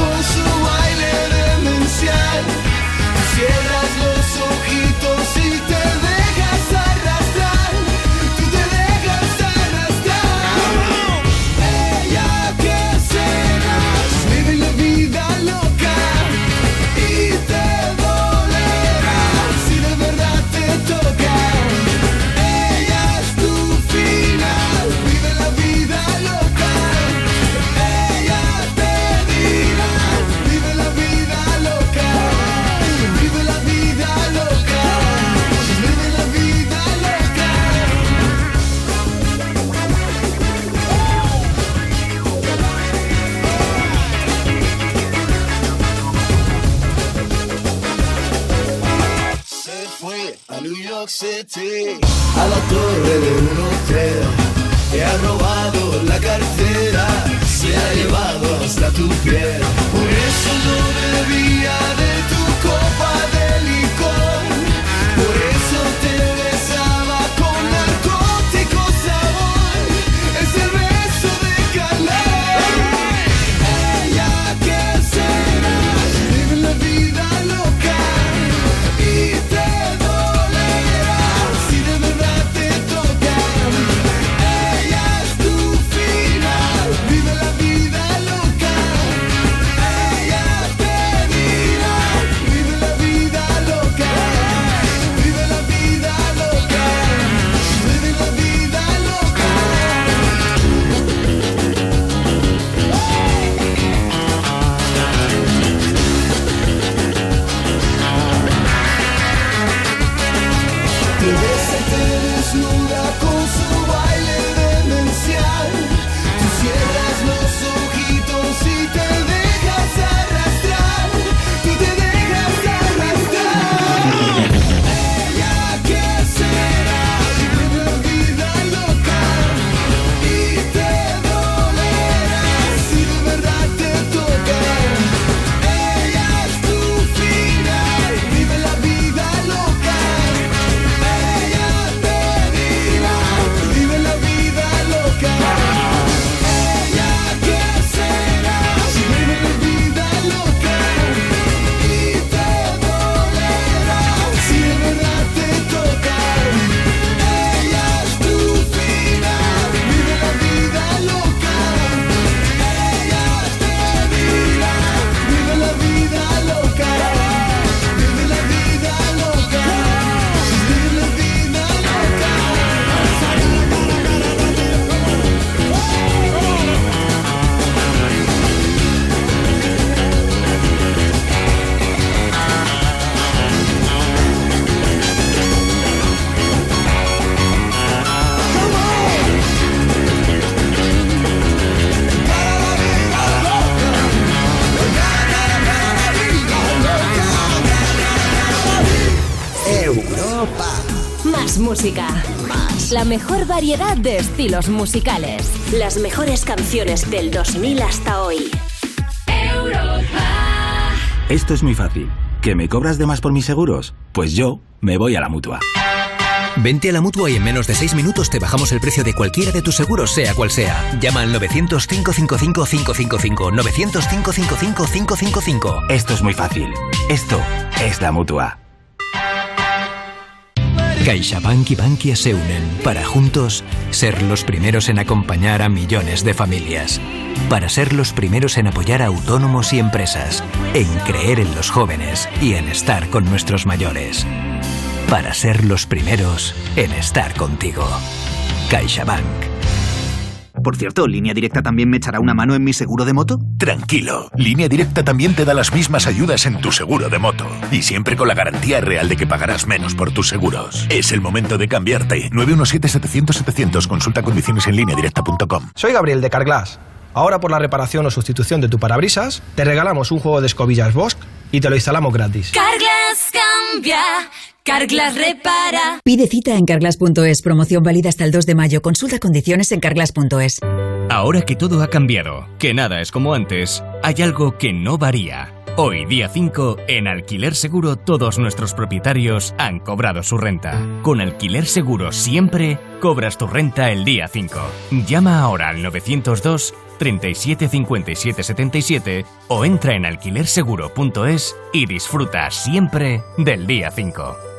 A la torre de un hotel. Te ha robado la cartera, se ha llevado hasta tu piel. Por eso no bebía de música. La mejor variedad de estilos musicales. Las mejores canciones del 2000 hasta hoy. Esto es muy fácil. ¿Que me cobras de más por mis seguros? Pues yo me voy a la mutua. Vente a la mutua y en menos de 6 minutos te bajamos el precio de cualquiera de tus seguros, sea cual sea. Llama al 900-555-555. 900-555-555. Esto es muy fácil. Esto es la mutua. CaixaBank y Bankia se unen para juntos ser los primeros en acompañar a millones de familias. Para ser los primeros en apoyar a autónomos y empresas. En creer en los jóvenes y en estar con nuestros mayores. Para ser los primeros en estar contigo. CaixaBank. Por cierto, ¿Línea Directa también me echará una mano en mi seguro de moto? Tranquilo, Línea Directa también te da las mismas ayudas en tu seguro de moto. Y siempre con la garantía real de que pagarás menos por tus seguros. Es el momento de cambiarte. 917-700-700. Consulta condiciones en línea directa.com. Soy Gabriel de Carglass. Ahora por la reparación o sustitución de tu parabrisas, te regalamos un juego de escobillas Bosch y te lo instalamos gratis. Carglass cambia, Carglass repara. Pide cita en carglass.es. Promoción válida hasta el 2 de mayo. Consulta condiciones en carglass.es. Ahora que todo ha cambiado, que nada es como antes, hay algo que no varía. Hoy, día 5, en Alquiler Seguro todos nuestros propietarios han cobrado su renta. Con Alquiler Seguro siempre cobras tu renta el día 5. Llama ahora al 902 37 57 77 o entra en alquilerseguro.es y disfruta siempre del día 5.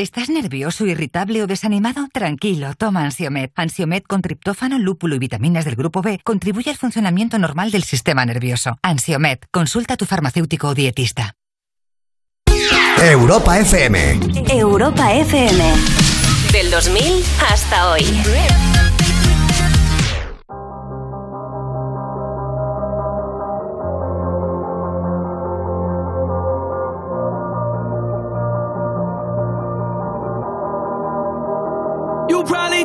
¿Estás nervioso, irritable o desanimado? Tranquilo, toma Ansiomed. Ansiomed con triptófano, lúpulo y vitaminas del grupo B contribuye al funcionamiento normal del sistema nervioso. Ansiomed, consulta a tu farmacéutico o dietista. Europa FM. Europa FM. Del 2000 hasta hoy.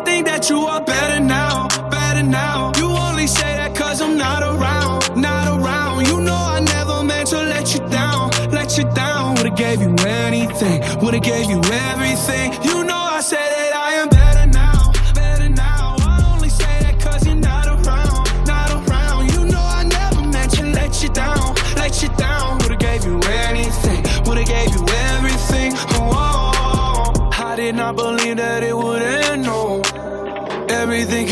Think that you are better now, better now. You only say that cause I'm not around, not around. You know I never meant to let you down, let you down. Would've gave you anything, would've gave you everything. You know I said that I am better now, better now. I only say that cause you're not around, not around. You know I never meant to let you down, let you down. Would've gave you anything, would've gave you everything. Oh, oh, oh. I did not believe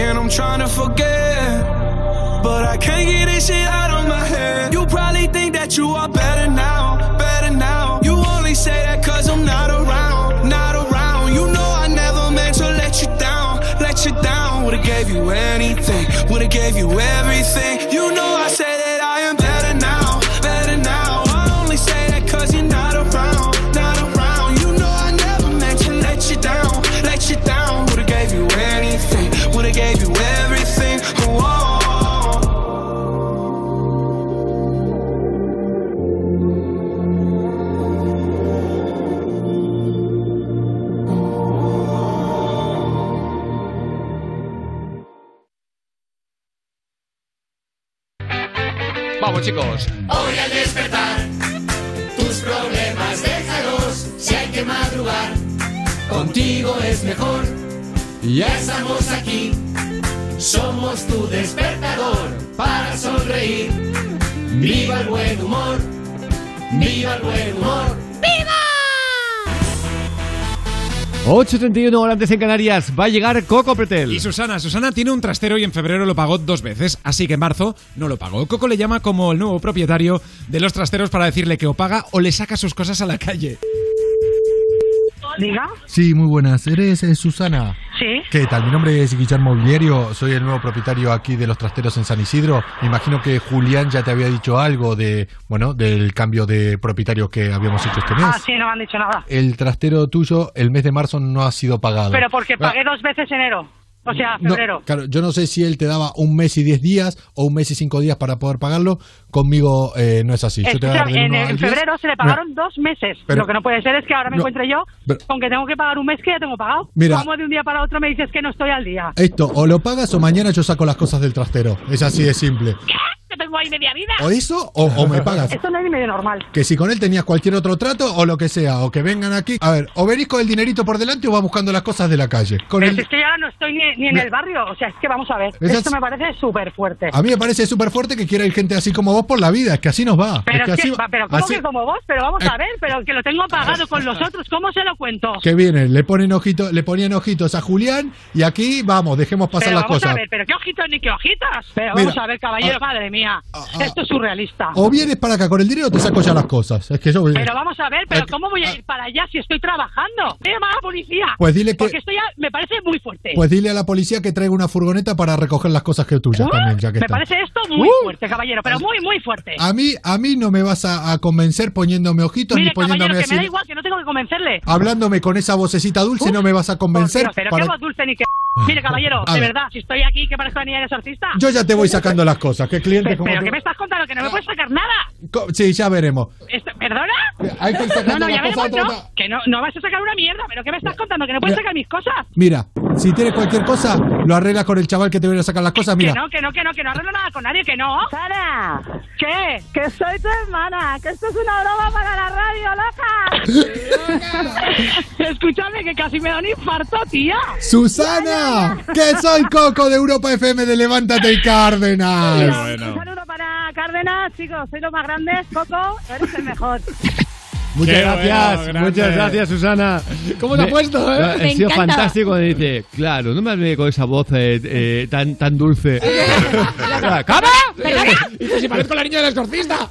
And I'm trying to forget. But I can't get this shit out of my head. You probably think that you are better now, better now. You only say that cause I'm not around, not around. You know I never meant to let you down, let you down. Would've gave you anything, would've gave you everything. You know 8.31 horas antes en Canarias. Va a llegar Coco Pretel. Y Susana, Susana tiene un trastero y en febrero lo pagó dos veces, así que en marzo no lo pagó. Coco le llama como el nuevo propietario de los trasteros para decirle que o paga o le saca sus cosas a la calle. Diga. Sí, muy buenas. ¿Eres eh, Susana? Sí. ¿Qué tal? Mi nombre es Guillermo Mobiliario, soy el nuevo propietario aquí de los trasteros en San Isidro. Me imagino que Julián ya te había dicho algo de, bueno, del cambio de propietario que habíamos hecho este mes. Ah, sí, no me han dicho nada. El trastero tuyo el mes de marzo no ha sido pagado. Pero porque Ah, pagué dos veces enero. O sea, No, febrero. claro, yo no sé si él te daba un mes y diez días o un mes y cinco días para poder pagarlo. Conmigo eh, no es así. Yo te voy a dar Escucha, del en, en febrero se le pagaron dos meses. Pero- Lo que no puede ser es que ahora me No, encuentre yo pero- con que tengo que pagar un mes que ya tengo pagado. Mira. ¿Cómo de un día para otro me dices que no estoy al día? Esto, o lo pagas o mañana yo saco las cosas del trastero. Es así de simple. Que tengo ahí media vida. O eso o, o me pagas. Esto no es ni medio normal. Que si con él tenías cualquier otro trato o lo que sea, o que vengan aquí. A ver, o venís con el dinerito por delante o vas buscando las cosas de la calle. Con Pero el- es que ahora no estoy ni, ni en el barrio. O sea, es que vamos a ver. Esas- Esto me parece súper fuerte. A mí me parece súper fuerte que quiera ir gente así como vos por la vida. Es que así nos va. Pero, es que es que, así va, pero ¿cómo así- que como vos? Pero vamos Eh. a ver, pero que lo tengo pagado con los otros, ¿cómo se lo cuento? que viene, le ponen ojito, le ponían ojitos a Julián y aquí vamos, dejemos pasar pero las vamos cosas. a ver, pero qué ojitos ni qué hojitas. Pero Mira, vamos a ver, caballero, madre mía. Esto es surrealista. O vienes para acá con el dinero o te saco ya las cosas. Es que yo Pero vamos a ver, pero ¿cómo voy a ir para allá si estoy trabajando? Llama a la policía. Pues dile que- Porque esto ya me parece muy fuerte. Pues dile a la policía que traiga una furgoneta para recoger las cosas que tuyas Uh, también, ya que me está. parece esto muy Uh. fuerte, caballero, pero muy, muy fuerte. A mí, a mí no me vas a, a convencer poniéndome ojitos Mire, ni poniéndome caballero, que así. me da igual, que no tengo que convencerle. Hablándome con esa vocecita dulce no me vas a convencer. Dios, pero para- qué voz dulce ni qué... Mire, caballero, de ver. verdad, si estoy aquí, que parezco niña de exorcista. Yo ya te voy sacando las cosas. ¿Qué cliente Pero, como pero tú? ¿qué me estás contando? Que no me puedes sacar nada. Co- Sí, ya veremos. Esto- ¿Perdona? Hay que ir sacando no, no, ya las cosas veremos, otra no. Que no, no vas a sacar una mierda, pero ¿qué me estás contando? Que no puedes Mira. sacar mis cosas. Mira, si tienes cualquier cosa, lo arreglas con el chaval que te viene a sacar las cosas. Mira, Que no, que no, que no, que no arreglo nada con nadie, que no. Sara, ¿Qué? que soy tu hermana, que esto es una broma para la radio, loca. Escúchame, que casi me da un infarto, tía. Susana, que soy Coco de Europa FM de Levántate y Cárdenas. Un saludo para Cárdenas, chicos, soy los más grandes. Coco, eres el mejor. Muchas Qué gracias, bueno, muchas gracias, Susana. ¿Cómo te ha puesto, eh? Ha sido encanta. fantástico cuando dice, claro, no me hable con esa voz eh, eh, tan, tan dulce. ¿Cómo? Dice, si parezco la niña del exorcista.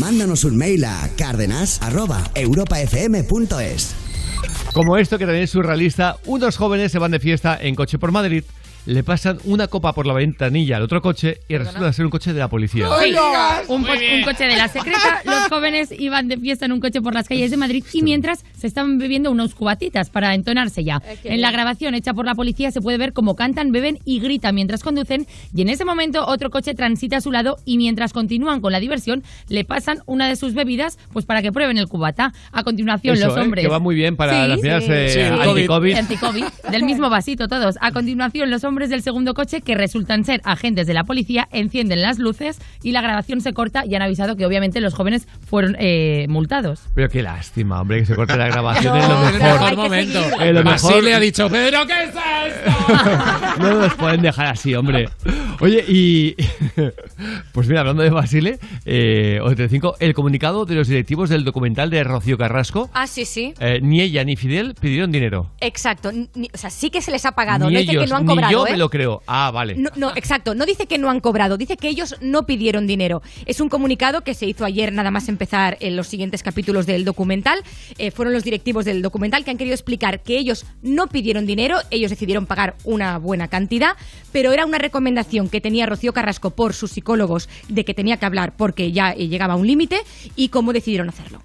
Mándanos un mail a cárdenas.europafm.es. Como esto que también es surrealista, unos jóvenes se van de fiesta en coche por Madrid, le pasan una copa por la ventanilla al otro coche y resulta ser un coche de la policía. Sí, un, coche de la secreta. Los jóvenes iban de fiesta en un coche por las calles de Madrid y mientras se estaban bebiendo unos cubatitas para entonarse ya. En la grabación hecha por la policía se puede ver cómo cantan, beben y gritan mientras conducen y en ese momento otro coche transita a su lado y mientras continúan con la diversión le pasan una de sus bebidas pues para que prueben el cubata. A continuación Eso, los ¿eh? hombres... que va muy bien para Sí, las medidas sí. eh, Sí, anti-COVID. Anti-COVID, del mismo vasito todos. A continuación, los hombres del segundo coche, que resultan ser agentes de la policía, encienden las luces y la grabación se corta y han avisado que obviamente los jóvenes fueron eh, multados. Pero qué lástima, hombre, que se corte la grabación No, es lo en el mejor. mejor momento. Es lo mejor. Basile ha dicho, ¿pero qué es esto? No nos pueden dejar así, hombre. Oye, y. Pues mira, hablando de Basile, eh, Telecinco, el comunicado de los directivos del documental de Rocío Carrasco, Ah, sí, sí. eh, ni ella ni Fidel pidieron dinero. Exacto. Ni- o sea, sí que se les ha pagado. ni no ellos, que no han ni cobrado. Yo ¿eh? me lo creo. Ah, vale. No, no, exacto. No dice que no han cobrado, dice que ellos no pidieron dinero. Es un comunicado que se hizo ayer nada más empezar en los siguientes capítulos del documental. Eh, fueron los directivos del documental que han querido explicar que ellos no pidieron dinero, ellos decidieron pagar una buena cantidad, pero era una recomendación que tenía Rocío Carrasco por sus psicólogos de que tenía que hablar porque ya eh, llegaba a un límite y cómo decidieron hacerlo.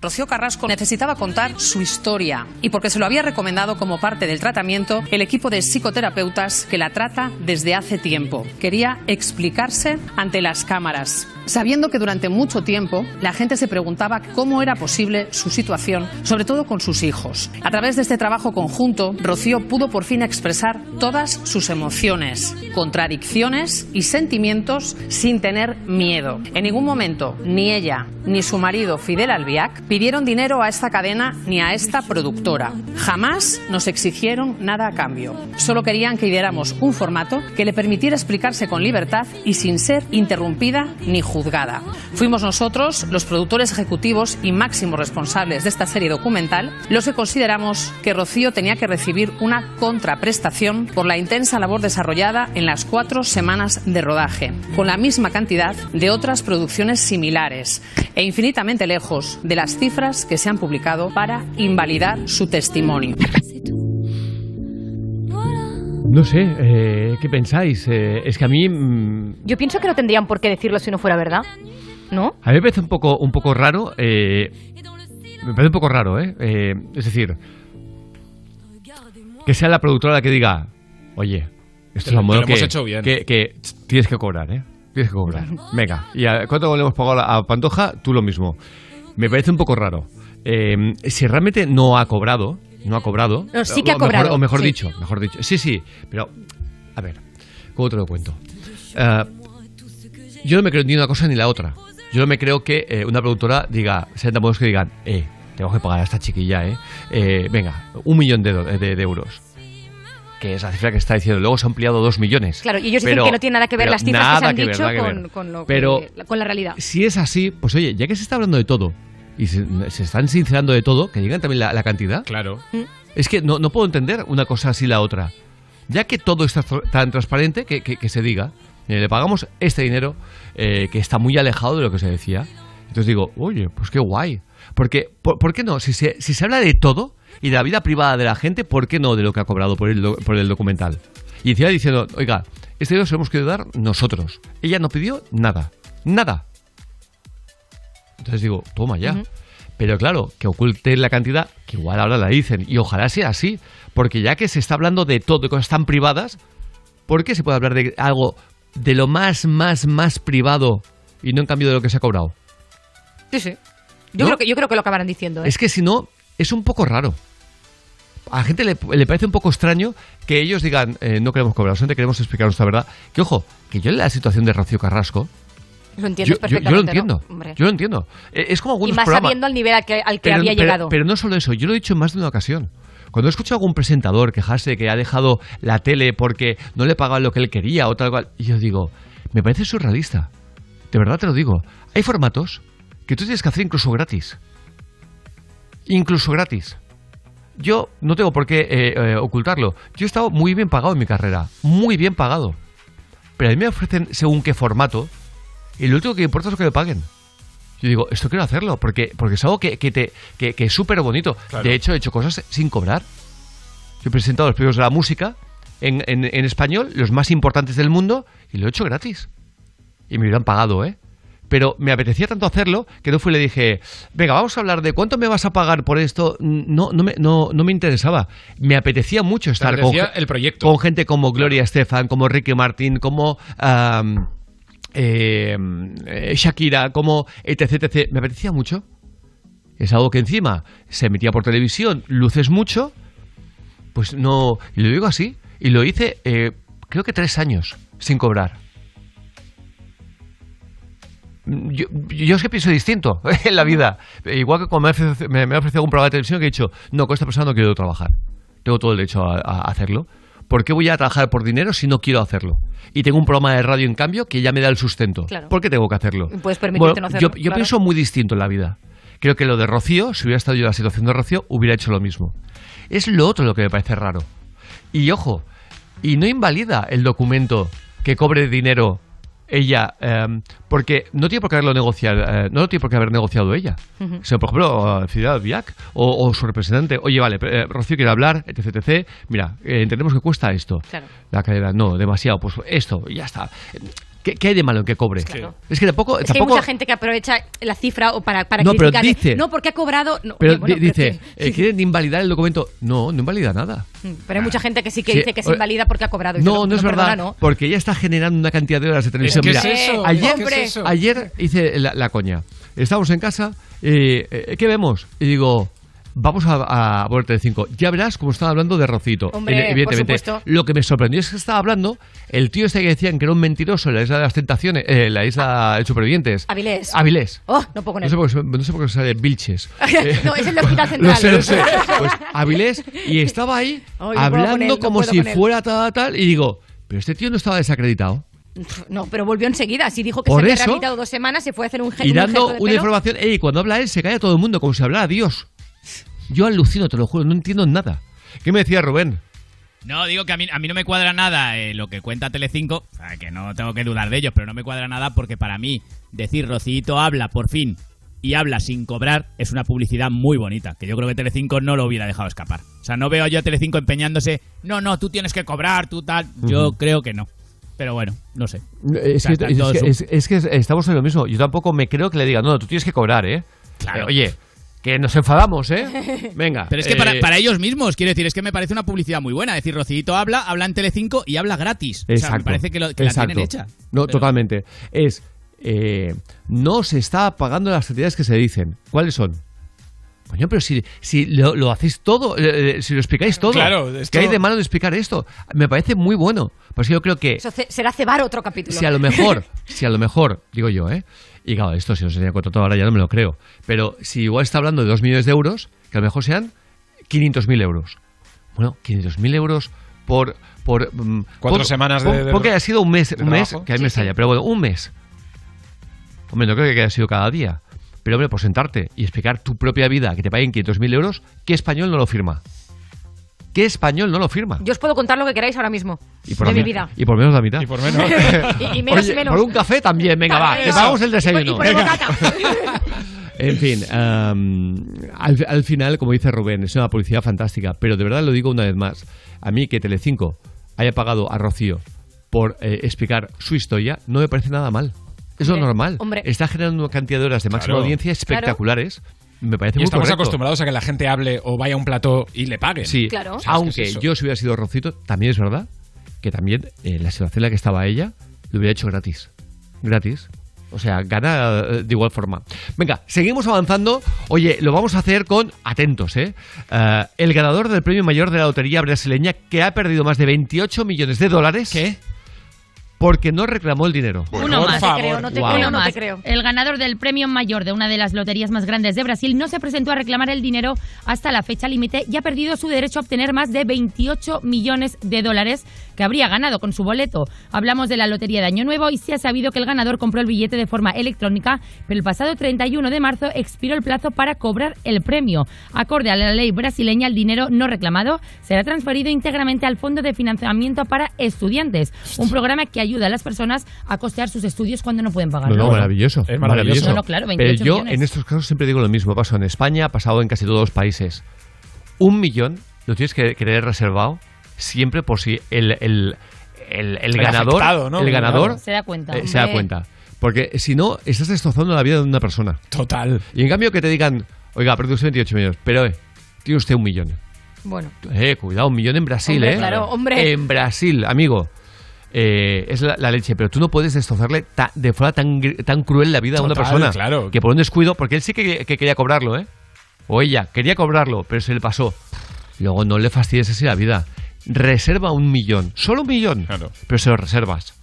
Rocío Carrasco necesitaba contar su historia y porque se lo había recomendado como parte del tratamiento el equipo de psicoterapeutas que la trata desde hace tiempo. Quería explicarse ante las cámaras, sabiendo que durante mucho tiempo la gente se preguntaba cómo era posible su situación, sobre todo con sus hijos. A través de este trabajo conjunto, Rocío pudo por fin expresar todas sus emociones, contradicciones y sentimientos sin tener miedo. En ningún momento, ni ella ni su marido Fidel Albiac pidieron dinero a esta cadena ni a esta productora. Jamás nos exigieron nada a cambio. Solo querían que ideáramos un formato que le permitiera explicarse con libertad y sin ser interrumpida ni. Fuimos nosotros, los productores ejecutivos y máximos responsables de esta serie documental, los que consideramos que Rocío tenía que recibir una contraprestación por la intensa labor desarrollada en las cuatro semanas de rodaje, con la misma cantidad de otras producciones similares e infinitamente lejos de las cifras que se han publicado para invalidar su testimonio. No sé, eh, ¿qué pensáis? Eh, es que a mí. mm, Yo pienso que no tendrían por qué decirlo si no fuera verdad. ¿No? A mí me parece un poco, un poco raro. eh, me parece un poco raro, ¿eh? Eh, es decir, que sea la productora la que diga, oye, esto es lo- un te modo lo que, hemos hecho bien. que, que tienes que cobrar, ¿eh? Tienes que cobrar. Venga, ¿y a cuánto le hemos pagado a a Pantoja? Tú lo mismo. Me parece un poco raro. Eh, si realmente no ha cobrado, no ha cobrado. No, sí que ha o mejor- cobrado, o mejor sí. dicho, mejor dicho. Sí, sí, pero, a ver, ¿cómo te lo cuento? Eh, yo no me creo ni una cosa ni la otra. Yo no me creo que eh, una productora diga, sean tan buenos que digan, eh, tengo que pagar a esta chiquilla, eh. Eh, venga, un millón de, do- de- de euros. Que es la cifra que está diciendo. Luego se ha ampliado dos millones. Claro, y ellos dicen Pero- que no tiene nada que ver las cifras que se han que dicho con, lo Pero- con la realidad. Si es así, pues oye, ya que se está hablando de todo y se, se están sincerando de todo, que digan también la, la cantidad. Claro. Es que no, no puedo entender una cosa así la otra. Ya que todo está tan transparente, que, que- que se diga, eh, le pagamos este dinero eh, que está muy alejado de lo que se decía. Entonces digo, oye, pues qué guay. Porque, ¿por, por qué no? Si se, si se habla de todo y de la vida privada de la gente, ¿por qué no de lo que ha cobrado por el, por el documental? Y encima diciendo, oiga, este dinero se lo hemos querido dar nosotros. Ella no pidió nada. Nada. Entonces digo, toma ya. Pero claro, que oculten la cantidad, que igual ahora la dicen. Y ojalá sea así. Porque ya que se está hablando de todo, de cosas tan privadas, ¿por qué se puede hablar de algo de lo más, más, más privado y no en cambio de lo que se ha cobrado? Sí, sí. Yo, ¿No? creo que, yo creo que lo acabarán diciendo. ¿eh? Es que si no, es un poco raro. A la gente le, le parece un poco extraño que ellos digan, eh, no queremos cobrar, solamente queremos explicar nuestra verdad. Que ojo, que yo en la situación de Rocío Carrasco, Lo entiendes yo, perfectamente. yo lo entiendo. Yo lo entiendo. Es como y algunos más programas. sabiendo al nivel al que, al que pero, había pero- llegado. pero no solo eso, yo lo he dicho en más de una ocasión. Cuando he escuchado a algún presentador quejarse de que ha dejado la tele porque no le pagaban lo que él quería o tal cual, y yo digo, me parece surrealista. De verdad te lo digo. Hay formatos que tú tienes que hacer incluso gratis. Incluso gratis. Yo no tengo por qué eh, eh, ocultarlo. Yo he estado muy bien pagado en mi carrera. Muy bien pagado. Pero a mí me ofrecen según qué formato. Y lo último que importa es lo que me paguen. Yo digo, esto quiero hacerlo, porque, porque es algo que, que, te, que, que es súper bonito. Claro. De hecho, he hecho cosas sin cobrar. Yo he presentado los premios de la música en, en, en español, los más importantes del mundo, y lo he hecho gratis. Y me hubieran pagado, ¿eh? Pero me apetecía tanto hacerlo que no fui y le dije, venga, vamos a hablar de cuánto me vas a pagar por esto. No, no, me, no, no me interesaba. Me apetecía mucho estar con, apetecía el proyecto. con gente como Gloria Estefan, como Ricky Martin, como... am, eh, eh, Shakira, como etc, etc. Me apetecía mucho. Es algo que encima se emitía por televisión, luces mucho. Pues no. Y lo digo así. Y lo hice, eh, creo que tres años, sin cobrar. Yo, yo es que pienso distinto en la vida. Igual que cuando me ha ofrecido, algún programa de televisión que he dicho, no, con esta persona no quiero trabajar. Tengo todo el derecho a hacerlo. ¿Por qué voy a trabajar por dinero si no quiero hacerlo? Y tengo un programa de radio, en cambio, que ya me da el sustento. Claro. ¿Por qué tengo que hacerlo? Puedes permitirte no hacerlo, Yo, yo claro. pienso muy distinto en la vida. Creo que lo de Rocío, si hubiera estado yo en la situación de Rocío, hubiera hecho lo mismo. Es lo otro lo que me parece raro. Y ojo, y no invalida el documento que cobre dinero ella, eh, porque no tiene por qué haberlo negociado, eh, no tiene por qué haber negociado ella. Ujú. O sea, por ejemplo, Fidel Viac o, o su representante, oye, vale, eh, Rocío quiere hablar, etc, etc. Mira, eh, entendemos que cuesta esto. Claro. La cadena, no, demasiado, pues esto, ya está. ¿Qué, qué hay de malo en que cobre? Claro. Es que tampoco... Es que hay mucha gente que aprovecha la cifra o para, para No, pero criticarle. dice- No, porque ha cobrado. no, pero bueno, dice, eh, sí. ¿quieren invalidar el documento? No, no invalida nada. Mm, Pero hay mucha gente que sí que Sí, dice que se invalida porque ha cobrado. Y No, dice, no, es perdona, verdad, no. porque ella está generando una cantidad de horas de televisión. que Mira, es eso, ayer, es eso. ayer hice la, la coña. Estábamos en casa, eh, eh, ¿qué vemos? Y digo, vamos a, a ver Telecinco. Ya verás cómo están hablando de Rocito. Hombre, Evi- Evidentemente. por supuesto. Lo que me sorprendió es que estaba hablando el tío este que decían que era un mentiroso en la isla de las tentaciones, eh, la isla de supervivientes. Avilés. Avilés. Oh, no puedo con No él. sé, por qué, no sé por qué sale Vilches. Eh, no, es el Hospital lo Central. sé, lo sé. Pues Avilés, y estaba ahí no hablando él, no como si fuera tal, tal, y digo, pero este tío no estaba desacreditado. No, pero volvió enseguida. Si dijo que Por se había rehabilitado dos semanas, se fue a hacer un, ge- Y un dando de una pelo. información, ey, cuando habla él se calla todo el mundo, como si hablara Dios. Yo alucino, te lo juro, no entiendo nada. ¿Qué me decía Rubén? No, digo que a mí, a mí no me cuadra nada eh, lo que cuenta Telecinco, o sea, que no tengo que dudar de ellos, pero no me cuadra nada porque para mí decir Rocito habla por fin y habla sin cobrar es una publicidad muy bonita, que yo creo que Telecinco no lo hubiera dejado escapar. O sea, no veo yo a Telecinco empeñándose, no, no, tú tienes que cobrar, tú tal. Yo creo que no. Pero bueno, no sé. Es, O sea, que, están es todos que- su- es- es que estamos en lo mismo. Yo tampoco me creo que le diga, no, tú tienes que cobrar, ¿eh? Claro. Eh, oye, Que nos enfadamos, ¿eh? Venga. Pero es que eh, para, para ellos mismos, quiero decir, es que me parece una publicidad muy buena. Es decir, Rocito habla, habla en Telecinco y habla gratis. O sea, me Exacto. parece que, lo- que la exacto. tienen hecha. No, Pero- totalmente. Es. eh, no se está pagando las cantidades que se dicen. ¿Cuáles son? Coño, pero si, si lo, lo hacéis todo, eh, eh, si lo explicáis todo. Claro, esto- ¿Qué hay de malo de explicar esto? Me parece muy bueno. Pues yo creo que Eso será cebar otro capítulo. si a lo mejor, si a lo mejor, digo yo, ¿eh? Y claro, esto si os enseña todo ahora ya no me lo creo. Pero si igual está hablando de 2 millones de euros, que a lo mejor sean 500.000 euros. Bueno, 500.000 euros por... por mm, Cuatro semanas de- pon- de- pon que haya sido un mes, un mes que a mí me Sí, pero bueno, un mes. Hombre, no creo que haya sido cada día. Pero hombre, por sentarte y explicar tu propia vida, que te paguen 500.000 euros, ¿qué español no lo firma? ¿Qué español no lo firma? Yo os puedo contar lo que queráis ahora mismo Y por, de mi vida. y por menos la mitad. Y por menos. Y- y menos y por un café también, venga, va, eso. pagamos el Y por- desayuno. y por Venga. bocata. En fin, al, al final, como dice Rubén, es una publicidad fantástica, pero de verdad lo digo una vez más. A mí que Telecinco haya pagado a Rocío por eh, explicar su historia no me parece nada mal. Es lo normal. hombre. Está generando una cantidad de horas de máxima Claro. audiencia espectaculares. Me parece Y muy estamos correcto. acostumbrados a que la gente hable o vaya a un plató y le paguen. Sí, O sea, es que aunque es yo si hubiera sido Rocito, también es verdad que también eh, la situación en la que estaba ella lo hubiera hecho gratis. Gratis. O sea, gana eh, de igual forma. Venga, seguimos avanzando. Oye, lo vamos a hacer con, atentos, ¿eh? Eh, el ganador del premio mayor de la lotería brasileña que ha perdido más de 28 millones de dólares. ¿Qué? Porque no reclamó el dinero. Uno más. Uno más. El ganador del premio mayor de una de las loterías más grandes de Brasil no se presentó a reclamar el dinero hasta la fecha límite y ha perdido su derecho a obtener más de 28 millones de dólares que habría ganado con su boleto. Hablamos de la lotería de Año Nuevo y se ha sabido que el ganador compró el billete de forma electrónica, pero el pasado 31 de marzo expiró el plazo para cobrar el premio. Acorde a la ley brasileña, el dinero no reclamado será transferido íntegramente al Fondo de Financiamiento para Estudiantes, un programa que ayuda a las personas a costear sus estudios cuando no pueden pagar. No, no, maravilloso. Es maravilloso. No, no, claro, Pero 28 yo millones. en estos casos siempre digo lo mismo. Pasó en España, ha pasado en casi todos los países. Un millón lo tienes que tener reservado siempre por si el, el, el, el ganador, afectado, ¿no? el ganador Se da cuenta. eh, se da cuenta. Porque si no, estás destrozando la vida de una persona. Total. Y en cambio que te digan, oiga, ha perdido usted 28 millones, pero eh, tiene usted un millón. Bueno. Eh, cuidado, un millón en Brasil, Hombre, ¿eh? claro, hombre. En Brasil, amigo. Eh, es la, la leche, pero tú no puedes destrozarle ta- de forma tan, tan cruel la vida a una persona. claro. Que por un descuido, porque él sí que, que quería cobrarlo, ¿eh? O ella quería cobrarlo, pero se le pasó. Luego no le fastidies así la vida. Reserva un millón, solo un millón, pero se lo reservas.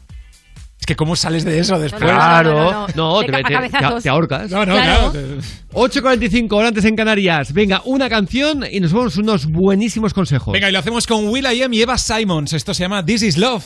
Es que ¿cómo sales de eso después? Claro, no, te, ahorcas. No, no, Claro. claro. 8.45 hora antes en Canarias. Venga, una canción y nos vamos unos buenísimos consejos. Venga, y lo hacemos con Will I Am y Eva Simons. Esto se llama This Is Love.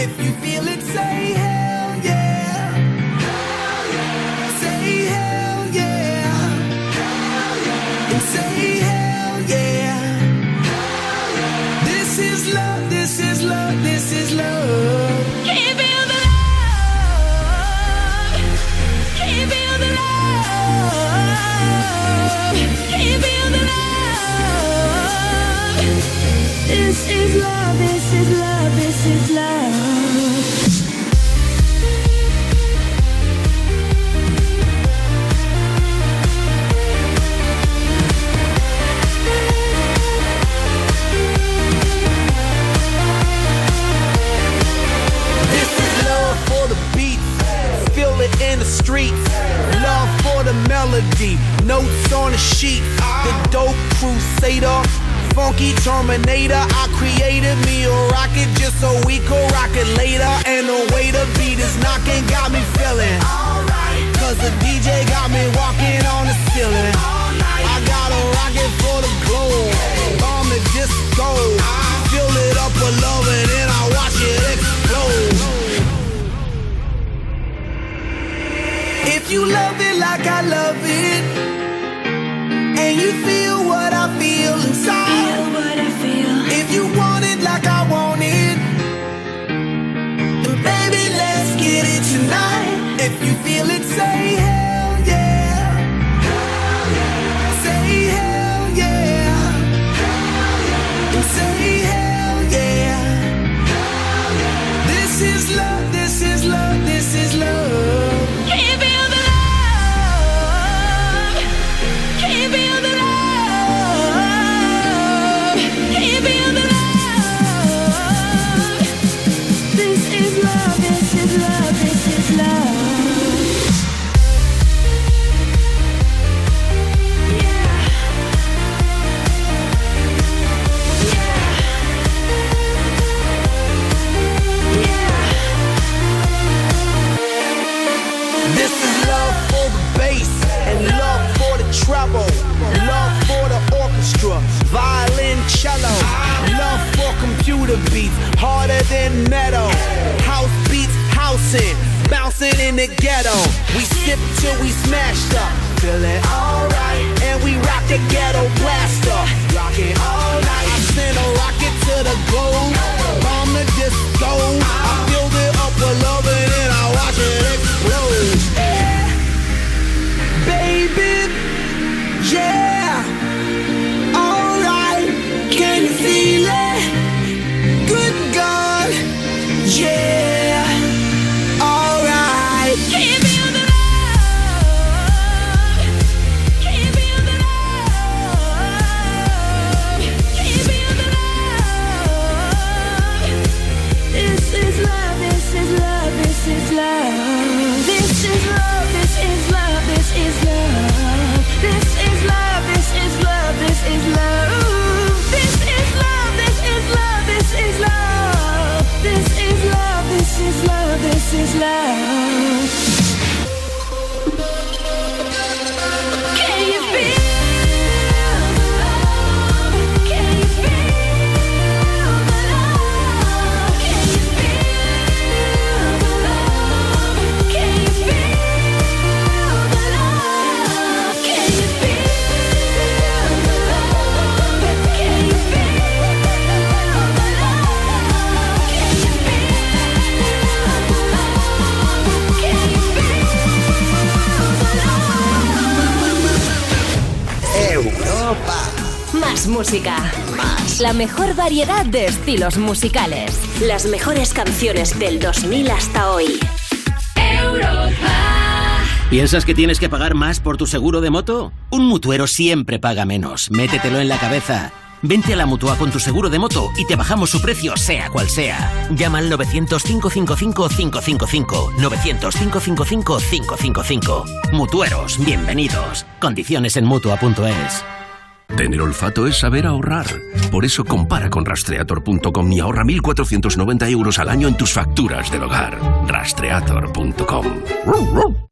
If you feel it, say variedad de estilos musicales. Las mejores canciones del 2000 hasta hoy. ¿Piensas que tienes que pagar más por tu seguro de moto? Un mutuero siempre paga menos. Métetelo en la cabeza. Vente a la mutua con tu seguro de moto y te bajamos su precio, sea cual sea. Llama al 900-555-555. 900-555-555. Mutueros, bienvenidos. Condiciones en mutua.es. Tener olfato es saber ahorrar. Por eso compara con rastreator.com y ahorra 1.490 euros al año en tus facturas del hogar. Rastreator.com.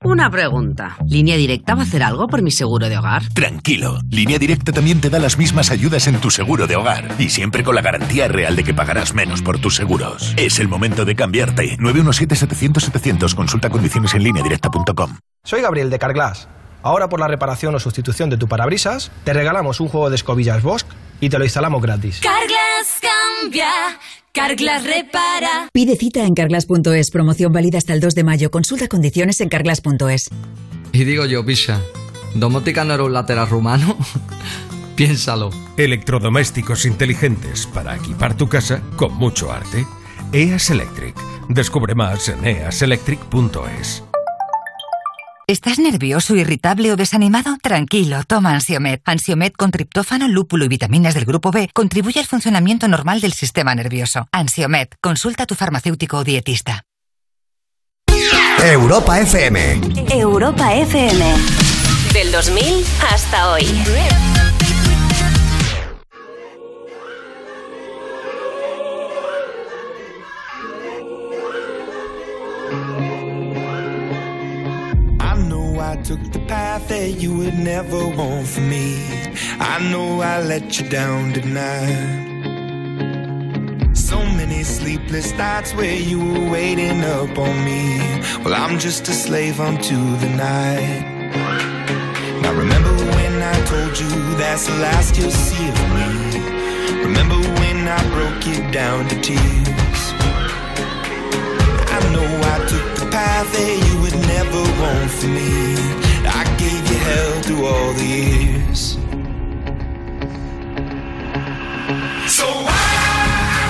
Una pregunta. ¿Línea Directa va a hacer algo por mi seguro de hogar? Tranquilo, Línea Directa también te da las mismas ayudas en tu seguro de hogar y siempre con la garantía real de que pagarás menos por tus seguros. Es el momento de cambiarte. 917-700-700. Consulta condiciones en lineadirecta.com. Soy Gabriel de Carglass. Ahora por la reparación o sustitución de tu parabrisas, te regalamos un juego de escobillas Bosch y te lo instalamos gratis. Carglass cambia, Carglass repara. Pide cita en carglass.es. Promoción válida hasta el 2 de mayo. Consulta condiciones en carglass.es. Y digo yo, Pisha, ¿domótica no era un lateral rumano? Piénsalo. Electrodomésticos inteligentes para equipar tu casa con mucho arte. EAS Electric. Descubre más en easelectric.es. ¿Estás nervioso, irritable o desanimado? Tranquilo, toma Ansiomed. Ansiomed con triptófano, lúpulo y vitaminas del grupo B contribuye al funcionamiento normal del sistema nervioso. Ansiomed, consulta a tu farmacéutico o dietista. Europa FM. Europa FM. Del 2000 hasta hoy. Took the path that you would never want for me. I know I let you down tonight. So many sleepless nights where you were waiting up on me. Well, I'm just a slave unto the night. Now, remember when I told you that's the last you'll see of me? Remember when I broke it down to tears? I know I took path that you would never want for me. I gave you hell through all the years. So I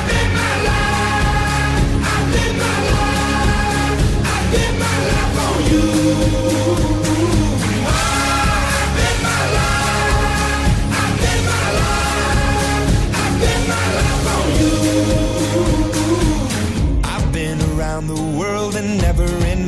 live my life, I live my life, I live my life on you.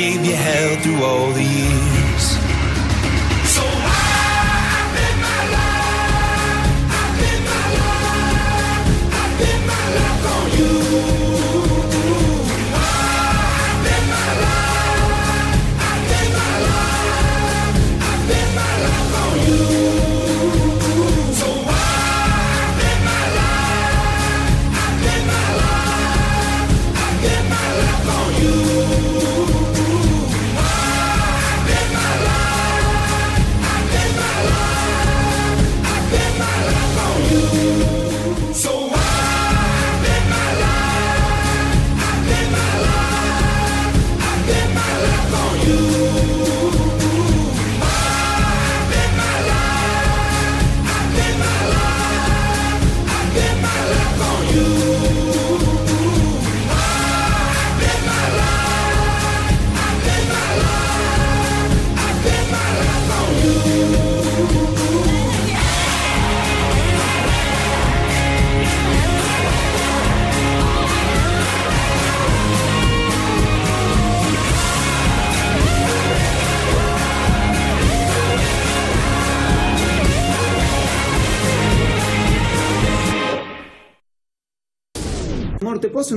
Gave you hell through all the years.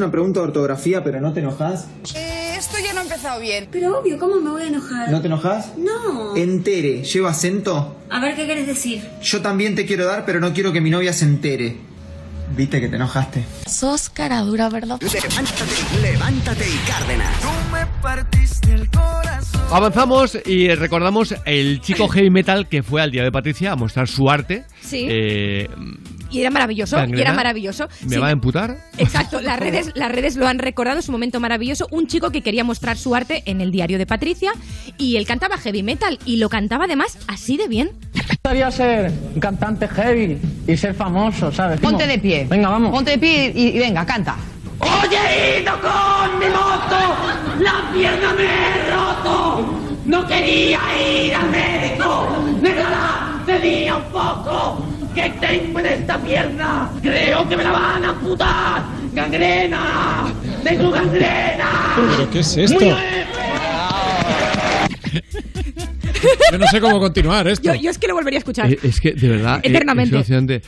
Una pregunta de ortografía, pero no te enojas. Eh, esto ya no ha empezado bien. Pero obvio, ¿cómo me voy a enojar? ¿No te enojas? No. Entere, ¿lleva acento? A ver, ¿qué quieres decir? Yo también te quiero dar, pero no quiero que mi novia se entere. Viste que te enojaste. Sos cara dura, ¿verdad? Levántate, levántate y Cárdenas. Tú me partiste el corazón. Avanzamos y recordamos el chico heavy metal que fue al Día de Patricia a mostrar su arte. Sí. Eh, Y era maravilloso, y era maravilloso. ¿Me Sí, va a emputar? Exacto, las redes, las redes lo han recordado, es un momento maravilloso. Un chico que quería mostrar su arte en el diario de Patricia y él cantaba heavy metal y lo cantaba además así de bien. gustaría ser un cantante heavy y ser famoso, ¿sabes? Ponte de pie. Venga, vamos. Ponte de pie y, y venga, canta. Oye, he ido con mi moto, la pierna me he roto. No quería ir al médico, me la un poco. ¿Qué tengo en esta pierna? Creo que me la van a amputar. ¡Gangrena! ¡Tengo gangrena! ¿Pero qué es esto? Yo no sé cómo continuar esto. Yo, yo es que lo volvería a escuchar. Eh, es que, de verdad, eh, Eternamente. Eh,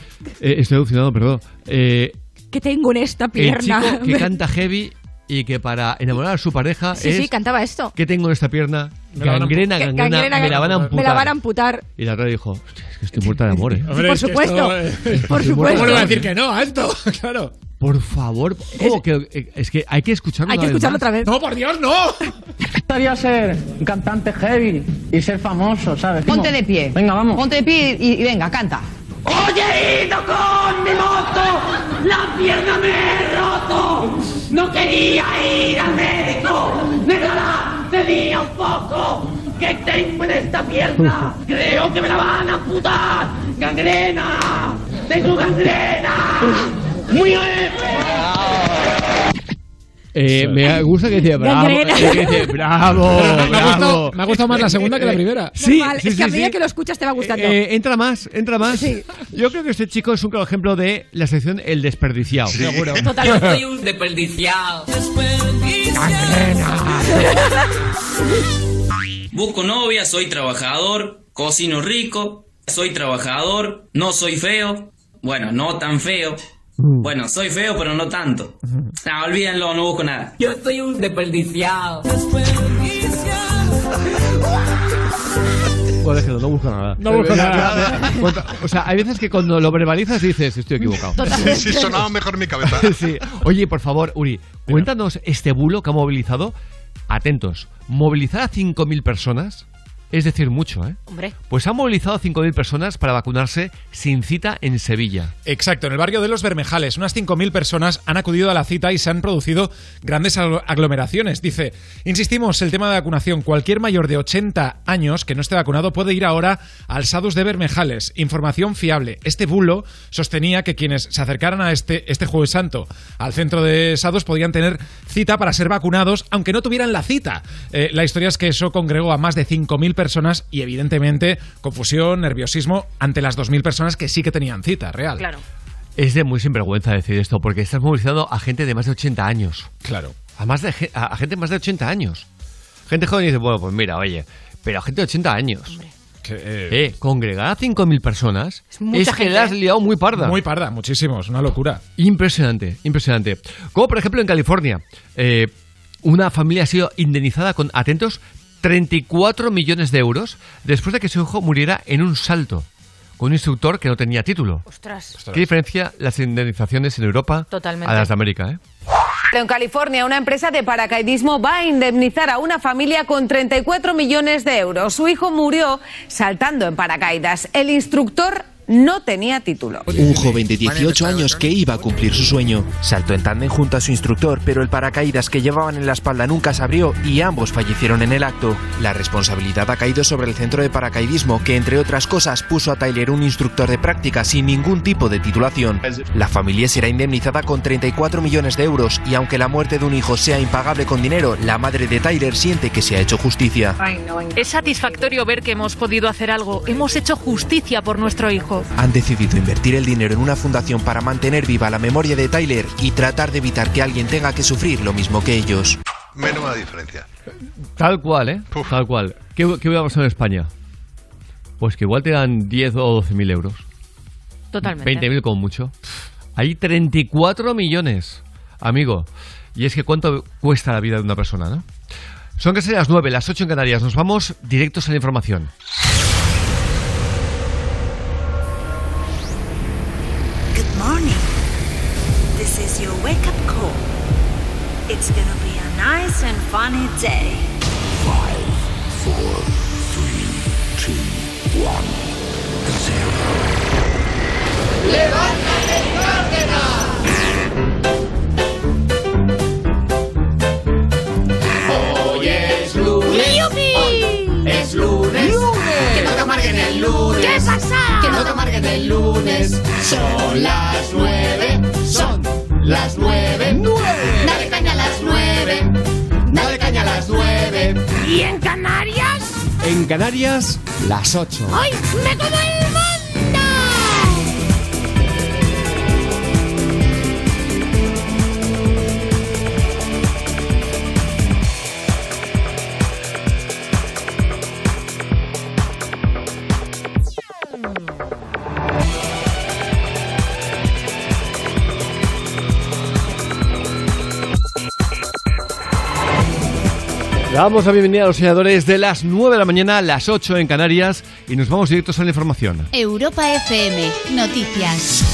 estoy alucinado, perdón. Eh, ¿Qué tengo en esta el pierna? chico que canta heavy y que para enamorar a su pareja Sí, es... sí, cantaba esto. ¿Qué tengo en esta pierna? Me la van a Gangrena, gangrena, me la van a amputar. Me la van a amputar. Y la otra dijo, "Hostia, es que estoy muerta de amor, eh". Hombre, Por es que supuesto. esto, eh, Por supuesto. ¿Cómo le va a decir que no a esto? Claro. Por favor, ¿cómo que eh, es que hay que escucharlo Hay que escucharlo más? otra vez. No, por Dios, no. Me gustaría ser un cantante heavy y ser famoso, ¿sabes? Ponte de pie. Venga, vamos. Ponte de pie y, y venga, canta. Oye, he ido con mi moto, la pierna me he roto. No quería ir al médico, me la cedía un poco. ¿Qué tengo en esta pierna? Creo que me la van a amputar. ¡Gangrena! ¡Tengo gangrena! ¡Muy bien! Eh, me gusta que dice bravo. Gangrena. eh, que dice, bravo, Me ha, bravo. gustado, me ha gustado más la segunda que la primera. Sí, Normal, sí, es que a medida sí. que lo escuchas te va gustando. Eh, entra más, entra más. Yo creo que este chico es un claro ejemplo de la sección El Desperdiciado. Seguro. Totalmente. un desperdiciado. Busco novia, soy trabajador, cocino rico, soy trabajador, no soy feo, bueno, no tan feo. Bueno, soy feo, pero no tanto. No, olvídenlo, no busco nada. Yo soy un desperdiciado. colegio, no busco nada. No busco nada. O sea, hay veces que cuando lo verbalizas dices, estoy equivocado. Sí, sonaba mejor en mi cabeza. Sí. Oye, por favor, Uri, cuéntanos este bulo que ha movilizado. Atentos, movilizar a 5.000 personas es decir mucho, ¿eh? Hombre. Pues ha movilizado a 5.000 personas para vacunarse sin cita en Sevilla. Exacto, en el barrio de Los Bermejales, unas 5.000 personas han acudido a la cita y se han producido grandes aglo- aglomeraciones. Dice, insistimos, el tema de vacunación, cualquier mayor de 80 años que no esté vacunado puede ir ahora al SADUS de Bermejales. Información fiable. Este bulo sostenía que quienes se acercaran a este, este jueves santo al centro de SADUS podían tener cita para ser vacunados, aunque no tuvieran la cita. Eh, la historia es que eso congregó a más de 5.000 personas y evidentemente confusión, nerviosismo ante las 2.000 personas que sí que tenían cita real. Claro. Es de muy sinvergüenza decir esto, porque estás movilizando a gente de más de 80 años. Claro. A, más de, a, a gente de más de 80 años. Gente joven dice, bueno, pues mira, oye, pero a gente de 80 años. Eh, congregar a 5.000 personas es, mucha que gente, la has ¿eh? liado muy parda. Muy parda, muchísimo, es una locura. Impresionante, impresionante. Como por ejemplo en California, eh, una familia ha sido indemnizada con, atentos, 34 millones de euros después de que su hijo muriera en un salto con un instructor que no tenía título. Ostras. ¿Qué diferencia las indemnizaciones en Europa Totalmente. a las de América? ¿eh? En California, una empresa de paracaidismo va a indemnizar a una familia con 34 millones de euros. Su hijo murió saltando en paracaídas. El instructor no tenía título. Un joven de 18 años que iba a cumplir su sueño. Saltó en tándem junto a su instructor, pero el paracaídas que llevaban en la espalda nunca se abrió y ambos fallecieron en el acto. La responsabilidad ha caído sobre el centro de paracaidismo, que entre otras cosas puso a Tyler un instructor de práctica sin ningún tipo de titulación. La familia será indemnizada con 34 millones de euros y aunque la muerte de un hijo sea impagable con dinero, la madre de Tyler siente que se ha hecho justicia. Es satisfactorio ver que hemos podido hacer algo. Hemos hecho justicia por nuestro hijo. Han decidido invertir el dinero en una fundación para mantener viva la memoria de Tyler y tratar de evitar que alguien tenga que sufrir lo mismo que ellos. Menuda diferencia. Tal cual, ¿eh? Tal cual. ¿Qué, qué hubiera pasado en España? Pues que igual te dan 10 o 12 mil euros. Totalmente. 20.000 como mucho. Hay 34 millones, amigo. Y es que cuánto cuesta la vida de una persona, ¿no? Son casi las 9, las 8 en Canarias. Nos vamos directos a la información. Funny day. Five, four, three, two, one, ¡Levántate y Cárdenas! Hoy es lunes. Hoy es lunes. Que no te amarguen el lunes. ¿Qué pasa? Que no te amarguen el lunes. Son las nueve. Son las nueve. Dale caña a las nueve. Dale caña a las nueve. ¿Y en Canarias? En Canarias, las 8. ¡Ay, me como el damos la bienvenida a los soñadores de las 9 de la mañana, las 8 en Canarias, y nos vamos directos a la información. Europa FM, noticias.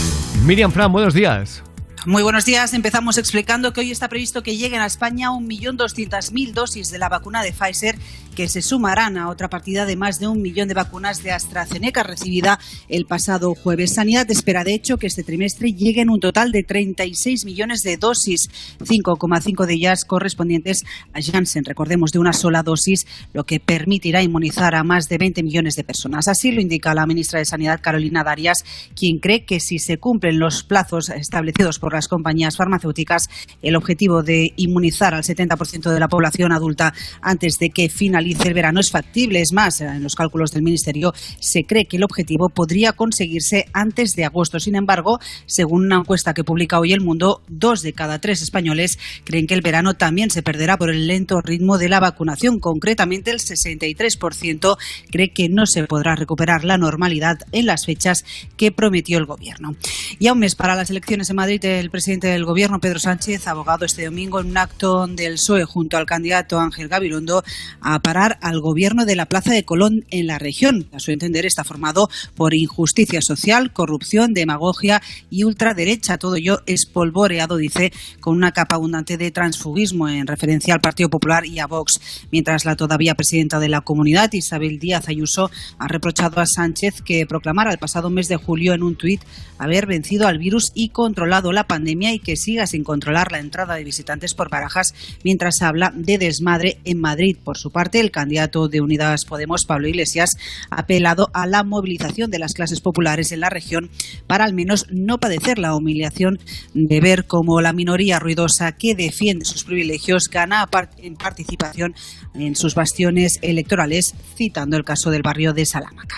Miriam Fran, buenos días. Muy buenos días. Empezamos explicando que hoy está previsto que lleguen a España 1.200.000 dosis de la vacuna de Pfizer, que se sumarán a otra partida de más de un millón de vacunas de AstraZeneca recibida el pasado jueves. Sanidad espera, de hecho, que este trimestre lleguen un total de 36 millones de dosis, 5,5 de ellas correspondientes a Janssen, recordemos, de una sola dosis, lo que permitirá inmunizar a más de 20 millones de personas. Así lo indica la ministra de Sanidad, Carolina Darias, quien cree que si se cumplen los plazos establecidos por las compañías farmacéuticas, el objetivo de inmunizar al 70% de la población adulta antes de que finalice el verano es factible. Es más, en los cálculos del Ministerio se cree que el objetivo podría conseguirse antes de agosto. Sin embargo, según una encuesta que publica hoy El Mundo, dos de cada tres españoles creen que el verano también se perderá por el lento ritmo de la vacunación. Concretamente, el 63% cree que no se podrá recuperar la normalidad en las fechas que prometió el Gobierno. Y a un mes para las elecciones en Madrid, presidente del gobierno, Pedro Sánchez, abogado este domingo en un acto del PSOE junto al candidato Ángel Gabilondo a parar al gobierno de la Plaza de Colón en la región. A su entender está formado por injusticia social, corrupción, demagogia y ultraderecha. Todo ello espolvoreado, dice, con una capa abundante de transfugismo en referencia al Partido Popular y a Vox. Mientras la todavía presidenta de la comunidad, Isabel Díaz Ayuso, ha reprochado a Sánchez que proclamara el pasado mes de julio en un tuit haber vencido al virus y controlado la pandemia y que siga sin controlar la entrada de visitantes por Barajas mientras habla de desmadre en Madrid. Por su parte, el candidato de Unidas Podemos, Pablo Iglesias, ha apelado a la movilización de las clases populares en la región para al menos no padecer la humillación de ver cómo la minoría ruidosa que defiende sus privilegios gana en participación en sus bastiones electorales, citando el caso del barrio de Salamanca.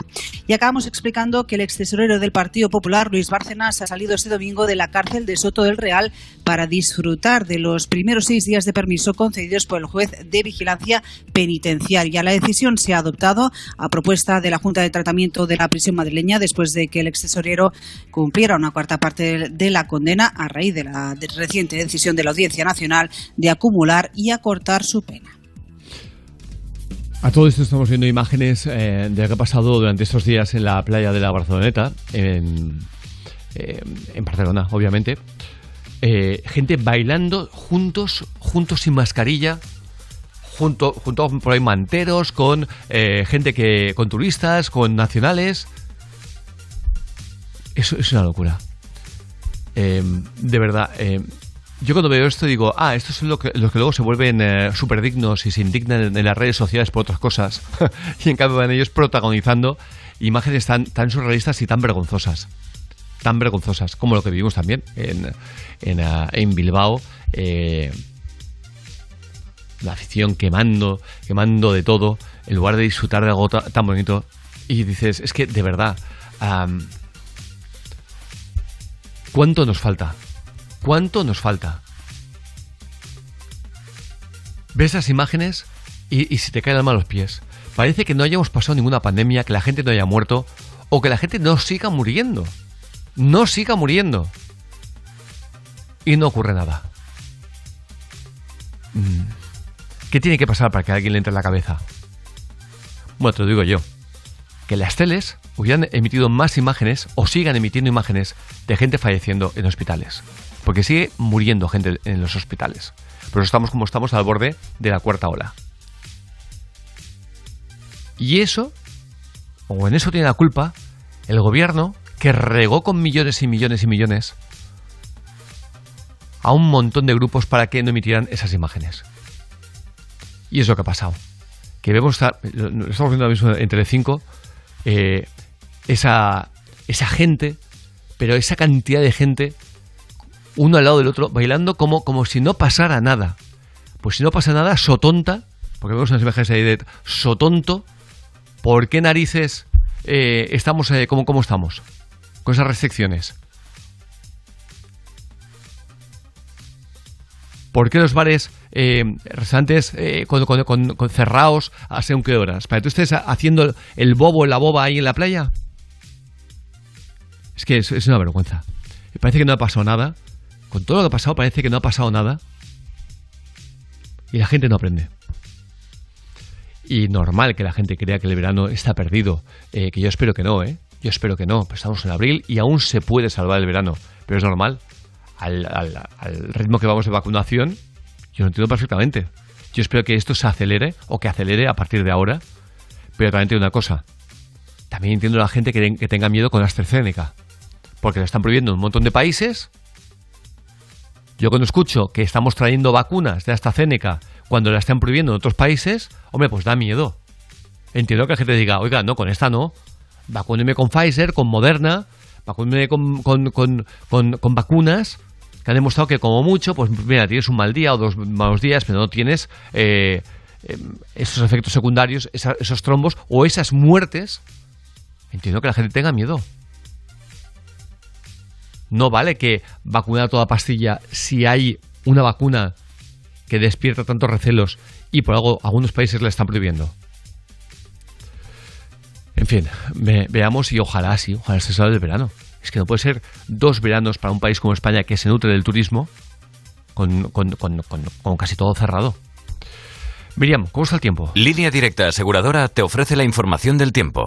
Y acabamos explicando que el ex tesorero del Partido Popular, Luis Bárcenas, ha salido este domingo de la cárcel de Soto del Real para disfrutar de los primeros seis días de permiso concedidos por el juez de vigilancia penitenciaria. La decisión se ha adoptado a propuesta de la Junta de Tratamiento de la Prisión Madrileña después de que el ex tesorero cumpliera una cuarta parte de la condena a raíz de la reciente decisión de la Audiencia Nacional de acumular y acortar su pena. A todo esto estamos viendo imágenes eh, de lo que ha pasado durante estos días en la playa de la Barceloneta, en, eh, en Barcelona, obviamente. Eh, gente bailando juntos, juntos sin mascarilla, junto, junto por ahí manteros, con gente que, con turistas, con nacionales. Eso es una locura. de verdad, yo cuando veo esto digo, ah, estos son los que, los que luego se vuelven eh, súper dignos y se indignan en, las redes sociales por otras cosas. y en cambio van ellos protagonizando imágenes tan surrealistas y tan vergonzosas. Tan vergonzosas, como lo que vivimos también en, en, ah, Bilbao. Eh, la afición quemando, quemando de todo, en lugar de disfrutar de algo tan bonito. Y dices, es que de verdad, ¿cuánto nos falta? ¿Cuánto nos falta? Ves esas imágenes y, se te caen las manos los pies. Parece que no hayamos pasado ninguna pandemia, que la gente no haya muerto o que la gente no siga muriendo. No siga muriendo. Y no ocurre nada. Mm. ¿Qué tiene que pasar para que a alguien le entre en la cabeza? Bueno, te lo digo yo. Que las teles hubieran emitido más imágenes o sigan emitiendo imágenes de gente falleciendo en hospitales porque sigue muriendo gente en los hospitales. Pero estamos como estamos al borde de la cuarta ola. Y eso, o en eso tiene la culpa, el gobierno que regó con millones y millones y millones a un montón de grupos para que no emitieran esas imágenes. Y es lo que ha pasado. Que vemos, estamos viendo ahora mismo en Telecinco, eh, esa, esa gente, pero esa cantidad de gente uno al lado del otro, bailando como, como si no pasara nada. Pues si no pasa nada, sotonta, porque vemos unas imágenes ahí de sotonto, ¿por qué narices eh, estamos eh, como, como estamos? Con esas restricciones. ¿Por qué los bares, eh, restaurantes eh, con, con, cerrados a según qué horas? ¿Para que tú estés haciendo el bobo, la boba ahí en la playa? Es que es, una vergüenza. Parece que no ha pasado nada. Con todo lo que ha pasado parece que no ha pasado nada. Y la gente no aprende. Y normal que la gente crea que el verano está perdido. Eh, que yo espero que no, ¿eh? Yo espero que no. Pues estamos en abril y aún se puede salvar el verano. Pero es normal. Al, ritmo que vamos de vacunación, yo lo entiendo perfectamente. Yo espero que esto se acelere o que acelere a partir de ahora. Pero también entiendo una cosa. También entiendo a la gente que, que tenga miedo con la AstraZeneca. Porque lo están prohibiendo en un montón de países yo cuando escucho que estamos trayendo vacunas de AstraZeneca cuando la están prohibiendo en otros países, hombre, pues da miedo. Entiendo que la gente diga, oiga, no, con esta no. Vacúneme con Pfizer, con Moderna, vacúneme con, con, vacunas que han demostrado que como mucho, pues mira, tienes un mal día o dos malos días, pero no tienes eh, em, esos efectos secundarios, esos trombos o esas muertes. Entiendo que la gente tenga miedo. No vale que vacunar toda pastilla si hay una vacuna que despierta tantos recelos y por algo algunos países la están prohibiendo. En fin, veamos y ojalá sí, ojalá se salga del verano. Es que no puede ser dos veranos para un país como España que se nutre del turismo con- con- con- con casi todo cerrado. Miriam, ¿cómo está el tiempo? Línea Directa Aseguradora te ofrece la información del tiempo.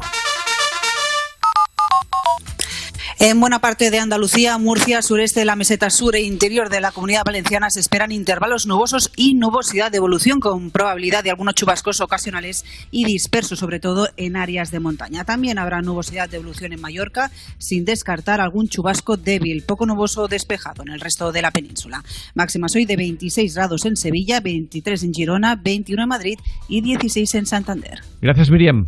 En buena parte de Andalucía, Murcia, sureste de la meseta sur e interior de la comunidad valenciana se esperan intervalos nubosos y nubosidad de evolución con probabilidad de algunos chubascos ocasionales y dispersos, sobre todo en áreas de montaña. También habrá nubosidad de evolución en Mallorca, sin descartar algún chubasco débil, poco nuboso o despejado en el resto de la península. Máximas hoy de 26 grados en Sevilla, 23 en Girona, 21 en Madrid y 16 en Santander. Gracias, Miriam.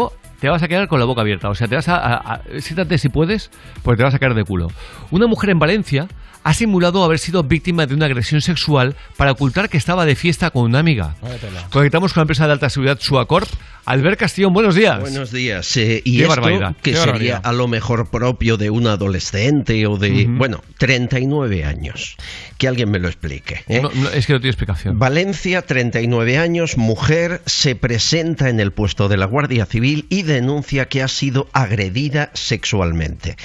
te vas a quedar con la boca abierta. O sea, te vas a, a- a- siéntate si puedes, porque te vas a caer de culo. Una mujer en Valencia ha simulado haber sido víctima de una agresión sexual para ocultar que estaba de fiesta con una amiga. Conectamos con la empresa de alta seguridad Suacorp. Albert Castillón, buenos días. Buenos días. eh, y Qué esto, barbaridad, que qué sería barbaridad. a lo mejor propio de un adolescente o de, Ujú. bueno, 39 años. Que alguien me lo explique. ¿eh? No, no, es que no tiene explicación. Valencia, 39 años, mujer, se presenta en el puesto de la Guardia Civil y denuncia que ha sido agredida sexualmente.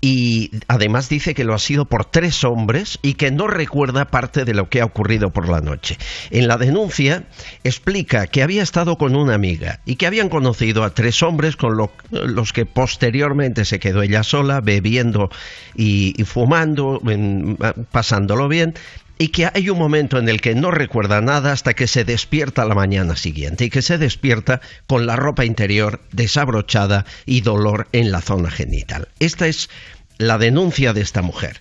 Y además dice que lo ha sido por tres hombres y que no recuerda parte de lo que ha ocurrido por la noche. En la denuncia explica que había estado con una amiga y que habían conocido a tres hombres con lo- los que posteriormente se quedó ella sola bebiendo y, fumando, pasándolo bien y que hay un momento en el que no recuerda nada hasta que se despierta la mañana siguiente y que se despierta con la ropa interior desabrochada y dolor en la zona genital. Esta es la denuncia de esta mujer.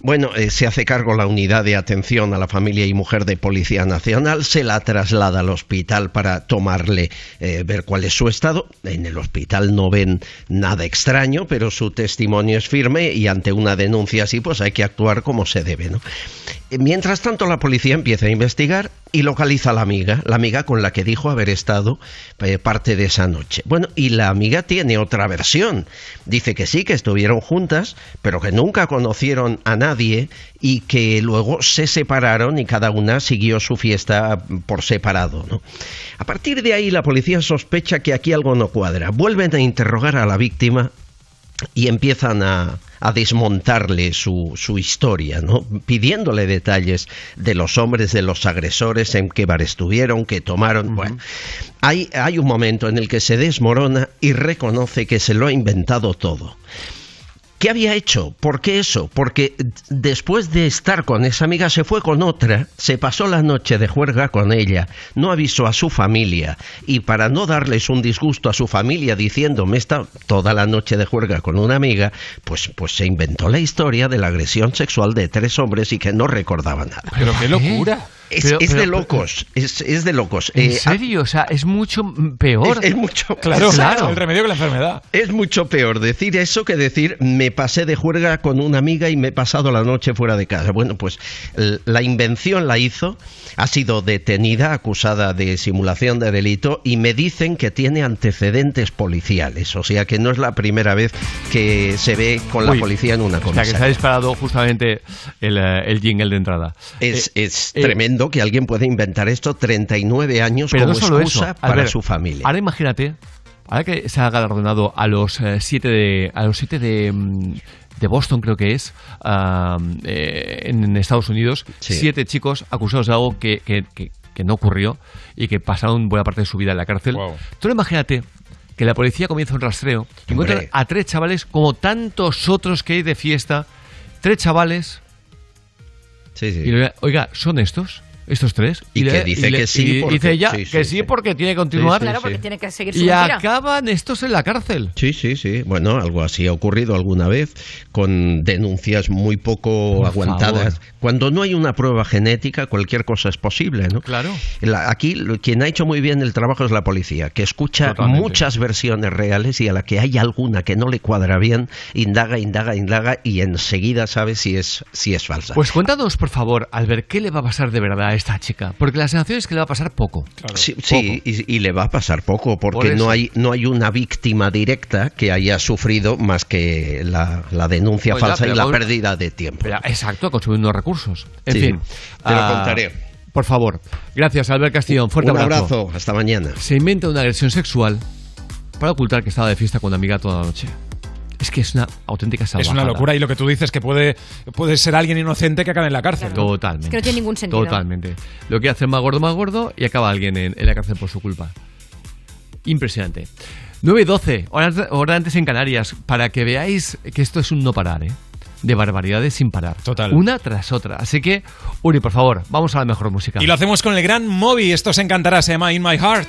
Bueno, eh, se hace cargo la unidad de atención a la familia y mujer de Policía Nacional, se la traslada al hospital para tomarle, eh, ver cuál es su estado. En el hospital no ven nada extraño, pero su testimonio es firme y ante una denuncia así, pues hay que actuar como se debe, ¿no? Eh, Mientras tanto, la policía empieza a investigar y localiza a la amiga, la amiga con la que dijo haber estado eh, parte de esa noche. Bueno, y la amiga tiene otra versión. Dice que sí, que estuvieron juntas, pero que nunca conocieron a nadie y que luego se separaron y cada una siguió su fiesta por separado. ¿no? A partir de ahí, la policía sospecha que aquí algo no cuadra. Vuelven a interrogar a la víctima y empiezan a, a desmontarle su, su historia, ¿no? pidiéndole detalles de los hombres, de los agresores, en qué bar estuvieron, qué tomaron. Bueno, hay, hay un momento en el que se desmorona y reconoce que se lo ha inventado todo. ¿Qué había hecho? ¿Por qué eso? Porque después de estar con esa amiga se fue con otra, se pasó la noche de juerga con ella, no avisó a su familia y para no darles un disgusto a su familia diciendo me está toda la noche de juerga con una amiga, pues, pues se inventó la historia de la agresión sexual de tres hombres y que no recordaba nada. Pero qué locura. Es, Pero- es pero- de locos, es, es de locos. ¿En Eh, serio? O sea, es mucho peor. Es, es mucho Claro, claro. el remedio que la enfermedad. Es mucho peor decir eso que decir me pasé de juerga con una amiga y me he pasado la noche fuera de casa. Bueno, pues la invención la hizo, ha sido detenida, acusada de simulación de delito y me dicen que tiene antecedentes policiales. O sea que no es la primera vez que se ve con la Uy, policía en una O sea, que se ha comisaría. disparado justamente el, eh, el jingle de entrada. Es, Eh, es eh, tremendo que alguien pueda inventar esto 39 años Pero como no solo excusa eso, para su familia. Ahora imagínate, ahora que se ha galardonado a los eh, siete de a los siete de, mm, de Boston creo que es eh, en, en Estados Unidos, Sí. siete chicos acusados de algo que, que- que- que no ocurrió y que pasaron buena parte de su vida en la cárcel. Tú imagínate que la policía comienza un rastreo y encuentran Hombre. a tres chavales como tantos otros que hay de fiesta, tres chavales Sí, sí. y le- oiga, ¿son estos? Estos tres. Y que le- dice le- que sí y porque- dice ella sí, que sí, sí, sí. porque tiene que continuar. Sí, sí, Claro, sí. porque tiene que seguir su Y mentira. acaban estos en la cárcel. Sí, sí, sí. Bueno, algo así ha ocurrido alguna vez con denuncias muy poco Por aguantadas. favor. Cuando no hay una prueba genética, cualquier cosa es posible, ¿no? Claro. La- aquí quien ha hecho muy bien el trabajo es la policía, que escucha Totalmente. muchas versiones reales y a la que hay alguna que no le cuadra bien, indaga, indaga, indaga y enseguida sabe si es, si es falsa. Pues cuéntanos, por favor, Albert, ¿qué le va a pasar de verdad a esta chica? Porque la sensación es que le va a pasar poco. Sí, sí, y, y le va a pasar poco Por porque eso. no hay no hay una víctima directa que haya sufrido más que la, la denuncia Pues ya, falsa y pero la con- pérdida de tiempo. Pero, exacto, consumiendo recursos. En Sí, fin. te lo ah, contaré. Por favor. Gracias, Albert Castillón. Fuerte Un abrazo. abrazo, hasta mañana. Se inventa una agresión sexual para ocultar que estaba de fiesta con una amiga toda la noche. Es que es una auténtica Es salvajada. una locura y lo que tú dices que puede, puede ser alguien inocente que acabe en la cárcel. ¿no? Totalmente. Es que no tiene ningún sentido. Totalmente. Lo que hace más gordo, más gordo y acaba alguien en, en la cárcel por su culpa. Impresionante. 9 y 12, hora, hora antes en Canarias, para que veáis que esto es un no parar, ¿eh? De barbaridades sin parar. Total. Una tras otra. Así que, Uri, por favor, vamos a la mejor música. Y lo hacemos con el gran Moby. Esto os encantará. Se llama In My Heart.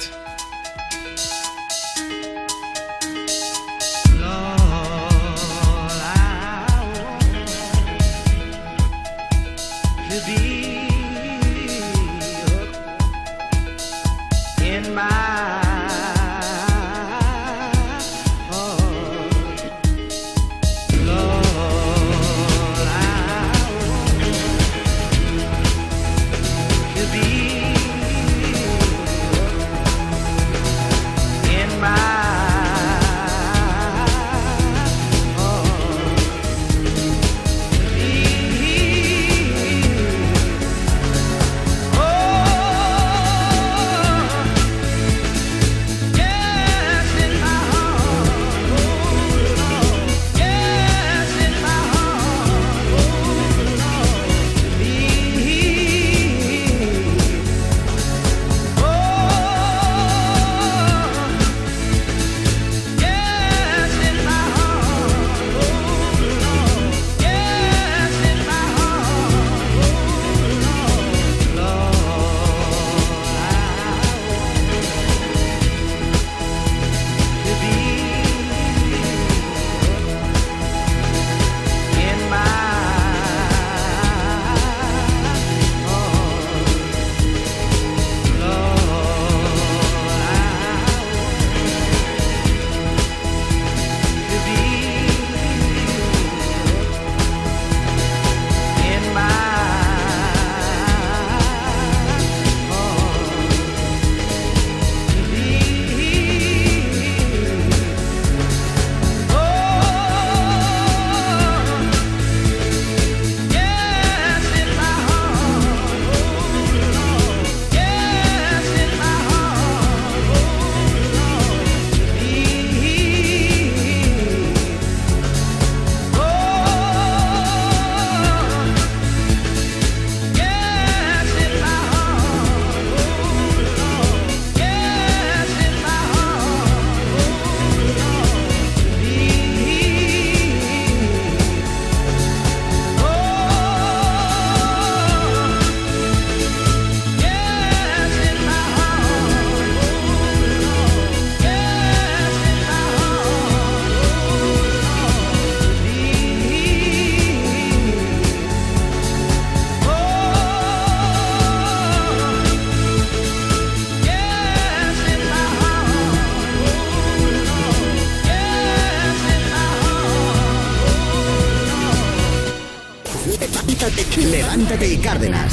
Cárdenas.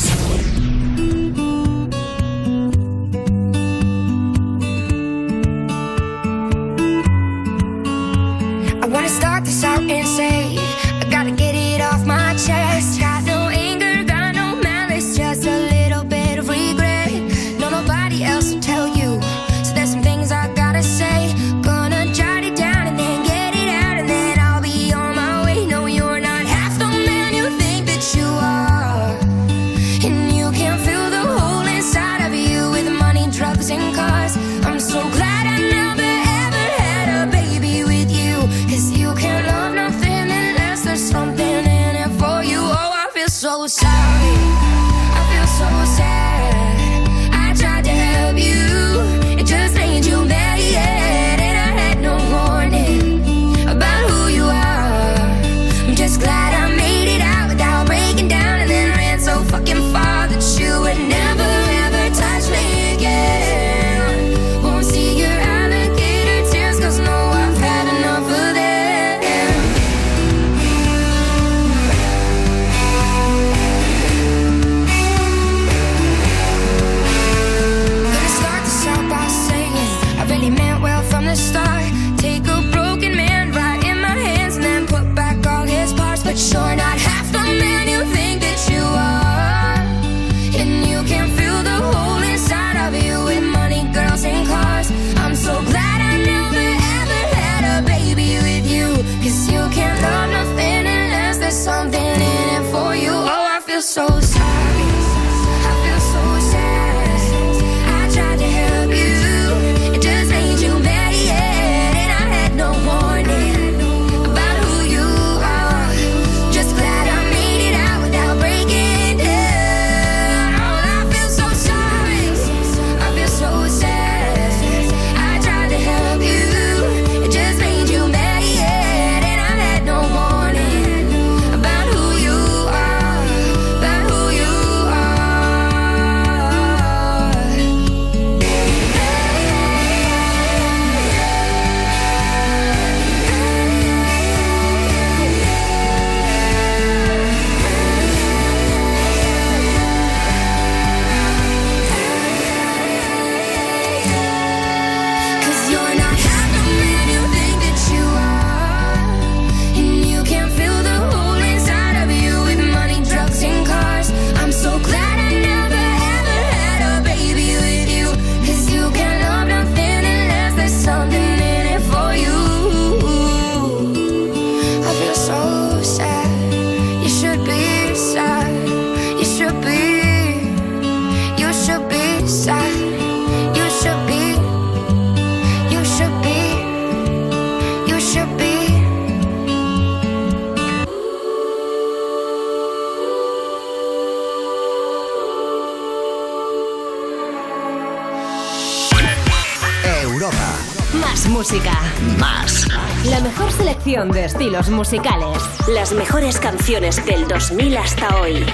Musicales. Las mejores canciones del 2000 hasta hoy.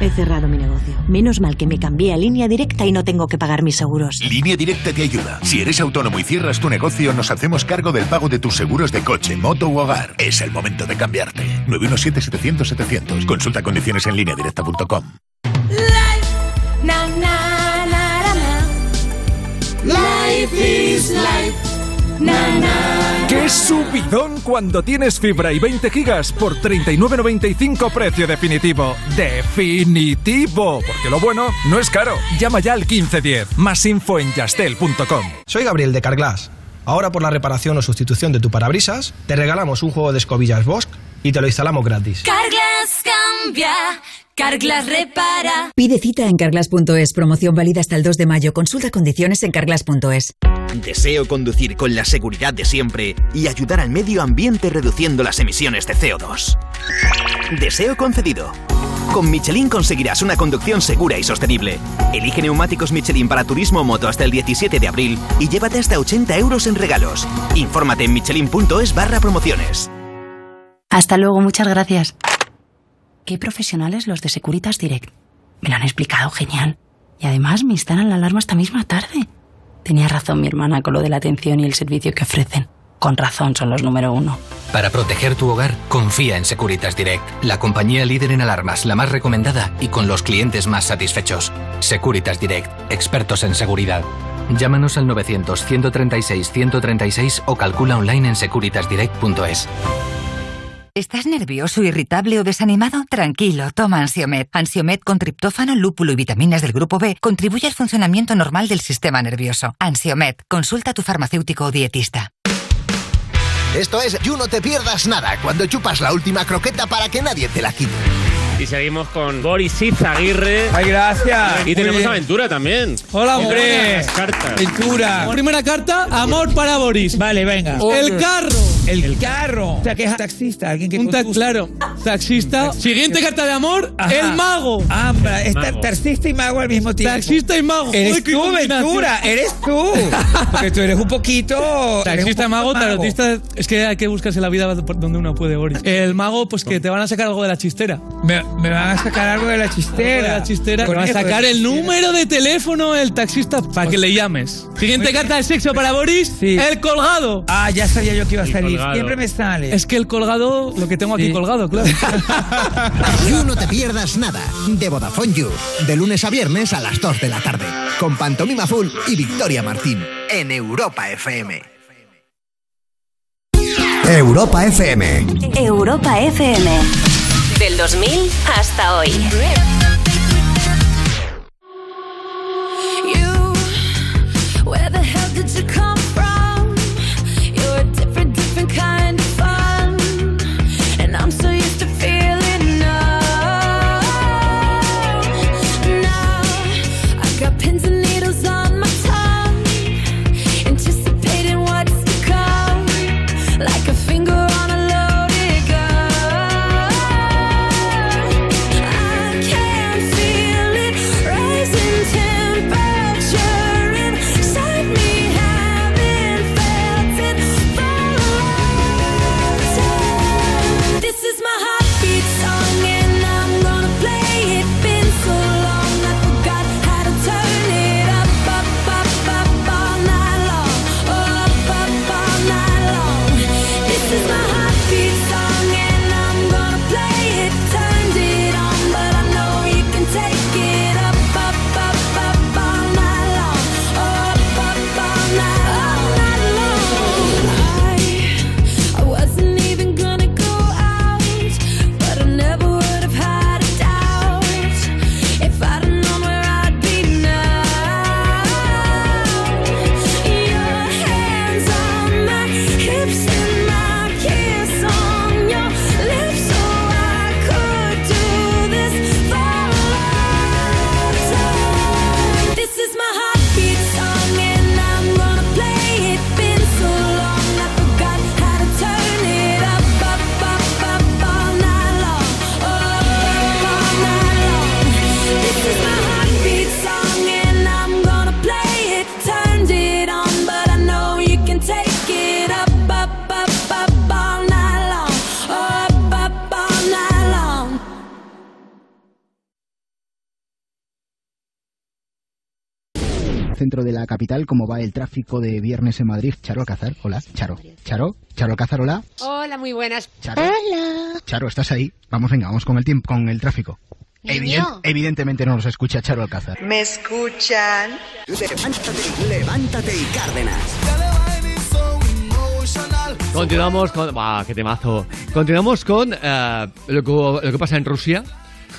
He cerrado mi negocio. Menos mal que me cambié a línea directa y no tengo que pagar mis seguros. Línea Directa te ayuda. Si eres autónomo y cierras tu negocio, nos hacemos cargo del pago de tus seguros de coche, moto u hogar. Es el momento de cambiarte. 917-700-700. Consulta condiciones en lineadirecta.com. Na, Na, na. ¡Qué subidón cuando tienes fibra y 20 gigas por 39.95 precio definitivo! ¡Definitivo! Porque lo bueno no es caro. Llama ya al 1510. Más info en yastel.com. Soy Gabriel de Carglass. Ahora por la reparación o sustitución de tu parabrisas, te regalamos un juego de escobillas Bosch y te lo instalamos gratis. Carglass cambia. Carglass repara. Pide cita en carglass.es. Promoción válida hasta el 2 de mayo. Consulta condiciones en carglass.es. Deseo conducir con la seguridad de siempre y ayudar al medio ambiente reduciendo las emisiones de CO2. Deseo concedido. Con Michelin conseguirás una conducción segura y sostenible. Elige neumáticos Michelin para turismo o moto hasta el 17 de abril y llévate hasta 80 euros en regalos. Infórmate en michelin.es barra promociones. Hasta luego, muchas gracias. Qué profesionales los de Securitas Direct. Me lo han explicado genial. Y además me instalan la alarma esta misma tarde. Tenía razón mi hermana con lo de la atención y el servicio que ofrecen. Con razón son los número uno. Para proteger tu hogar, confía en Securitas Direct, la compañía líder en alarmas, la más recomendada y con los clientes más satisfechos. Securitas Direct, expertos en seguridad. Llámanos al 900-136-136 o calcula online en securitasdirect.es. ¿Estás nervioso, irritable o desanimado? Tranquilo, toma Ansiomed. Ansiomed con triptófano, lúpulo y vitaminas del grupo B contribuye al funcionamiento normal del sistema nervioso. Ansiomed, consulta a tu farmacéutico o dietista. Esto es You No Te Pierdas Nada, cuando chupas la última croqueta para que nadie te la quite. Y seguimos con Boris Izaguirre. ¡Ay, gracias! Y Muy tenemos bien. aventura también. Hola, hombre. Cartas. Aventura. Primera carta, amor para Boris. Vale, venga. El carro. El, carro. O sea, que es taxista, alguien que Un ta- claro, taxista. Siguiente carta de amor, el mago. Ah, es taxista y mago al mismo tiempo. Taxista y mago. Eres tú. Ventura, eres tú. Porque tú eres un poquito. Taxista, un mago, tarotista, es que hay que buscarse la vida por donde uno puede, Boris. El mago, pues que te van a sacar algo de la chistera. Me, me van a sacar algo de la chistera. Algo de la chistera. ¿Por Te van a sacar el número de teléfono del taxista para que le llames. Siguiente carta de sexo para Boris. El colgado. Ah, ya sabía yo que iba a salir. colgado. Siempre me sale. Es que el colgado, lo que tengo aquí Sí. colgado, claro. You No Te Pierdas Nada, de Vodafone You, de lunes a viernes a las 2 de la tarde, con Pantomima Full y Victoria Martín, en Europa FM. Europa FM. Europa FM. Del 2000 hasta hoy. La capital, cómo va el tráfico de viernes en Madrid. Charo Alcázar, hola. Charo. Charo. Charo Alcázar, hola. Hola, muy buenas. Charo. Hola. Charo, ¿estás ahí? Vamos, venga, vamos con el tiempo, con el tráfico. Eviden- evidentemente no nos escucha Charo Alcázar. ¿Me escuchan? Levántate, levántate y Cárdenas. Continuamos con. ¡Buah, qué temazo! Continuamos con eh, lo, que, lo que pasa en Rusia.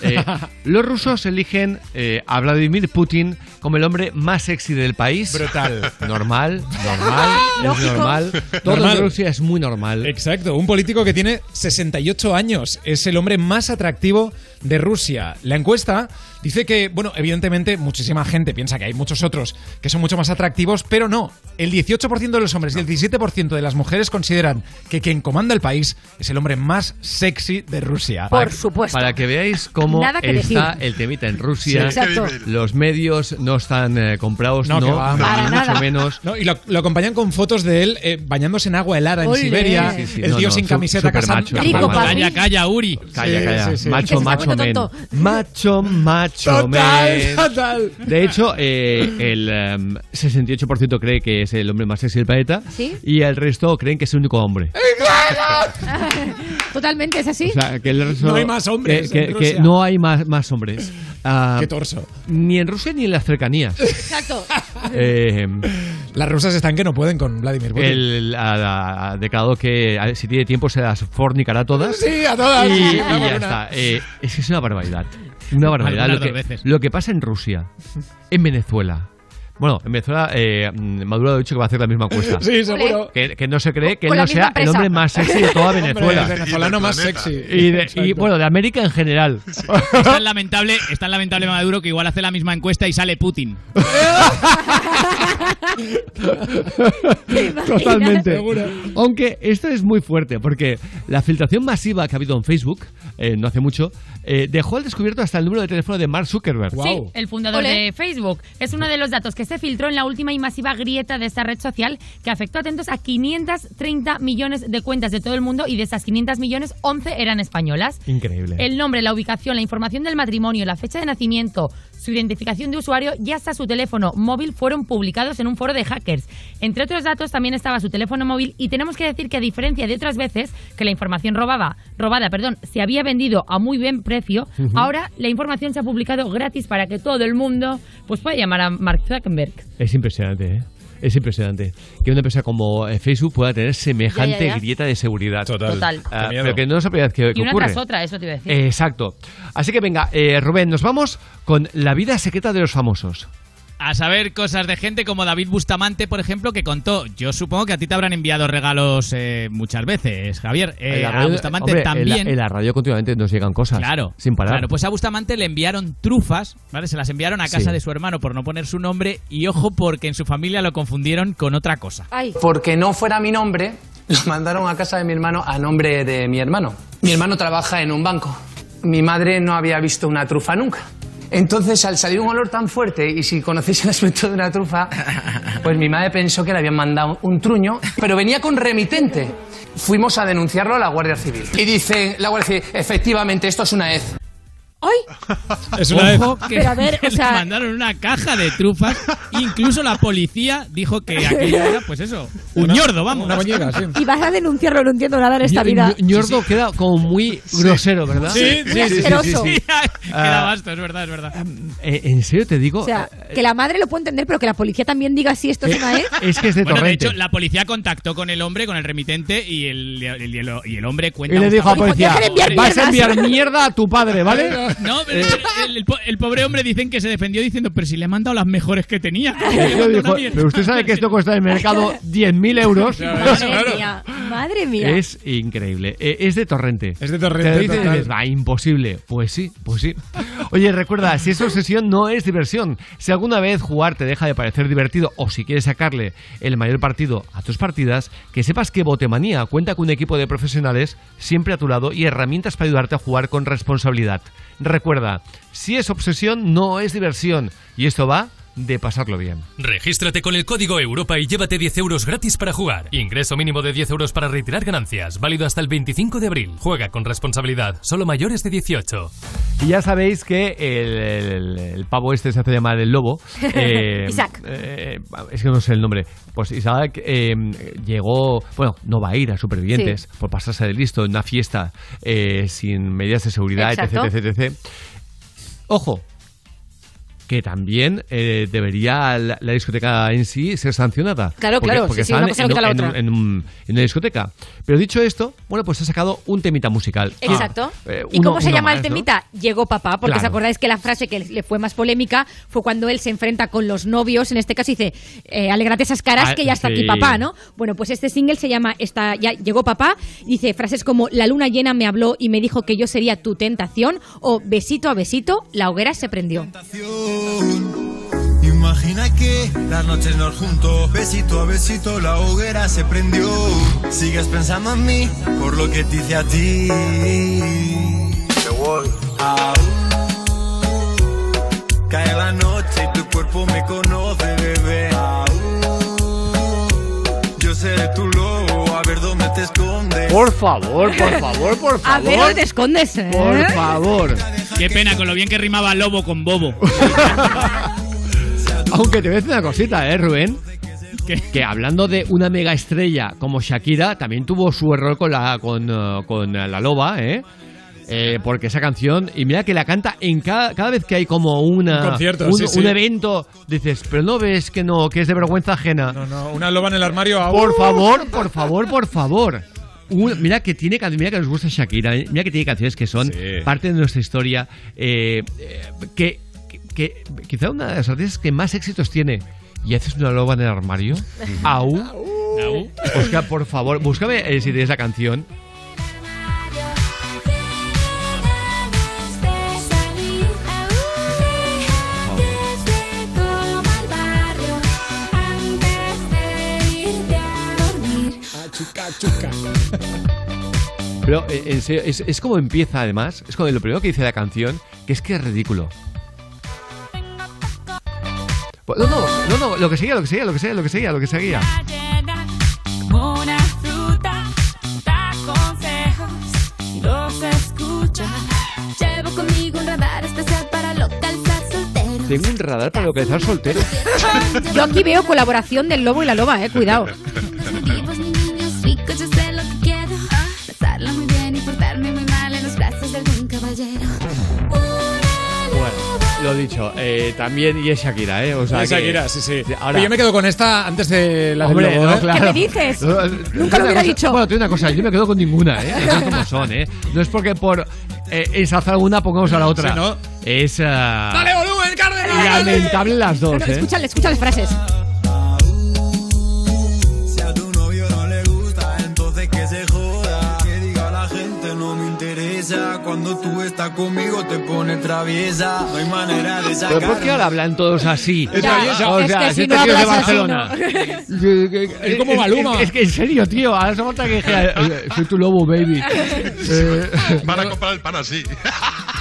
Eh, los rusos eligen eh, a Vladimir Putin como el hombre más sexy del país. Brutal. Normal, normal, es normal. Todo Normal. en Rusia es muy normal. Exacto, un político que tiene 68 años. Es el hombre más atractivo de Rusia. La encuesta dice que, bueno, evidentemente muchísima gente piensa que hay muchos otros que son mucho más atractivos, pero no. El 18% de los hombres y el 17% de las mujeres consideran que quien comanda el país es el hombre más sexy de Rusia. Por supuesto. Para que veáis cómo Nada que está decir. el temita en Rusia. Sí, exacto. Los medios no están eh, comprados, no, No, que va. ni Para mucho nada. menos. No, y lo, lo acompañan con fotos de él eh, bañándose en agua helada en. Siberia. Sí, sí, el no, tío no, sin su- camiseta casando. macho, macho. Calla, calla, Uri. Calla, Sí, calla. sí, sí. Macho, Macho, men. Macho, macho, Total, men. total. De hecho, eh, el em, 68% cree que es el hombre más sexy del planeta. ¿Sí? Y el resto creen que es el único hombre. Totalmente, es así. O sea, que el resto- No hay más hombres Que, en que- Rusia. que no hay más, más hombres. Ah, Qué torso. Ni en Rusia ni en las cercanías. Exacto. Eh, Las rusas están que no pueden con Vladimir Putin. él ha, ha declarado que a- si tiene tiempo se las fornicará todas. Sí, a todas. Y, sí, ya una. está. Eh, es que es una barbaridad. Una barbaridad. Lo que, lo que pasa en Rusia, en Venezuela. Bueno, en Venezuela eh, Maduro ha dicho que va a hacer la misma encuesta. Sí, seguro. Que, que no se cree que él no sea misma el empresa. hombre más sexy de toda Hombre, Venezuela. el venezolano más sexy. Y, de- y, bueno, de América en general. Es tan lamentable, es tan lamentable Maduro que igual hace la misma encuesta y sale Putin. Totalmente. Seguro. Aunque esto es muy fuerte, porque la filtración masiva que ha habido en Facebook, eh, no hace mucho, eh, dejó al descubierto hasta el número de teléfono de Mark Zuckerberg. Wow. Sí, el fundador Ole. de Facebook. Es uno de los datos que se filtró en la última y masiva grieta de esta red social que afectó atentos a 530 millones de cuentas de todo el mundo y de esas 500 millones, 11 eran españolas. Increíble. El nombre, la ubicación, la información del matrimonio, la fecha de nacimiento, su identificación de usuario y hasta su teléfono móvil fueron publicados en un foro de hackers. Entre otros datos también estaba su teléfono móvil y tenemos que decir que a diferencia de otras veces que la información robaba, robada, perdón, se había vendido a muy buen precio, Ujú. ahora la información se ha publicado gratis para que todo el mundo pues pueda llamar a Mark Zuckerberg. Es impresionante, ¿eh? Es impresionante que una empresa como eh, Facebook pueda tener semejante Ya, ya, ya. grieta de seguridad. Total. Total. Ah, pero que no es la primera vez que, que Y una ocurre. tras otra, eso te iba a decir. Eh, Exacto. Así que venga, eh, Rubén, nos vamos con la vida secreta de los famosos. A saber cosas de gente como David Bustamante, por ejemplo, que contó. Yo supongo que a ti te habrán enviado regalos eh, muchas veces, Javier. Eh, a Bustamante hombre, en la- también. En la, radio continuamente nos llegan cosas. Claro, Sin parar. Claro, pues a Bustamante le enviaron trufas, ¿vale? Se las enviaron a casa Sí. de su hermano por no poner su nombre y ojo porque en su familia lo confundieron con otra cosa. Ay. Porque no fuera mi nombre, lo mandaron a casa de mi hermano a nombre de mi hermano. Mi hermano trabaja en un banco. Mi madre no había visto una trufa nunca. Entonces, al salir un olor tan fuerte, y si conocéis el aspecto de una trufa, pues mi madre pensó que le habían mandado un truño, pero venía con remitente. Fuimos a denunciarlo a la Guardia Civil. Y dice la Guardia Civil, efectivamente, esto es una hez. ¡Ay! Es una Ojo vez. que, Pero a ver, que o sea- le mandaron una caja de trufas. Incluso la policía dijo que aquello era, pues eso, un ñordo, vamos. Una muñeca, sí. Y vas a denunciarlo, no entiendo nada en esta vida. Ño- Ñordo queda como muy grosero, ¿verdad? Sí, sí, asqueroso. Queda basto, es verdad, es verdad. Eh, en serio te digo. O sea, eh, que la madre lo puede entender, pero que la policía también diga si esto es una E. es que es de Bueno, de hecho, la policía contactó con el hombre, con el remitente, y el, el- y el- y el hombre cuenta. y le dijo a la policía: deja de enviar Vas a mierdas". enviar mierda a tu padre, ¿vale? No, pero el, el po- el pobre hombre dicen que se defendió diciendo, pero si le he mandado las mejores que tenía. Y Le he yo mandado dijo, una mierda". pero usted sabe que esto cuesta en el mercado 10.000 euros. Madre mía, madre mía. Es increíble. Eh, Es de torrente. Es de torrente, Te dices, va, imposible. Pues sí, pues sí. Oye, recuerda, si es obsesión, no es diversión. Si alguna vez jugar te deja de parecer divertido o si quieres sacarle el mayor partido a tus partidas, que sepas que Botemanía cuenta con un equipo de profesionales siempre a tu lado y herramientas para ayudarte a jugar con responsabilidad. Recuerda, si es obsesión, no es diversión. Y esto va de pasarlo bien. Regístrate con el código Europa y llévate 10 euros gratis para jugar. Ingreso mínimo de 10 euros para retirar ganancias. Válido hasta el 25 de abril. Juega con responsabilidad. Solo mayores de 18. Y ya sabéis que el, el- el pavo este se hace llamar el lobo. eh, Isaac. eh, es que no sé el nombre. Pues Isaac eh, llegó, bueno, no va a ir a Supervivientes Sí. por pasarse de listo en una fiesta eh, sin medidas de seguridad, etc, etc. Ojo, que también eh, debería la, la discoteca en sí ser sancionada. Claro, claro, sí, sí, están una cosa en, la otra. en una discoteca. Pero dicho esto, bueno, pues ha sacado un temita musical. Exacto. Eh, ¿Y cómo se llama más, el ¿no? temita? Llegó papá, porque Claro. os acordáis que la frase que le fue más polémica fue cuando él se enfrenta con los novios, en este caso dice, eh, alegrate esas caras Ah, que ya está sí. aquí papá, ¿no? Bueno, pues este single se llama está, ya Llegó papá, dice frases como La luna llena me habló y me dijo que yo sería tu tentación o besito a besito, la hoguera se prendió. Imagina que las noches nos juntos, besito a besito, la hoguera se prendió. Sigues pensando en mí por lo que te hice a ti. Te voy. Cae la noche y tu cuerpo me conoce, bebé. Yo seré tu lobo, a ver dónde te escondes. Por favor, por favor, por A ver dónde te escondes, ¿eh? Por favor. Qué pena con lo bien que rimaba lobo con bobo. Aunque te voy a decir una cosita, ¿eh, Rubén? Que hablando de una mega estrella como Shakira, también tuvo su error con la, con, eh, con la loba, ¿eh? Eh, porque esa canción, y mira que la canta en cada, cada vez que hay como una, Un concierto, un, sí, sí. un evento, dices, pero no ves que no, que es de vergüenza ajena. No, no, una loba en el armario. Por favor, por favor, por favor. Un- mira que tiene mira que nos gusta Shakira, eh, mira que tiene canciones que son parte de nuestra historia, eh, que, que- que quizá una de las artistas que más éxitos tiene. ¿Y haces una loba en el armario? ¿Au? Oscar, por favor, búscame eh, si tienes la canción. Pero eh, en serio, es, es como empieza además, es como lo primero que dice la canción, que es que es ridículo. No, no, no, no, lo que seguía, lo que seguía, lo que seguía, lo que seguía, lo que seguía. Un radar para localizar solteros. Tengo un radar para localizar soltero. Yo aquí veo colaboración del lobo y la loba, eh, cuidado. lo dicho, eh, también y es Shakira, ¿eh? O sea, Es que- Shakira, sí, sí. Ahora, Pero yo me quedo con esta antes de la del Hombre, lobo, no, ¿eh? claro. ¿Qué me dices? No, Nunca lo hubiera cosa- dicho. Bueno, te digo una cosa, yo me quedo con ninguna, ¿eh? Las como son, ¿eh? No es porque por eh, ensalzar una pongamos a la otra. Sí, ¿no? Es. ah, ¡Dale volumen, Cárdenas! Lamentable las dos, Bueno, ¿eh? escúchale, escucha las frases. Interesa. Cuando tú estás conmigo te pone traviesa. No hay manera de sacar. ¿Pero por qué ahora hablan todos así? Ya, o es sea, que si este no tío es de hablas así, Barcelona. Es como Maluma. Es, es que en serio, tío, ahora se falta que dijera, eh, soy tu lobo, baby. Eh, Van a comprar el pan así.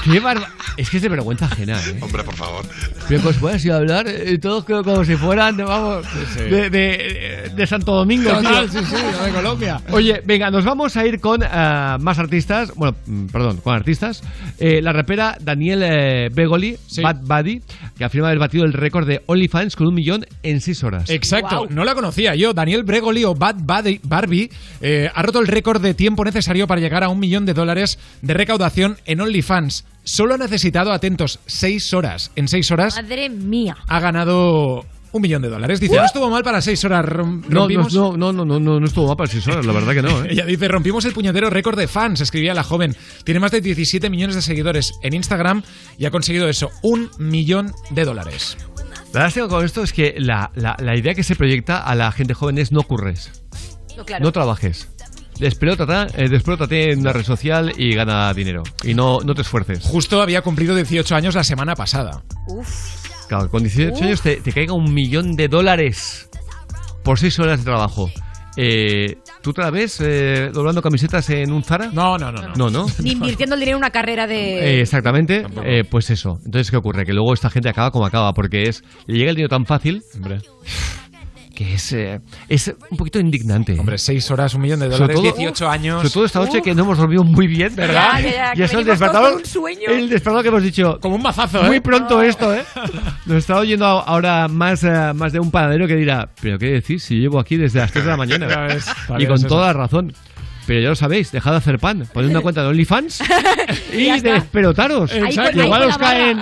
Qué barba. Es que es de vergüenza ajena, ¿eh? Hombre, por favor. Pero pues puedes ir a hablar eh, todos como, como si fueran, de, vamos, de, de- de Santo Domingo, Total, tío. sí, sí, de Colombia. Oye, venga, nos vamos a ir con ah, más artistas. Bueno, mm, perdón, con artistas. Eh, la rapera Daniel eh, Begoli, Bad Buddy, que afirma haber batido el récord de OnlyFans con un millón en seis horas. Exacto, no la conocía yo. Daniel Bregoli o Bad Buddy- Barbie eh, ha roto el récord de tiempo necesario para llegar a un millón de dólares de recaudación en OnlyFans. Solo ha necesitado, atentos, seis horas. En seis horas Madre mía. ha ganado un millón de dólares. Dice, no estuvo mal para seis horas. No, no, no, no, no, no, estuvo mal para seis horas, la verdad que no, ¿eh? Ella dice, rompimos el puñetero récord de fans, escribía la joven. Tiene más de 17 millones de seguidores en Instagram y ha conseguido eso, un millón de dólares. La lástima con esto es que la, la- la idea que se proyecta a la gente joven es no curres, No, claro. no trabajes. Desplótate, eh, desplótate en una red social y gana dinero. Y no, no te esfuerces. Justo había cumplido 18 años la semana pasada. Claro, con 18 años te, te caiga un millón de dólares por 6 horas de trabajo. Eh, ¿Tú te la ves eh, doblando camisetas en un Zara? No, no, no. No, no. ¿no? Ni invirtiendo el dinero en una carrera de... Eh, exactamente, eh, pues eso. Entonces, ¿qué ocurre? Que luego esta gente acaba como acaba, porque es le llega el dinero tan fácil que es, eh, es un poquito indignante. Hombre, seis horas, un millón de dólares, todo- 18 años. Sobre todo esta noche Uf. que no hemos dormido muy bien, ¿verdad? Ya, ya, ya, y eso el despertador, el despertador que hemos dicho. Como un mazazo, Muy ¿eh? pronto esto, ¿eh? Nos está oyendo ahora más, eh, más de un panadero que dirá, ¿pero qué decís si llevo aquí desde las 3 de la mañana? Y con toda la razón. Pero ya lo sabéis, dejad de hacer pan, poned una cuenta de OnlyFans y despelotaros. Ahí con- Que ahí igual os caen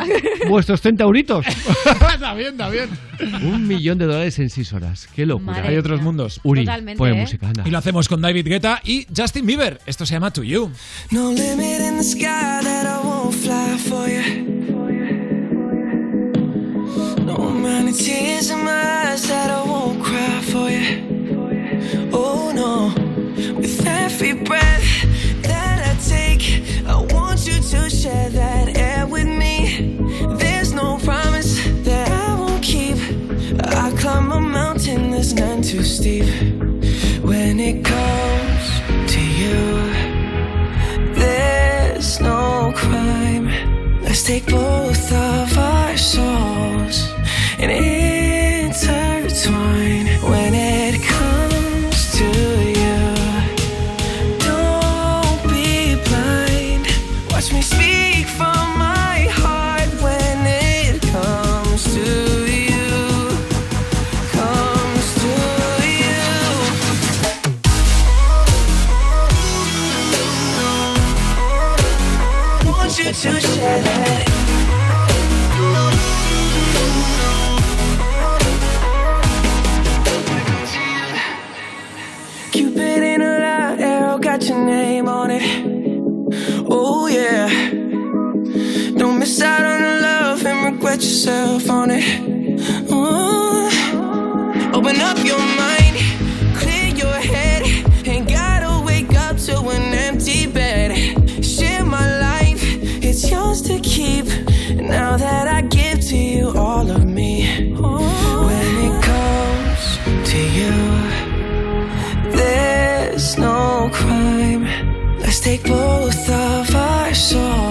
vuestros 30 euritos. está bien, está bien. Un millón de dólares en 6 horas. Qué locura. Hay otros mundos. Uri, Totalmente, pone ¿eh? música, anda. Y lo hacemos con David Guetta y Justin Bieber. Esto se llama To You. No limit in the sky that I won't fly for you. No amount of tears in my eyes that I too steep. When it comes to you, there's no crime. Let's take both of our souls and intertwine. Regret yourself on it. Oh. Open up your mind, clear your head. Ain't gotta wake up to an empty bed. Share my life, it's yours to keep. Now that I give to you all of me. When it comes to you, there's no crime. Let's take both of our souls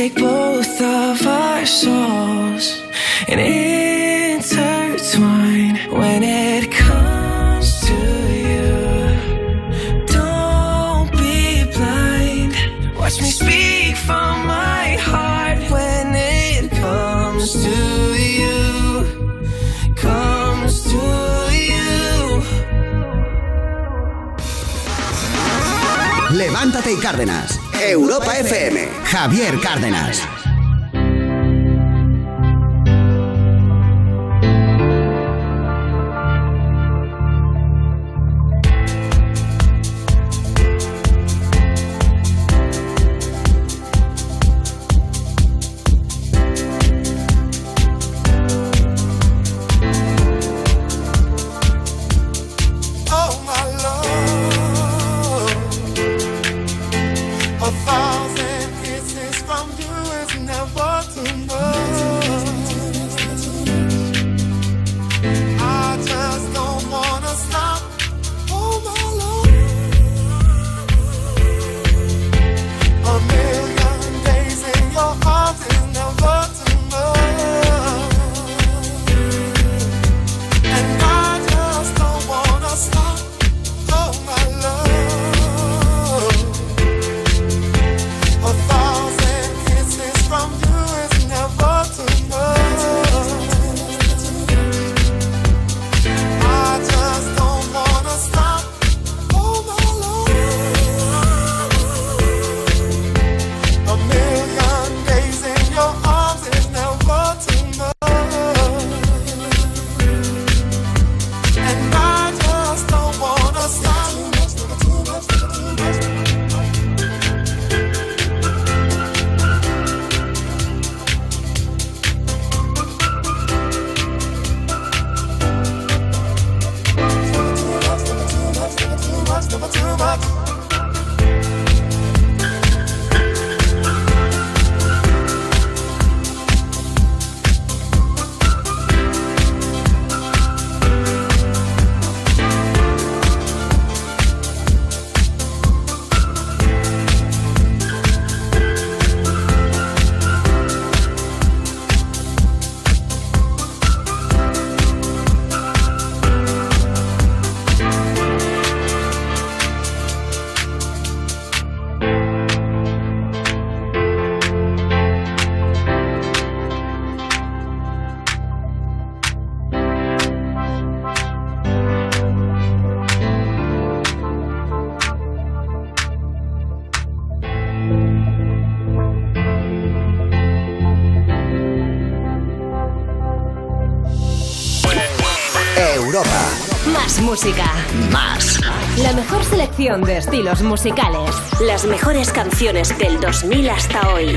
take both of our souls and intertwine. When it comes to you, don't be blind. Watch me speak from my heart when it comes to you. Comes to you. Levántate y Cárdenas. Europa FM. Javier Cárdenas. Música. Más. La mejor selección de estilos musicales. Las mejores canciones del 2000 hasta hoy.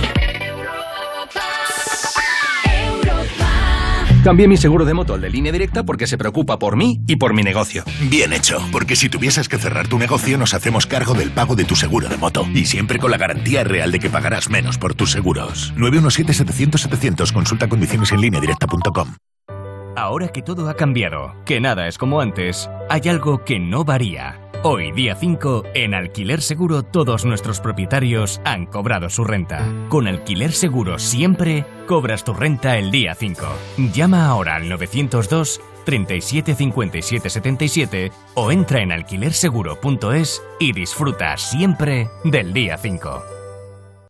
Cambié mi seguro de moto al de línea directa porque se preocupa por mí y por mi negocio. Bien hecho, porque si tuvieses que cerrar tu negocio nos hacemos cargo del pago de tu seguro de moto y siempre con la garantía real de que pagarás menos por tus seguros. 917-700-700, consulta condiciones en línea directa.com. Ahora que todo ha cambiado, que nada es como antes, hay algo que no varía. Hoy, día 5, en Alquiler Seguro todos nuestros propietarios han cobrado su renta. Con Alquiler Seguro siempre cobras tu renta el día 5. Llama ahora al 902 37 57 77 o entra en alquilerseguro.es y disfruta siempre del día 5.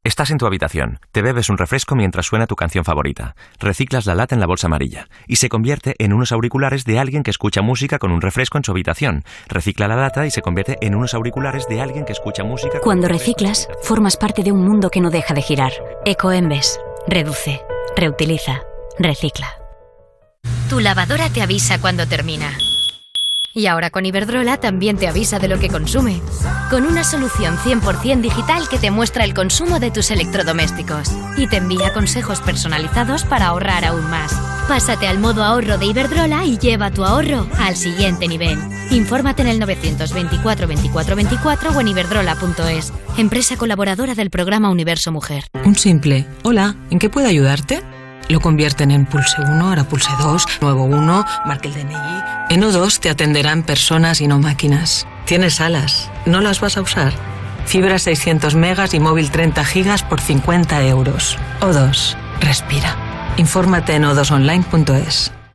Estás en tu habitación, te bebes un refresco mientras suena tu canción favorita, reciclas la lata en la bolsa amarilla y se convierte en unos auriculares de alguien que escucha música con un refresco en su habitación. Recicla la lata y se convierte en unos auriculares de alguien que escucha música. con Cuando reciclas, formas parte de un mundo que no deja de girar. Ecoembes. Reduce. Reutiliza. Recicla. Tu lavadora te avisa cuando termina. Y ahora con Iberdrola también te avisa de lo que consume. Con una solución 100% digital que te muestra el consumo de tus electrodomésticos y te envía consejos personalizados para ahorrar aún más. Pásate al modo ahorro de Iberdrola y lleva tu ahorro al siguiente nivel. Infórmate en el 924 24 24 o en iberdrola.es, empresa colaboradora del programa Universo Mujer. Un simple Hola, ¿en qué puedo ayudarte? Lo convierten en pulse 1, ahora pulse 2, nuevo 1, marque el DNI. En O2 te atenderán personas y no máquinas. Tienes alas, ¿no las vas a usar? Fibra 600 megas y móvil 30 gigas por 50 euros. O2, respira. Infórmate en o2online.es.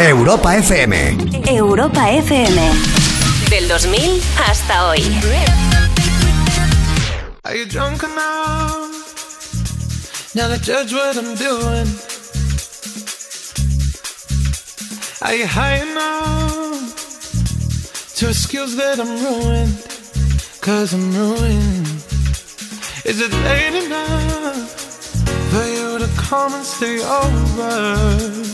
Europa FM. Europa FM. Del 2000 hasta hoy. Are you drunk enough now to judge what I'm doing? Are you high enough to excuse that I'm ruined? Cause I'm ruined. Is it late enough for you to come and stay over?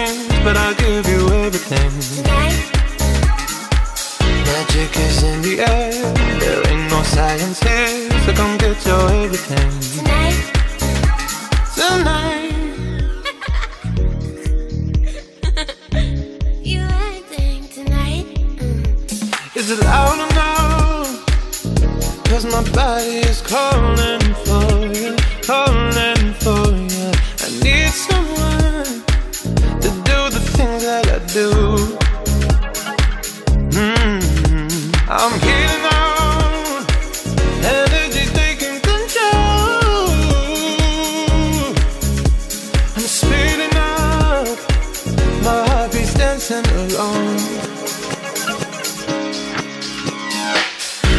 but I'll give you everything. Tonight. Magic is in the air. There ain't no science here, so come get your everything. Tonight. Tonight. You acting tonight? Is it loud enough? Cause my body is calling for you, calling I'm healing out, energy taking control. I'm speeding up, my heartbeat's dancing along.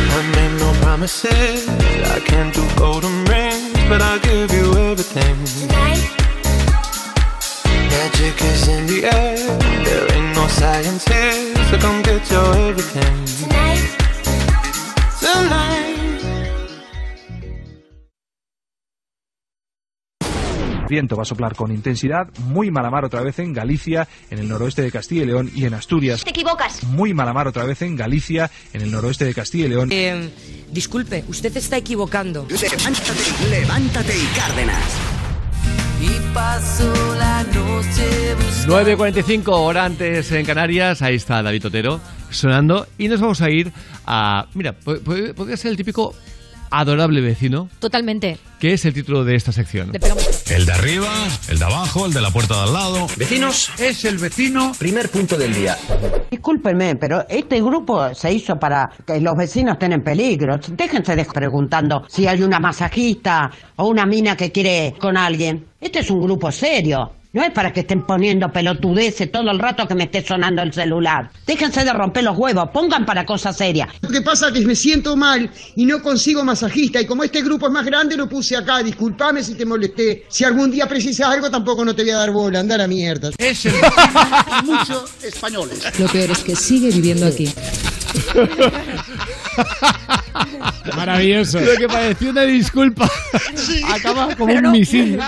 I made no promises. I can't do golden rings, but I'll give you everything. Magic is in the air. There ain't no science here, so come get your everything. Viento va a soplar con intensidad, muy mala mar otra vez en Galicia, en el noroeste de Castilla y León y en Asturias. Te equivocas. Muy mala mar otra vez en Galicia, en el noroeste de Castilla y León. Eh, disculpe, usted está equivocando. Levántate, levántate y Cárdenas. y paso la noche buscando 9.45 hora antes en Canarias, ahí está David Otero sonando y nos vamos a ir a... Mira, po- po- podría ser el típico adorable vecino, Totalmente. que es el título de esta sección. El de arriba, el de abajo, el de la puerta de al lado. Vecinos, es el vecino. Primer punto del día. Discúlpenme, pero este grupo se hizo para que los vecinos estén en peligro. Déjense de preguntando si hay una masajista o una mina que quiere con alguien. Este es un grupo serio. No es para que estén poniendo pelotudeces todo el rato que me esté sonando el celular. Déjense de romper los huevos, pongan para cosas serias. Lo que pasa es que me siento mal y no consigo masajista y como este grupo es más grande lo puse acá. Disculpame si te molesté. Si algún día precisas algo tampoco no te voy a dar bola. Anda a la mierda. Es el muchos españoles. Lo peor es que sigue viviendo aquí. Maravilloso. Lo que pareció una disculpa. Acaba como un misil.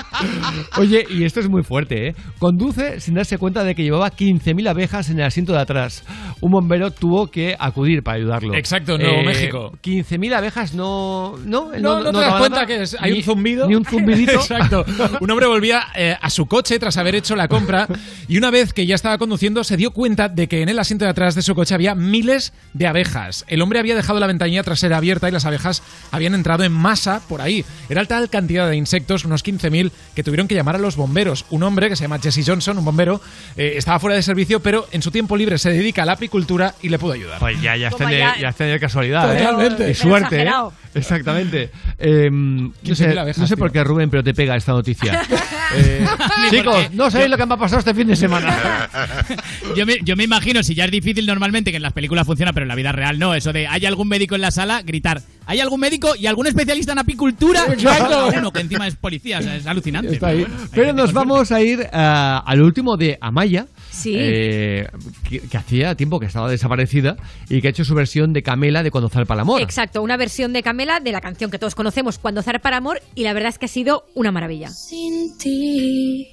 Oye, y esto es muy fuerte, ¿eh? Conduce sin darse cuenta de que llevaba 15.000 abejas en el asiento de atrás. Un bombero tuvo que acudir para ayudarlo. Exacto, Nuevo México. 15.000 abejas no... No, él No, no, te das cuenta nada. que es- hay Ni- un zumbido. Ni un zumbidito. Exacto. Un hombre volvía eh, a su coche tras haber hecho la compra y una vez que ya estaba conduciendo se dio cuenta de que en el asiento de atrás de su coche había miles de abejas. El hombre había dejado la ventanilla trasera abierta y las abejas habían entrado en masa por ahí. Era tal cantidad de insectos, unos 15.000, que tuvieron que llamar a los bomberos. Un hombre que se llama Jesse Johnson, un bombero, eh, estaba fuera de servicio, pero en su tiempo libre se dedica a la apicultura y le pudo ayudar. Pues ya, ya has tenido, ya. ya has tenido casualidad, ¿eh? Totalmente. Y Pero suerte, ¿eh? Exactamente. Eh, no 15.000 sé, abejas, no sé por qué Rubén, pero te pega esta noticia. Eh, chicos, no sabéis lo que me ha pasado este fin de semana. Yo me, yo me imagino, si ya es difícil normalmente, que en las películas funciona, pero en la vida real no, eso de ¿hay algún médico en la sala? Gritar, ¿hay algún médico y algún especialista en apicultura? Exacto. Uno que encima es policía, o sea, es alucinante. Está ahí. Pero nos vamos a ir ah, al último de Amaya. Sí. eh, que, que hacía tiempo que estaba desaparecida y que ha hecho su versión de Camela de Cuando zarpa el amor. Exacto, una versión de Camela de la canción que todos conocemos, Cuando zarpa el amor, y la verdad es que ha sido una maravilla. sin ti.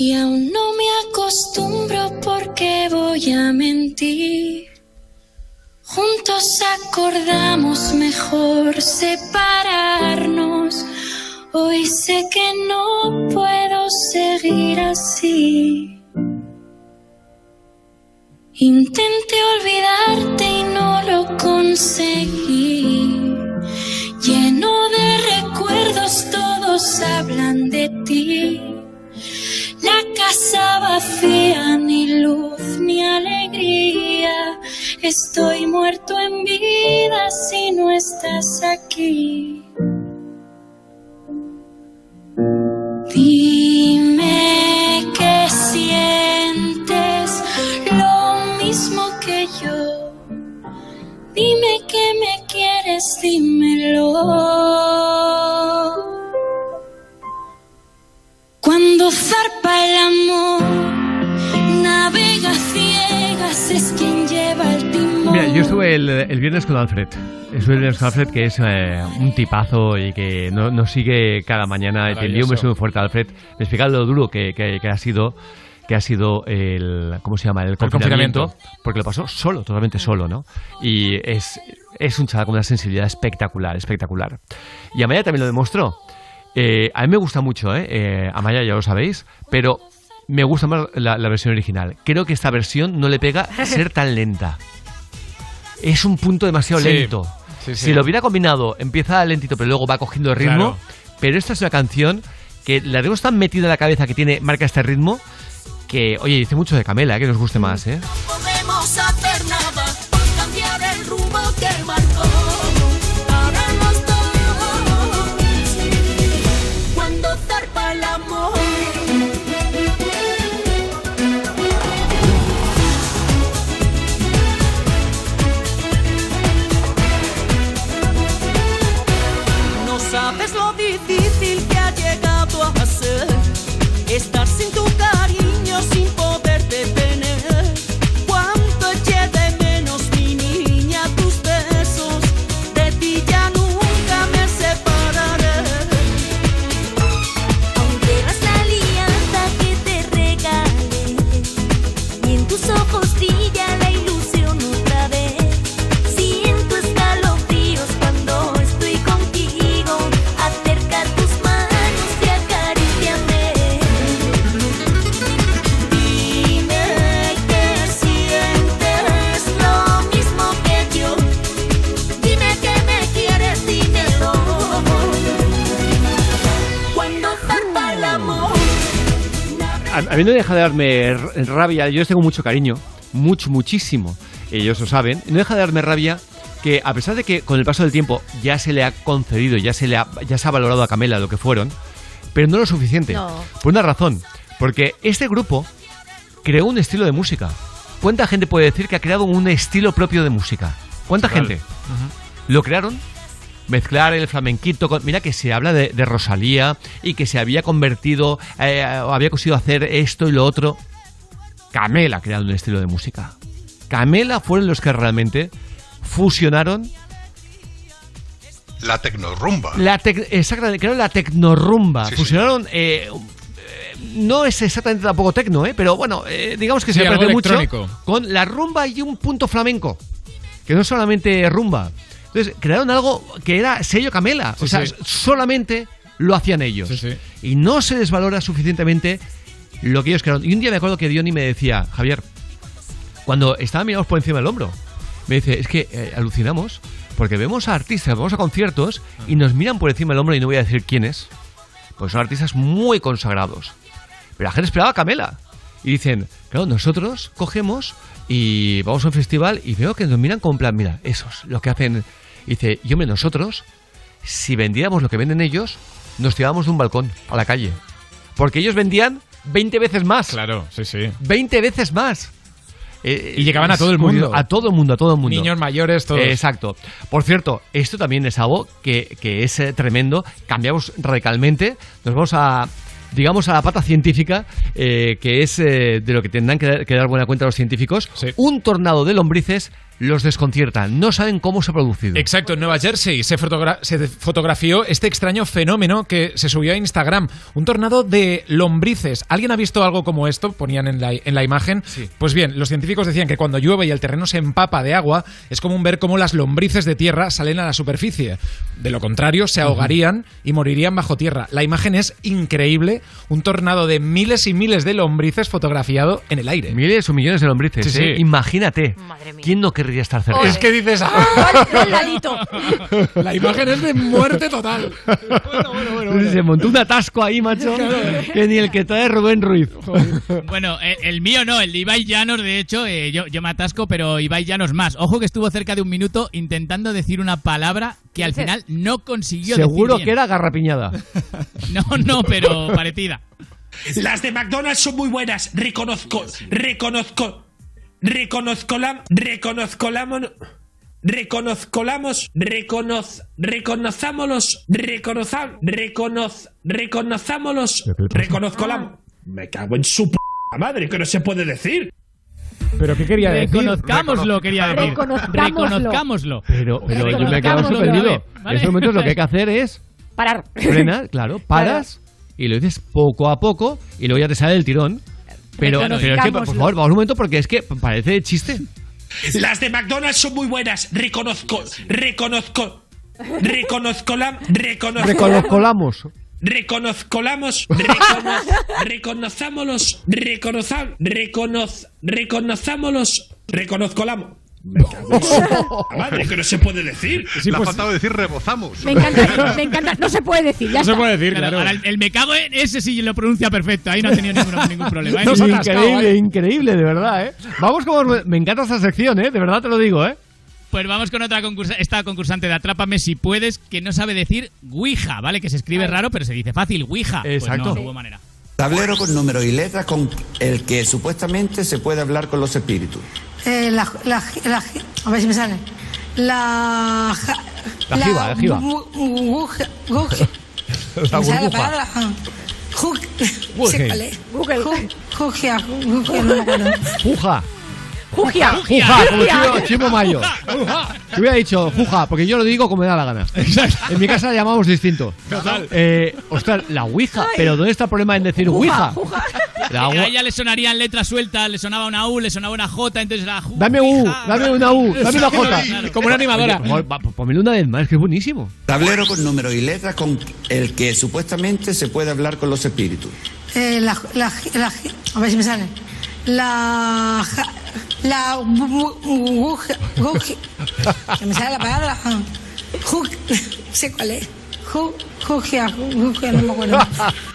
Y aún no me acostumbro porque voy a mentir. Juntos acordamos mejor separarnos. Hoy sé que no puedo seguir así. Intenté olvidarte y no lo conseguí. Lleno de recuerdos, todos hablan de ti. La casa vacía, ni luz ni alegría. Estoy muerto en vida si no estás aquí. Dime que sientes lo mismo que yo. Dime que me quieres, dímelo. Cuando zarpa el amor, navega ciegas, es quien lleva el timón. Mira, yo estuve el, el viernes con Alfred. Estuve el viernes con Alfred, que es eh, un tipazo y que no- nos sigue cada mañana. Y te envío un beso muy fuerte, Alfred. Me explica lo duro que, que- que ha sido que ha sido el ¿cómo se llama? el confinamiento, confinamiento. porque lo pasó solo, totalmente solo, ¿no? Y es, es un chaval con una sensibilidad espectacular, espectacular. Y Amaya también lo demostró. Eh, a mí me gusta mucho, ¿eh? Eh, Amaya ya lo sabéis, pero me gusta más la, la versión original. Creo que esta versión no le pega ser tan lenta. Es un punto demasiado Sí, lento. sí, sí. Si lo hubiera combinado, empieza lentito, pero luego va cogiendo el ritmo. Claro. Pero esta es una canción que la tenemos tan metida en la cabeza que tiene, marca este ritmo, que, oye, dice mucho de Camela, ¿eh? que nos guste más, ¿eh? No sabes lo mí no deja de darme rabia, yo les tengo mucho cariño, mucho, muchísimo, ellos lo saben, y no deja de darme rabia que a pesar de que con el paso del tiempo ya se le ha concedido, ya se le ha, ya se ha valorado a Camela lo que fueron, pero no lo suficiente. No. Por una razón, porque este grupo creó un estilo de música. ¿Cuánta gente puede decir que ha creado un estilo propio de música? ¿Cuánta gente? Lo crearon mezclar el flamenquito con... Mira que se habla de, de Rosalía y que se había convertido, eh, o había conseguido hacer esto y lo otro. Camela ha creado un estilo de música. Camela fueron los que realmente fusionaron La tecnorrumba. la tec- exactamente, crearon la tecnorrumba. Sí, fusionaron... eh, eh, no es exactamente tampoco tecno, ¿eh? pero bueno, eh, digamos que Sí, se parece mucho con la rumba y un punto flamenco, que no solamente rumba. Entonces, crearon algo que era sello Camela, o sea, sí. solamente lo hacían ellos. Y no se desvalora suficientemente lo que ellos crearon. Y un día me acuerdo que Diony me decía, Javier, cuando estaban mirados por encima del hombro, me dice, es que eh, alucinamos porque vemos a artistas, vamos a conciertos y nos miran por encima del hombro y no voy a decir quiénes, pues son artistas muy consagrados. Pero la gente esperaba a Camela. Y dicen, claro, nosotros cogemos y vamos a un festival y veo que nos miran como en plan, mira, esos, lo que hacen. Y dice, yo me nosotros, si vendiéramos lo que venden ellos, nos tirábamos de un balcón a la calle. Porque ellos vendían 20 veces más. Claro, sí, sí. 20 veces más. Eh, Y llegaban a todo el mundo. A todo el mundo, a todo el mundo. Niños, mayores, todos. Eh, Exacto. Por cierto, esto también es algo que, que es eh, tremendo. Cambiamos radicalmente. Nos vamos a, digamos, a la pata científica, eh, que es eh, de lo que tendrán que, dar- que dar buena cuenta los científicos. Un tornado de lombrices los desconcierta. No saben cómo se ha producido. Exacto, en Nueva Jersey se, fotogra- se fotografió este extraño fenómeno que se subió a Instagram. Un tornado de lombrices. ¿Alguien ha visto algo como esto? Ponían en la, en la imagen. Pues bien, los científicos decían que cuando llueve y el terreno se empapa de agua, es común ver cómo las lombrices de tierra salen a la superficie. De lo contrario, se ahogarían y morirían bajo tierra. La imagen es increíble. Un tornado de miles y miles de lombrices fotografiado en el aire. Miles o millones de lombrices. Sí, sí. ¿eh? Imagínate. ¿Quién no querría estar cerca? Es que dices, ¡ah! La imagen es de muerte total. Se montó un atasco ahí, macho, que ni el que trae Rubén Ruiz. Bueno, el, el mío no, el de Ibai Llanos, de hecho, eh, yo, yo me atasco, pero Ibai Llanos más. Ojo que estuvo cerca de un minuto intentando decir una palabra que al final no consiguió Seguro decir que era garrapiñada. No, no, pero parecida. Las de McDonald's son muy buenas. Reconozco, reconozco, reconozco la, reconozco la, mon- reconozco la, mos- reconoz, reconozámonos, reconozam, reconoz, reconozámonos, reconozco la. Me cago en su p madre, que no se puede decir. ¿Pero qué quería decir? Reconozcámoslo, quería decir. Reconozcámoslo. Reconozcámoslo. Pero, pero yo me he quedado sorprendido. Vale. En estos momentos lo que hay que hacer es Parar. frenar, claro, paras y lo dices poco a poco y luego ya te sale el tirón. Pero, pero es que, por favor, vamos un momento porque es que parece chiste. Las de McDonald's son muy buenas. Reconozco, reconozco, reconozco la, reconozco. Reconozcolamos. Reconozcolamos, reconoz, reconozámonos, reconozam, reconoz, reconozámonos, reconozcolamos. Me cago en su puta madre, que no se puede decir. Le ha faltado decir rebozamos. Me encanta, me encanta. No se puede decir, ya está. Ahora, el, el me cago en ese sí lo pronuncia perfecto. Ahí no ha tenido ningún, ningún problema. ¿eh? increíble, increíble, de verdad, ¿eh? Vamos como... Me encanta esta sección, ¿eh? De verdad te lo digo, ¿eh? Pues vamos con otra concursa esta concursante de Atrápame si puedes, que no sabe decir Ouija, ¿vale? Que se escribe raro, pero se dice fácil, Ouija. Pues Exacto. no, no hubo manera. Tablero con números y letras con el que supuestamente se puede hablar con los espíritus. Eh, la, la, la- a ver si me sale. La. ja- La jiba, la jiba. La ¿Me sale la burbuja. palabra? Ah. Google. es. Google. Jugia, jugia. Juja. Juja, como Chimo, Chimo Mayo. Yo hubiera dicho Juja, porque yo lo digo como me da la gana. En mi casa la llamamos distinto. Eh, ostras, la Ouija. Pero ¿dónde está el problema en decir Ouija? La a ella le sonarían letras sueltas, le sonaba una U, le sonaba una J, entonces era Ju- Dame U, dame una U, dame una J. Claro. Como una animadora. Oye, por favor, va, Ponmelo una vez más, que es buenísimo. Tablero con números y letras con el que supuestamente se puede hablar con los espíritus. Eh, la, la, la, a ver si me sale. La. La. que me sale la palabra. Sé cuál es. Jugia, Jugia, no me acuerdo.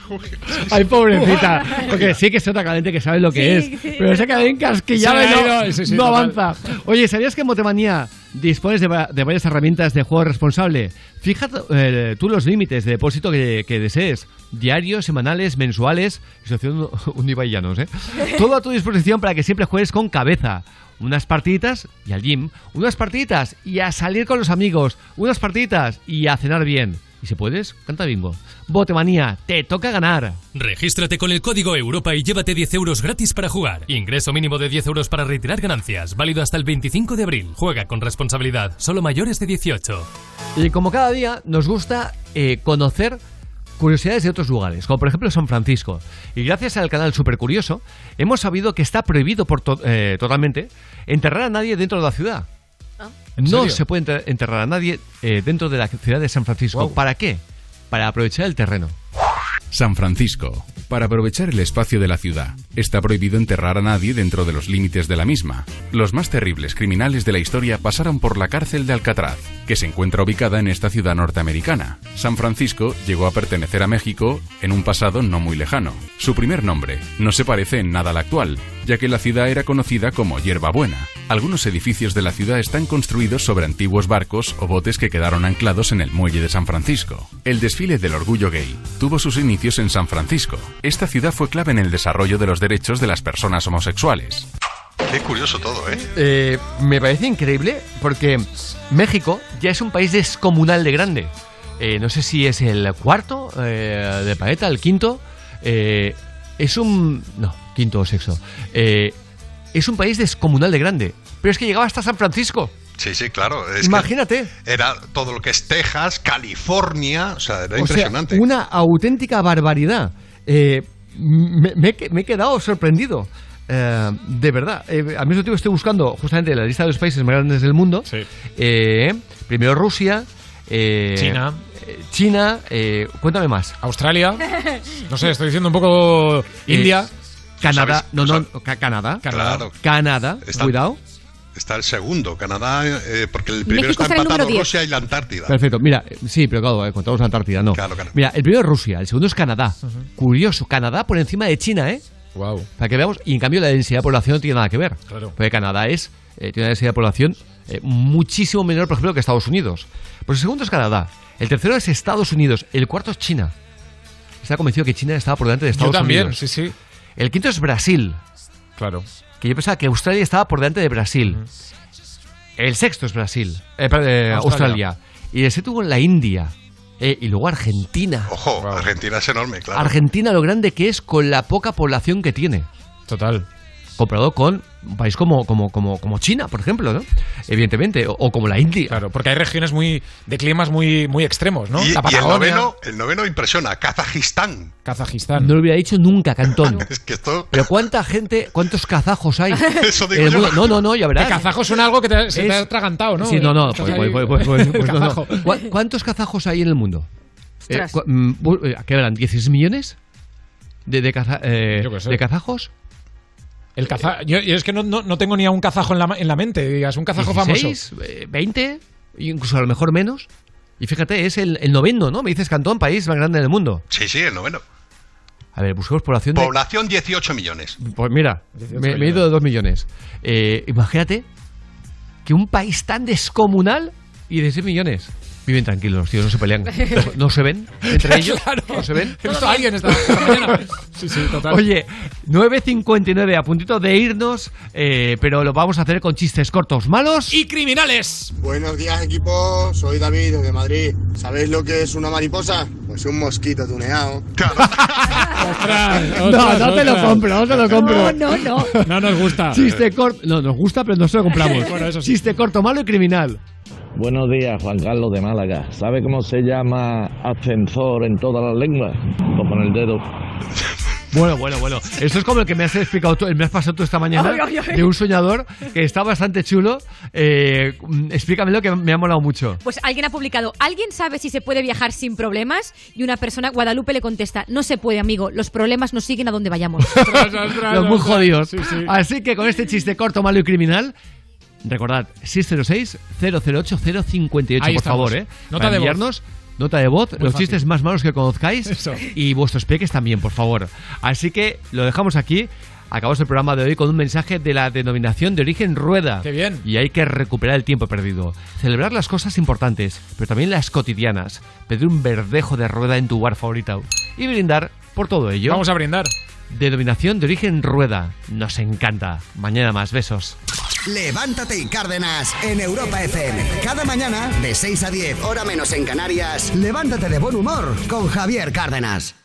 Ay, pobrecita. Porque sí que se nota caliente que sabe lo que Sí, es. sí. Pero y ha no, ido, sí, sí, no total. avanza. Oye, ¿sabías que en Motemanía dispones de, de varias herramientas de juego responsable? Fíjate eh, tú los límites de depósito que, que desees. Diarios, semanales, mensuales. Estoy haciendo un Ibai Llanos, ¿eh? Todo a tu disposición para que siempre juegues con cabeza. Unas partiditas y al gym. Unas partiditas y a salir con los amigos. Unas partiditas y a cenar bien. Y si puedes, canta bingo. Botemanía, te toca ganar. Regístrate con el código Europa y llévate 10 euros gratis para jugar. Ingreso mínimo de 10 euros para retirar ganancias. Válido hasta el 25 de abril. Juega con responsabilidad. Solo mayores de 18. Y como cada día nos gusta eh, conocer curiosidades de otros lugares, como por ejemplo San Francisco. Y gracias al canal Super Curioso, hemos sabido que está prohibido por to- eh, totalmente enterrar a nadie dentro de la ciudad. ¿En No serio? se puede enter- enterrar a nadie eh, dentro de la ciudad de San Francisco. ¿Para qué? Para aprovechar el terreno. San Francisco. Para aprovechar el espacio de la ciudad, está prohibido enterrar a nadie dentro de los límites de la misma. Los más terribles criminales de la historia pasaron por la cárcel de Alcatraz, que se encuentra ubicada en esta ciudad norteamericana. San Francisco llegó a pertenecer a México en un pasado no muy lejano. Su primer nombre no se parece en nada al actual, ya que la ciudad era conocida como Hierbabuena. Algunos edificios de la ciudad están construidos sobre antiguos barcos o botes que quedaron anclados en el muelle de San Francisco. El desfile del orgullo gay tuvo sus inicios en San Francisco. Esta ciudad fue clave en el desarrollo de los derechos de las personas homosexuales. Qué curioso todo, ¿eh? Eh, me parece increíble porque México ya es un país descomunal de grande. Eh, no sé si es el cuarto eh, de planeta, el quinto. Eh, es un. No, quinto o sexto. Eh, es un país descomunal de grande. Pero es que llegaba hasta San Francisco. Sí, sí, claro. es Imagínate. era todo lo que es Texas, California, o sea, era O sea, impresionante. una auténtica barbaridad. Eh, me, me he que- me he quedado sorprendido. Eh, de verdad. Eh, al mismo tiempo estoy buscando justamente la lista de los países más grandes del mundo. Eh, primero Rusia. eh, China. China. eh, cuéntame más. Australia. No sé, estoy diciendo un poco India. Canadá. sabes- No, no, Ca- Canadá. Claro. Canadá. Está- Cuidado. Está el segundo, Canadá, eh, porque el primero México está está en el empatado número 10. Rusia y la Antártida. Perfecto. Mira, sí, pero claro, eh, contamos la Antártida, no. Mira, el primero es Rusia, el segundo es Canadá. Curioso, Canadá por encima de China, ¿eh? Wow. Para que veamos, y en cambio la densidad de población no tiene nada que ver. Claro. Porque Canadá es, eh, tiene una densidad de población eh, muchísimo menor, por ejemplo, que Estados Unidos. Pues el segundo es Canadá, el tercero es Estados Unidos, el cuarto es China. Está convencido que China estaba por delante de Yo Estados también, Unidos. sí, sí. El quinto es Brasil. Claro. Que yo pensaba que Australia estaba por delante de Brasil. El sexto es Brasil. Eh, perdón, eh, Australia. Australia. Y el séptimo la India. Eh, y luego Argentina. Ojo, Argentina es enorme, claro. Argentina lo grande que es con la poca población que tiene. Total. Comparado con un país como, como, como, como China, por ejemplo, ¿no? Evidentemente. O, o como la India. Claro, porque hay regiones muy de climas muy, muy extremos, ¿no? Y, La y el noveno, el noveno impresiona, Kazajistán. Kazajistán. No lo hubiera dicho nunca, Cantón. Es que esto... Pero ¿cuánta gente, cuántos kazajos hay? Eso digo yo. No, no, no, ya verás. Que kazajo suena algo que te, se te ha atragantado, ¿no? Sí, no, no, pues, ahí- pues, pues, pues, pues no, no. Kazajo. ¿Cu- ¿Cuántos kazajos hay en el mundo? Eh, mm, eh, ¿Qué eran? ¿16 millones? ¿De, de, eh. ¿de kazajos? El yo, yo es que no, no, no tengo ni a un kazajo en la, en la mente, digas, un kazajo famoso. 16, eh, 20, incluso a lo mejor menos. Y fíjate, es el, el noveno, ¿no? Me dices Cantón, país más grande del mundo. Sí, sí, el noveno. A ver, buscamos población de... Población 18 millones. Pues mira, 18 me, me he ido de 2 millones. Eh, imagínate que un país tan descomunal y de 6 millones viven tranquilos, los tíos no se pelean. No, no se ven entre ellos. Claro. No se ven. He visto a alguien esta, esta mañana. Sí, sí, total. Oye, 9.59, a puntito de irnos, eh, pero lo vamos a hacer con chistes cortos, malos. ¡Y criminales! Buenos días equipo, soy David desde Madrid. ¿Sabéis lo que es una mariposa? Pues un mosquito tuneado. No, no te lo compro, no te lo compro. No, no, no. No nos gusta. Chiste corto. No, nos gusta, pero no se lo compramos. Bueno, eso sí. Chiste corto, malo y criminal. Buenos días, Juan Carlos de Málaga. ¿Sabe cómo se llama ascensor en todas las lenguas? Pues con el dedo. Bueno, bueno, bueno. Esto es como el que me has explicado tú, el me has pasado tú esta mañana Ay, ay, ay. de un soñador que está bastante chulo. Eh, explícamelo que me ha molado mucho. Pues alguien ha publicado, ¿alguien sabe si se puede viajar sin problemas? Y una persona, Guadalupe, le contesta, no se puede, amigo, los problemas nos siguen a donde vayamos. Los muy jodidos. Así que con este chiste corto, malo y criminal, recordad, 606-008-058, Ahí por estamos. favor, ¿eh? Nota Para de voz. enviarnos nota de voz, los fácil. chistes más malos que conozcáis y vuestros peques también, por favor. Así que lo dejamos aquí. Acabamos el programa de hoy con un mensaje de la denominación de origen rueda. Qué bien. Y hay que recuperar el tiempo perdido. Celebrar las cosas importantes, pero también las cotidianas. Pedir un verdejo de rueda en tu bar favorito. Y brindar por todo ello. Vamos a brindar. Denominación de origen rueda. Nos encanta. Mañana más. Besos. Levántate y Cárdenas en Europa FM. Cada mañana, de 6 a 10, hora menos en Canarias, levántate de buen humor con Javier Cárdenas.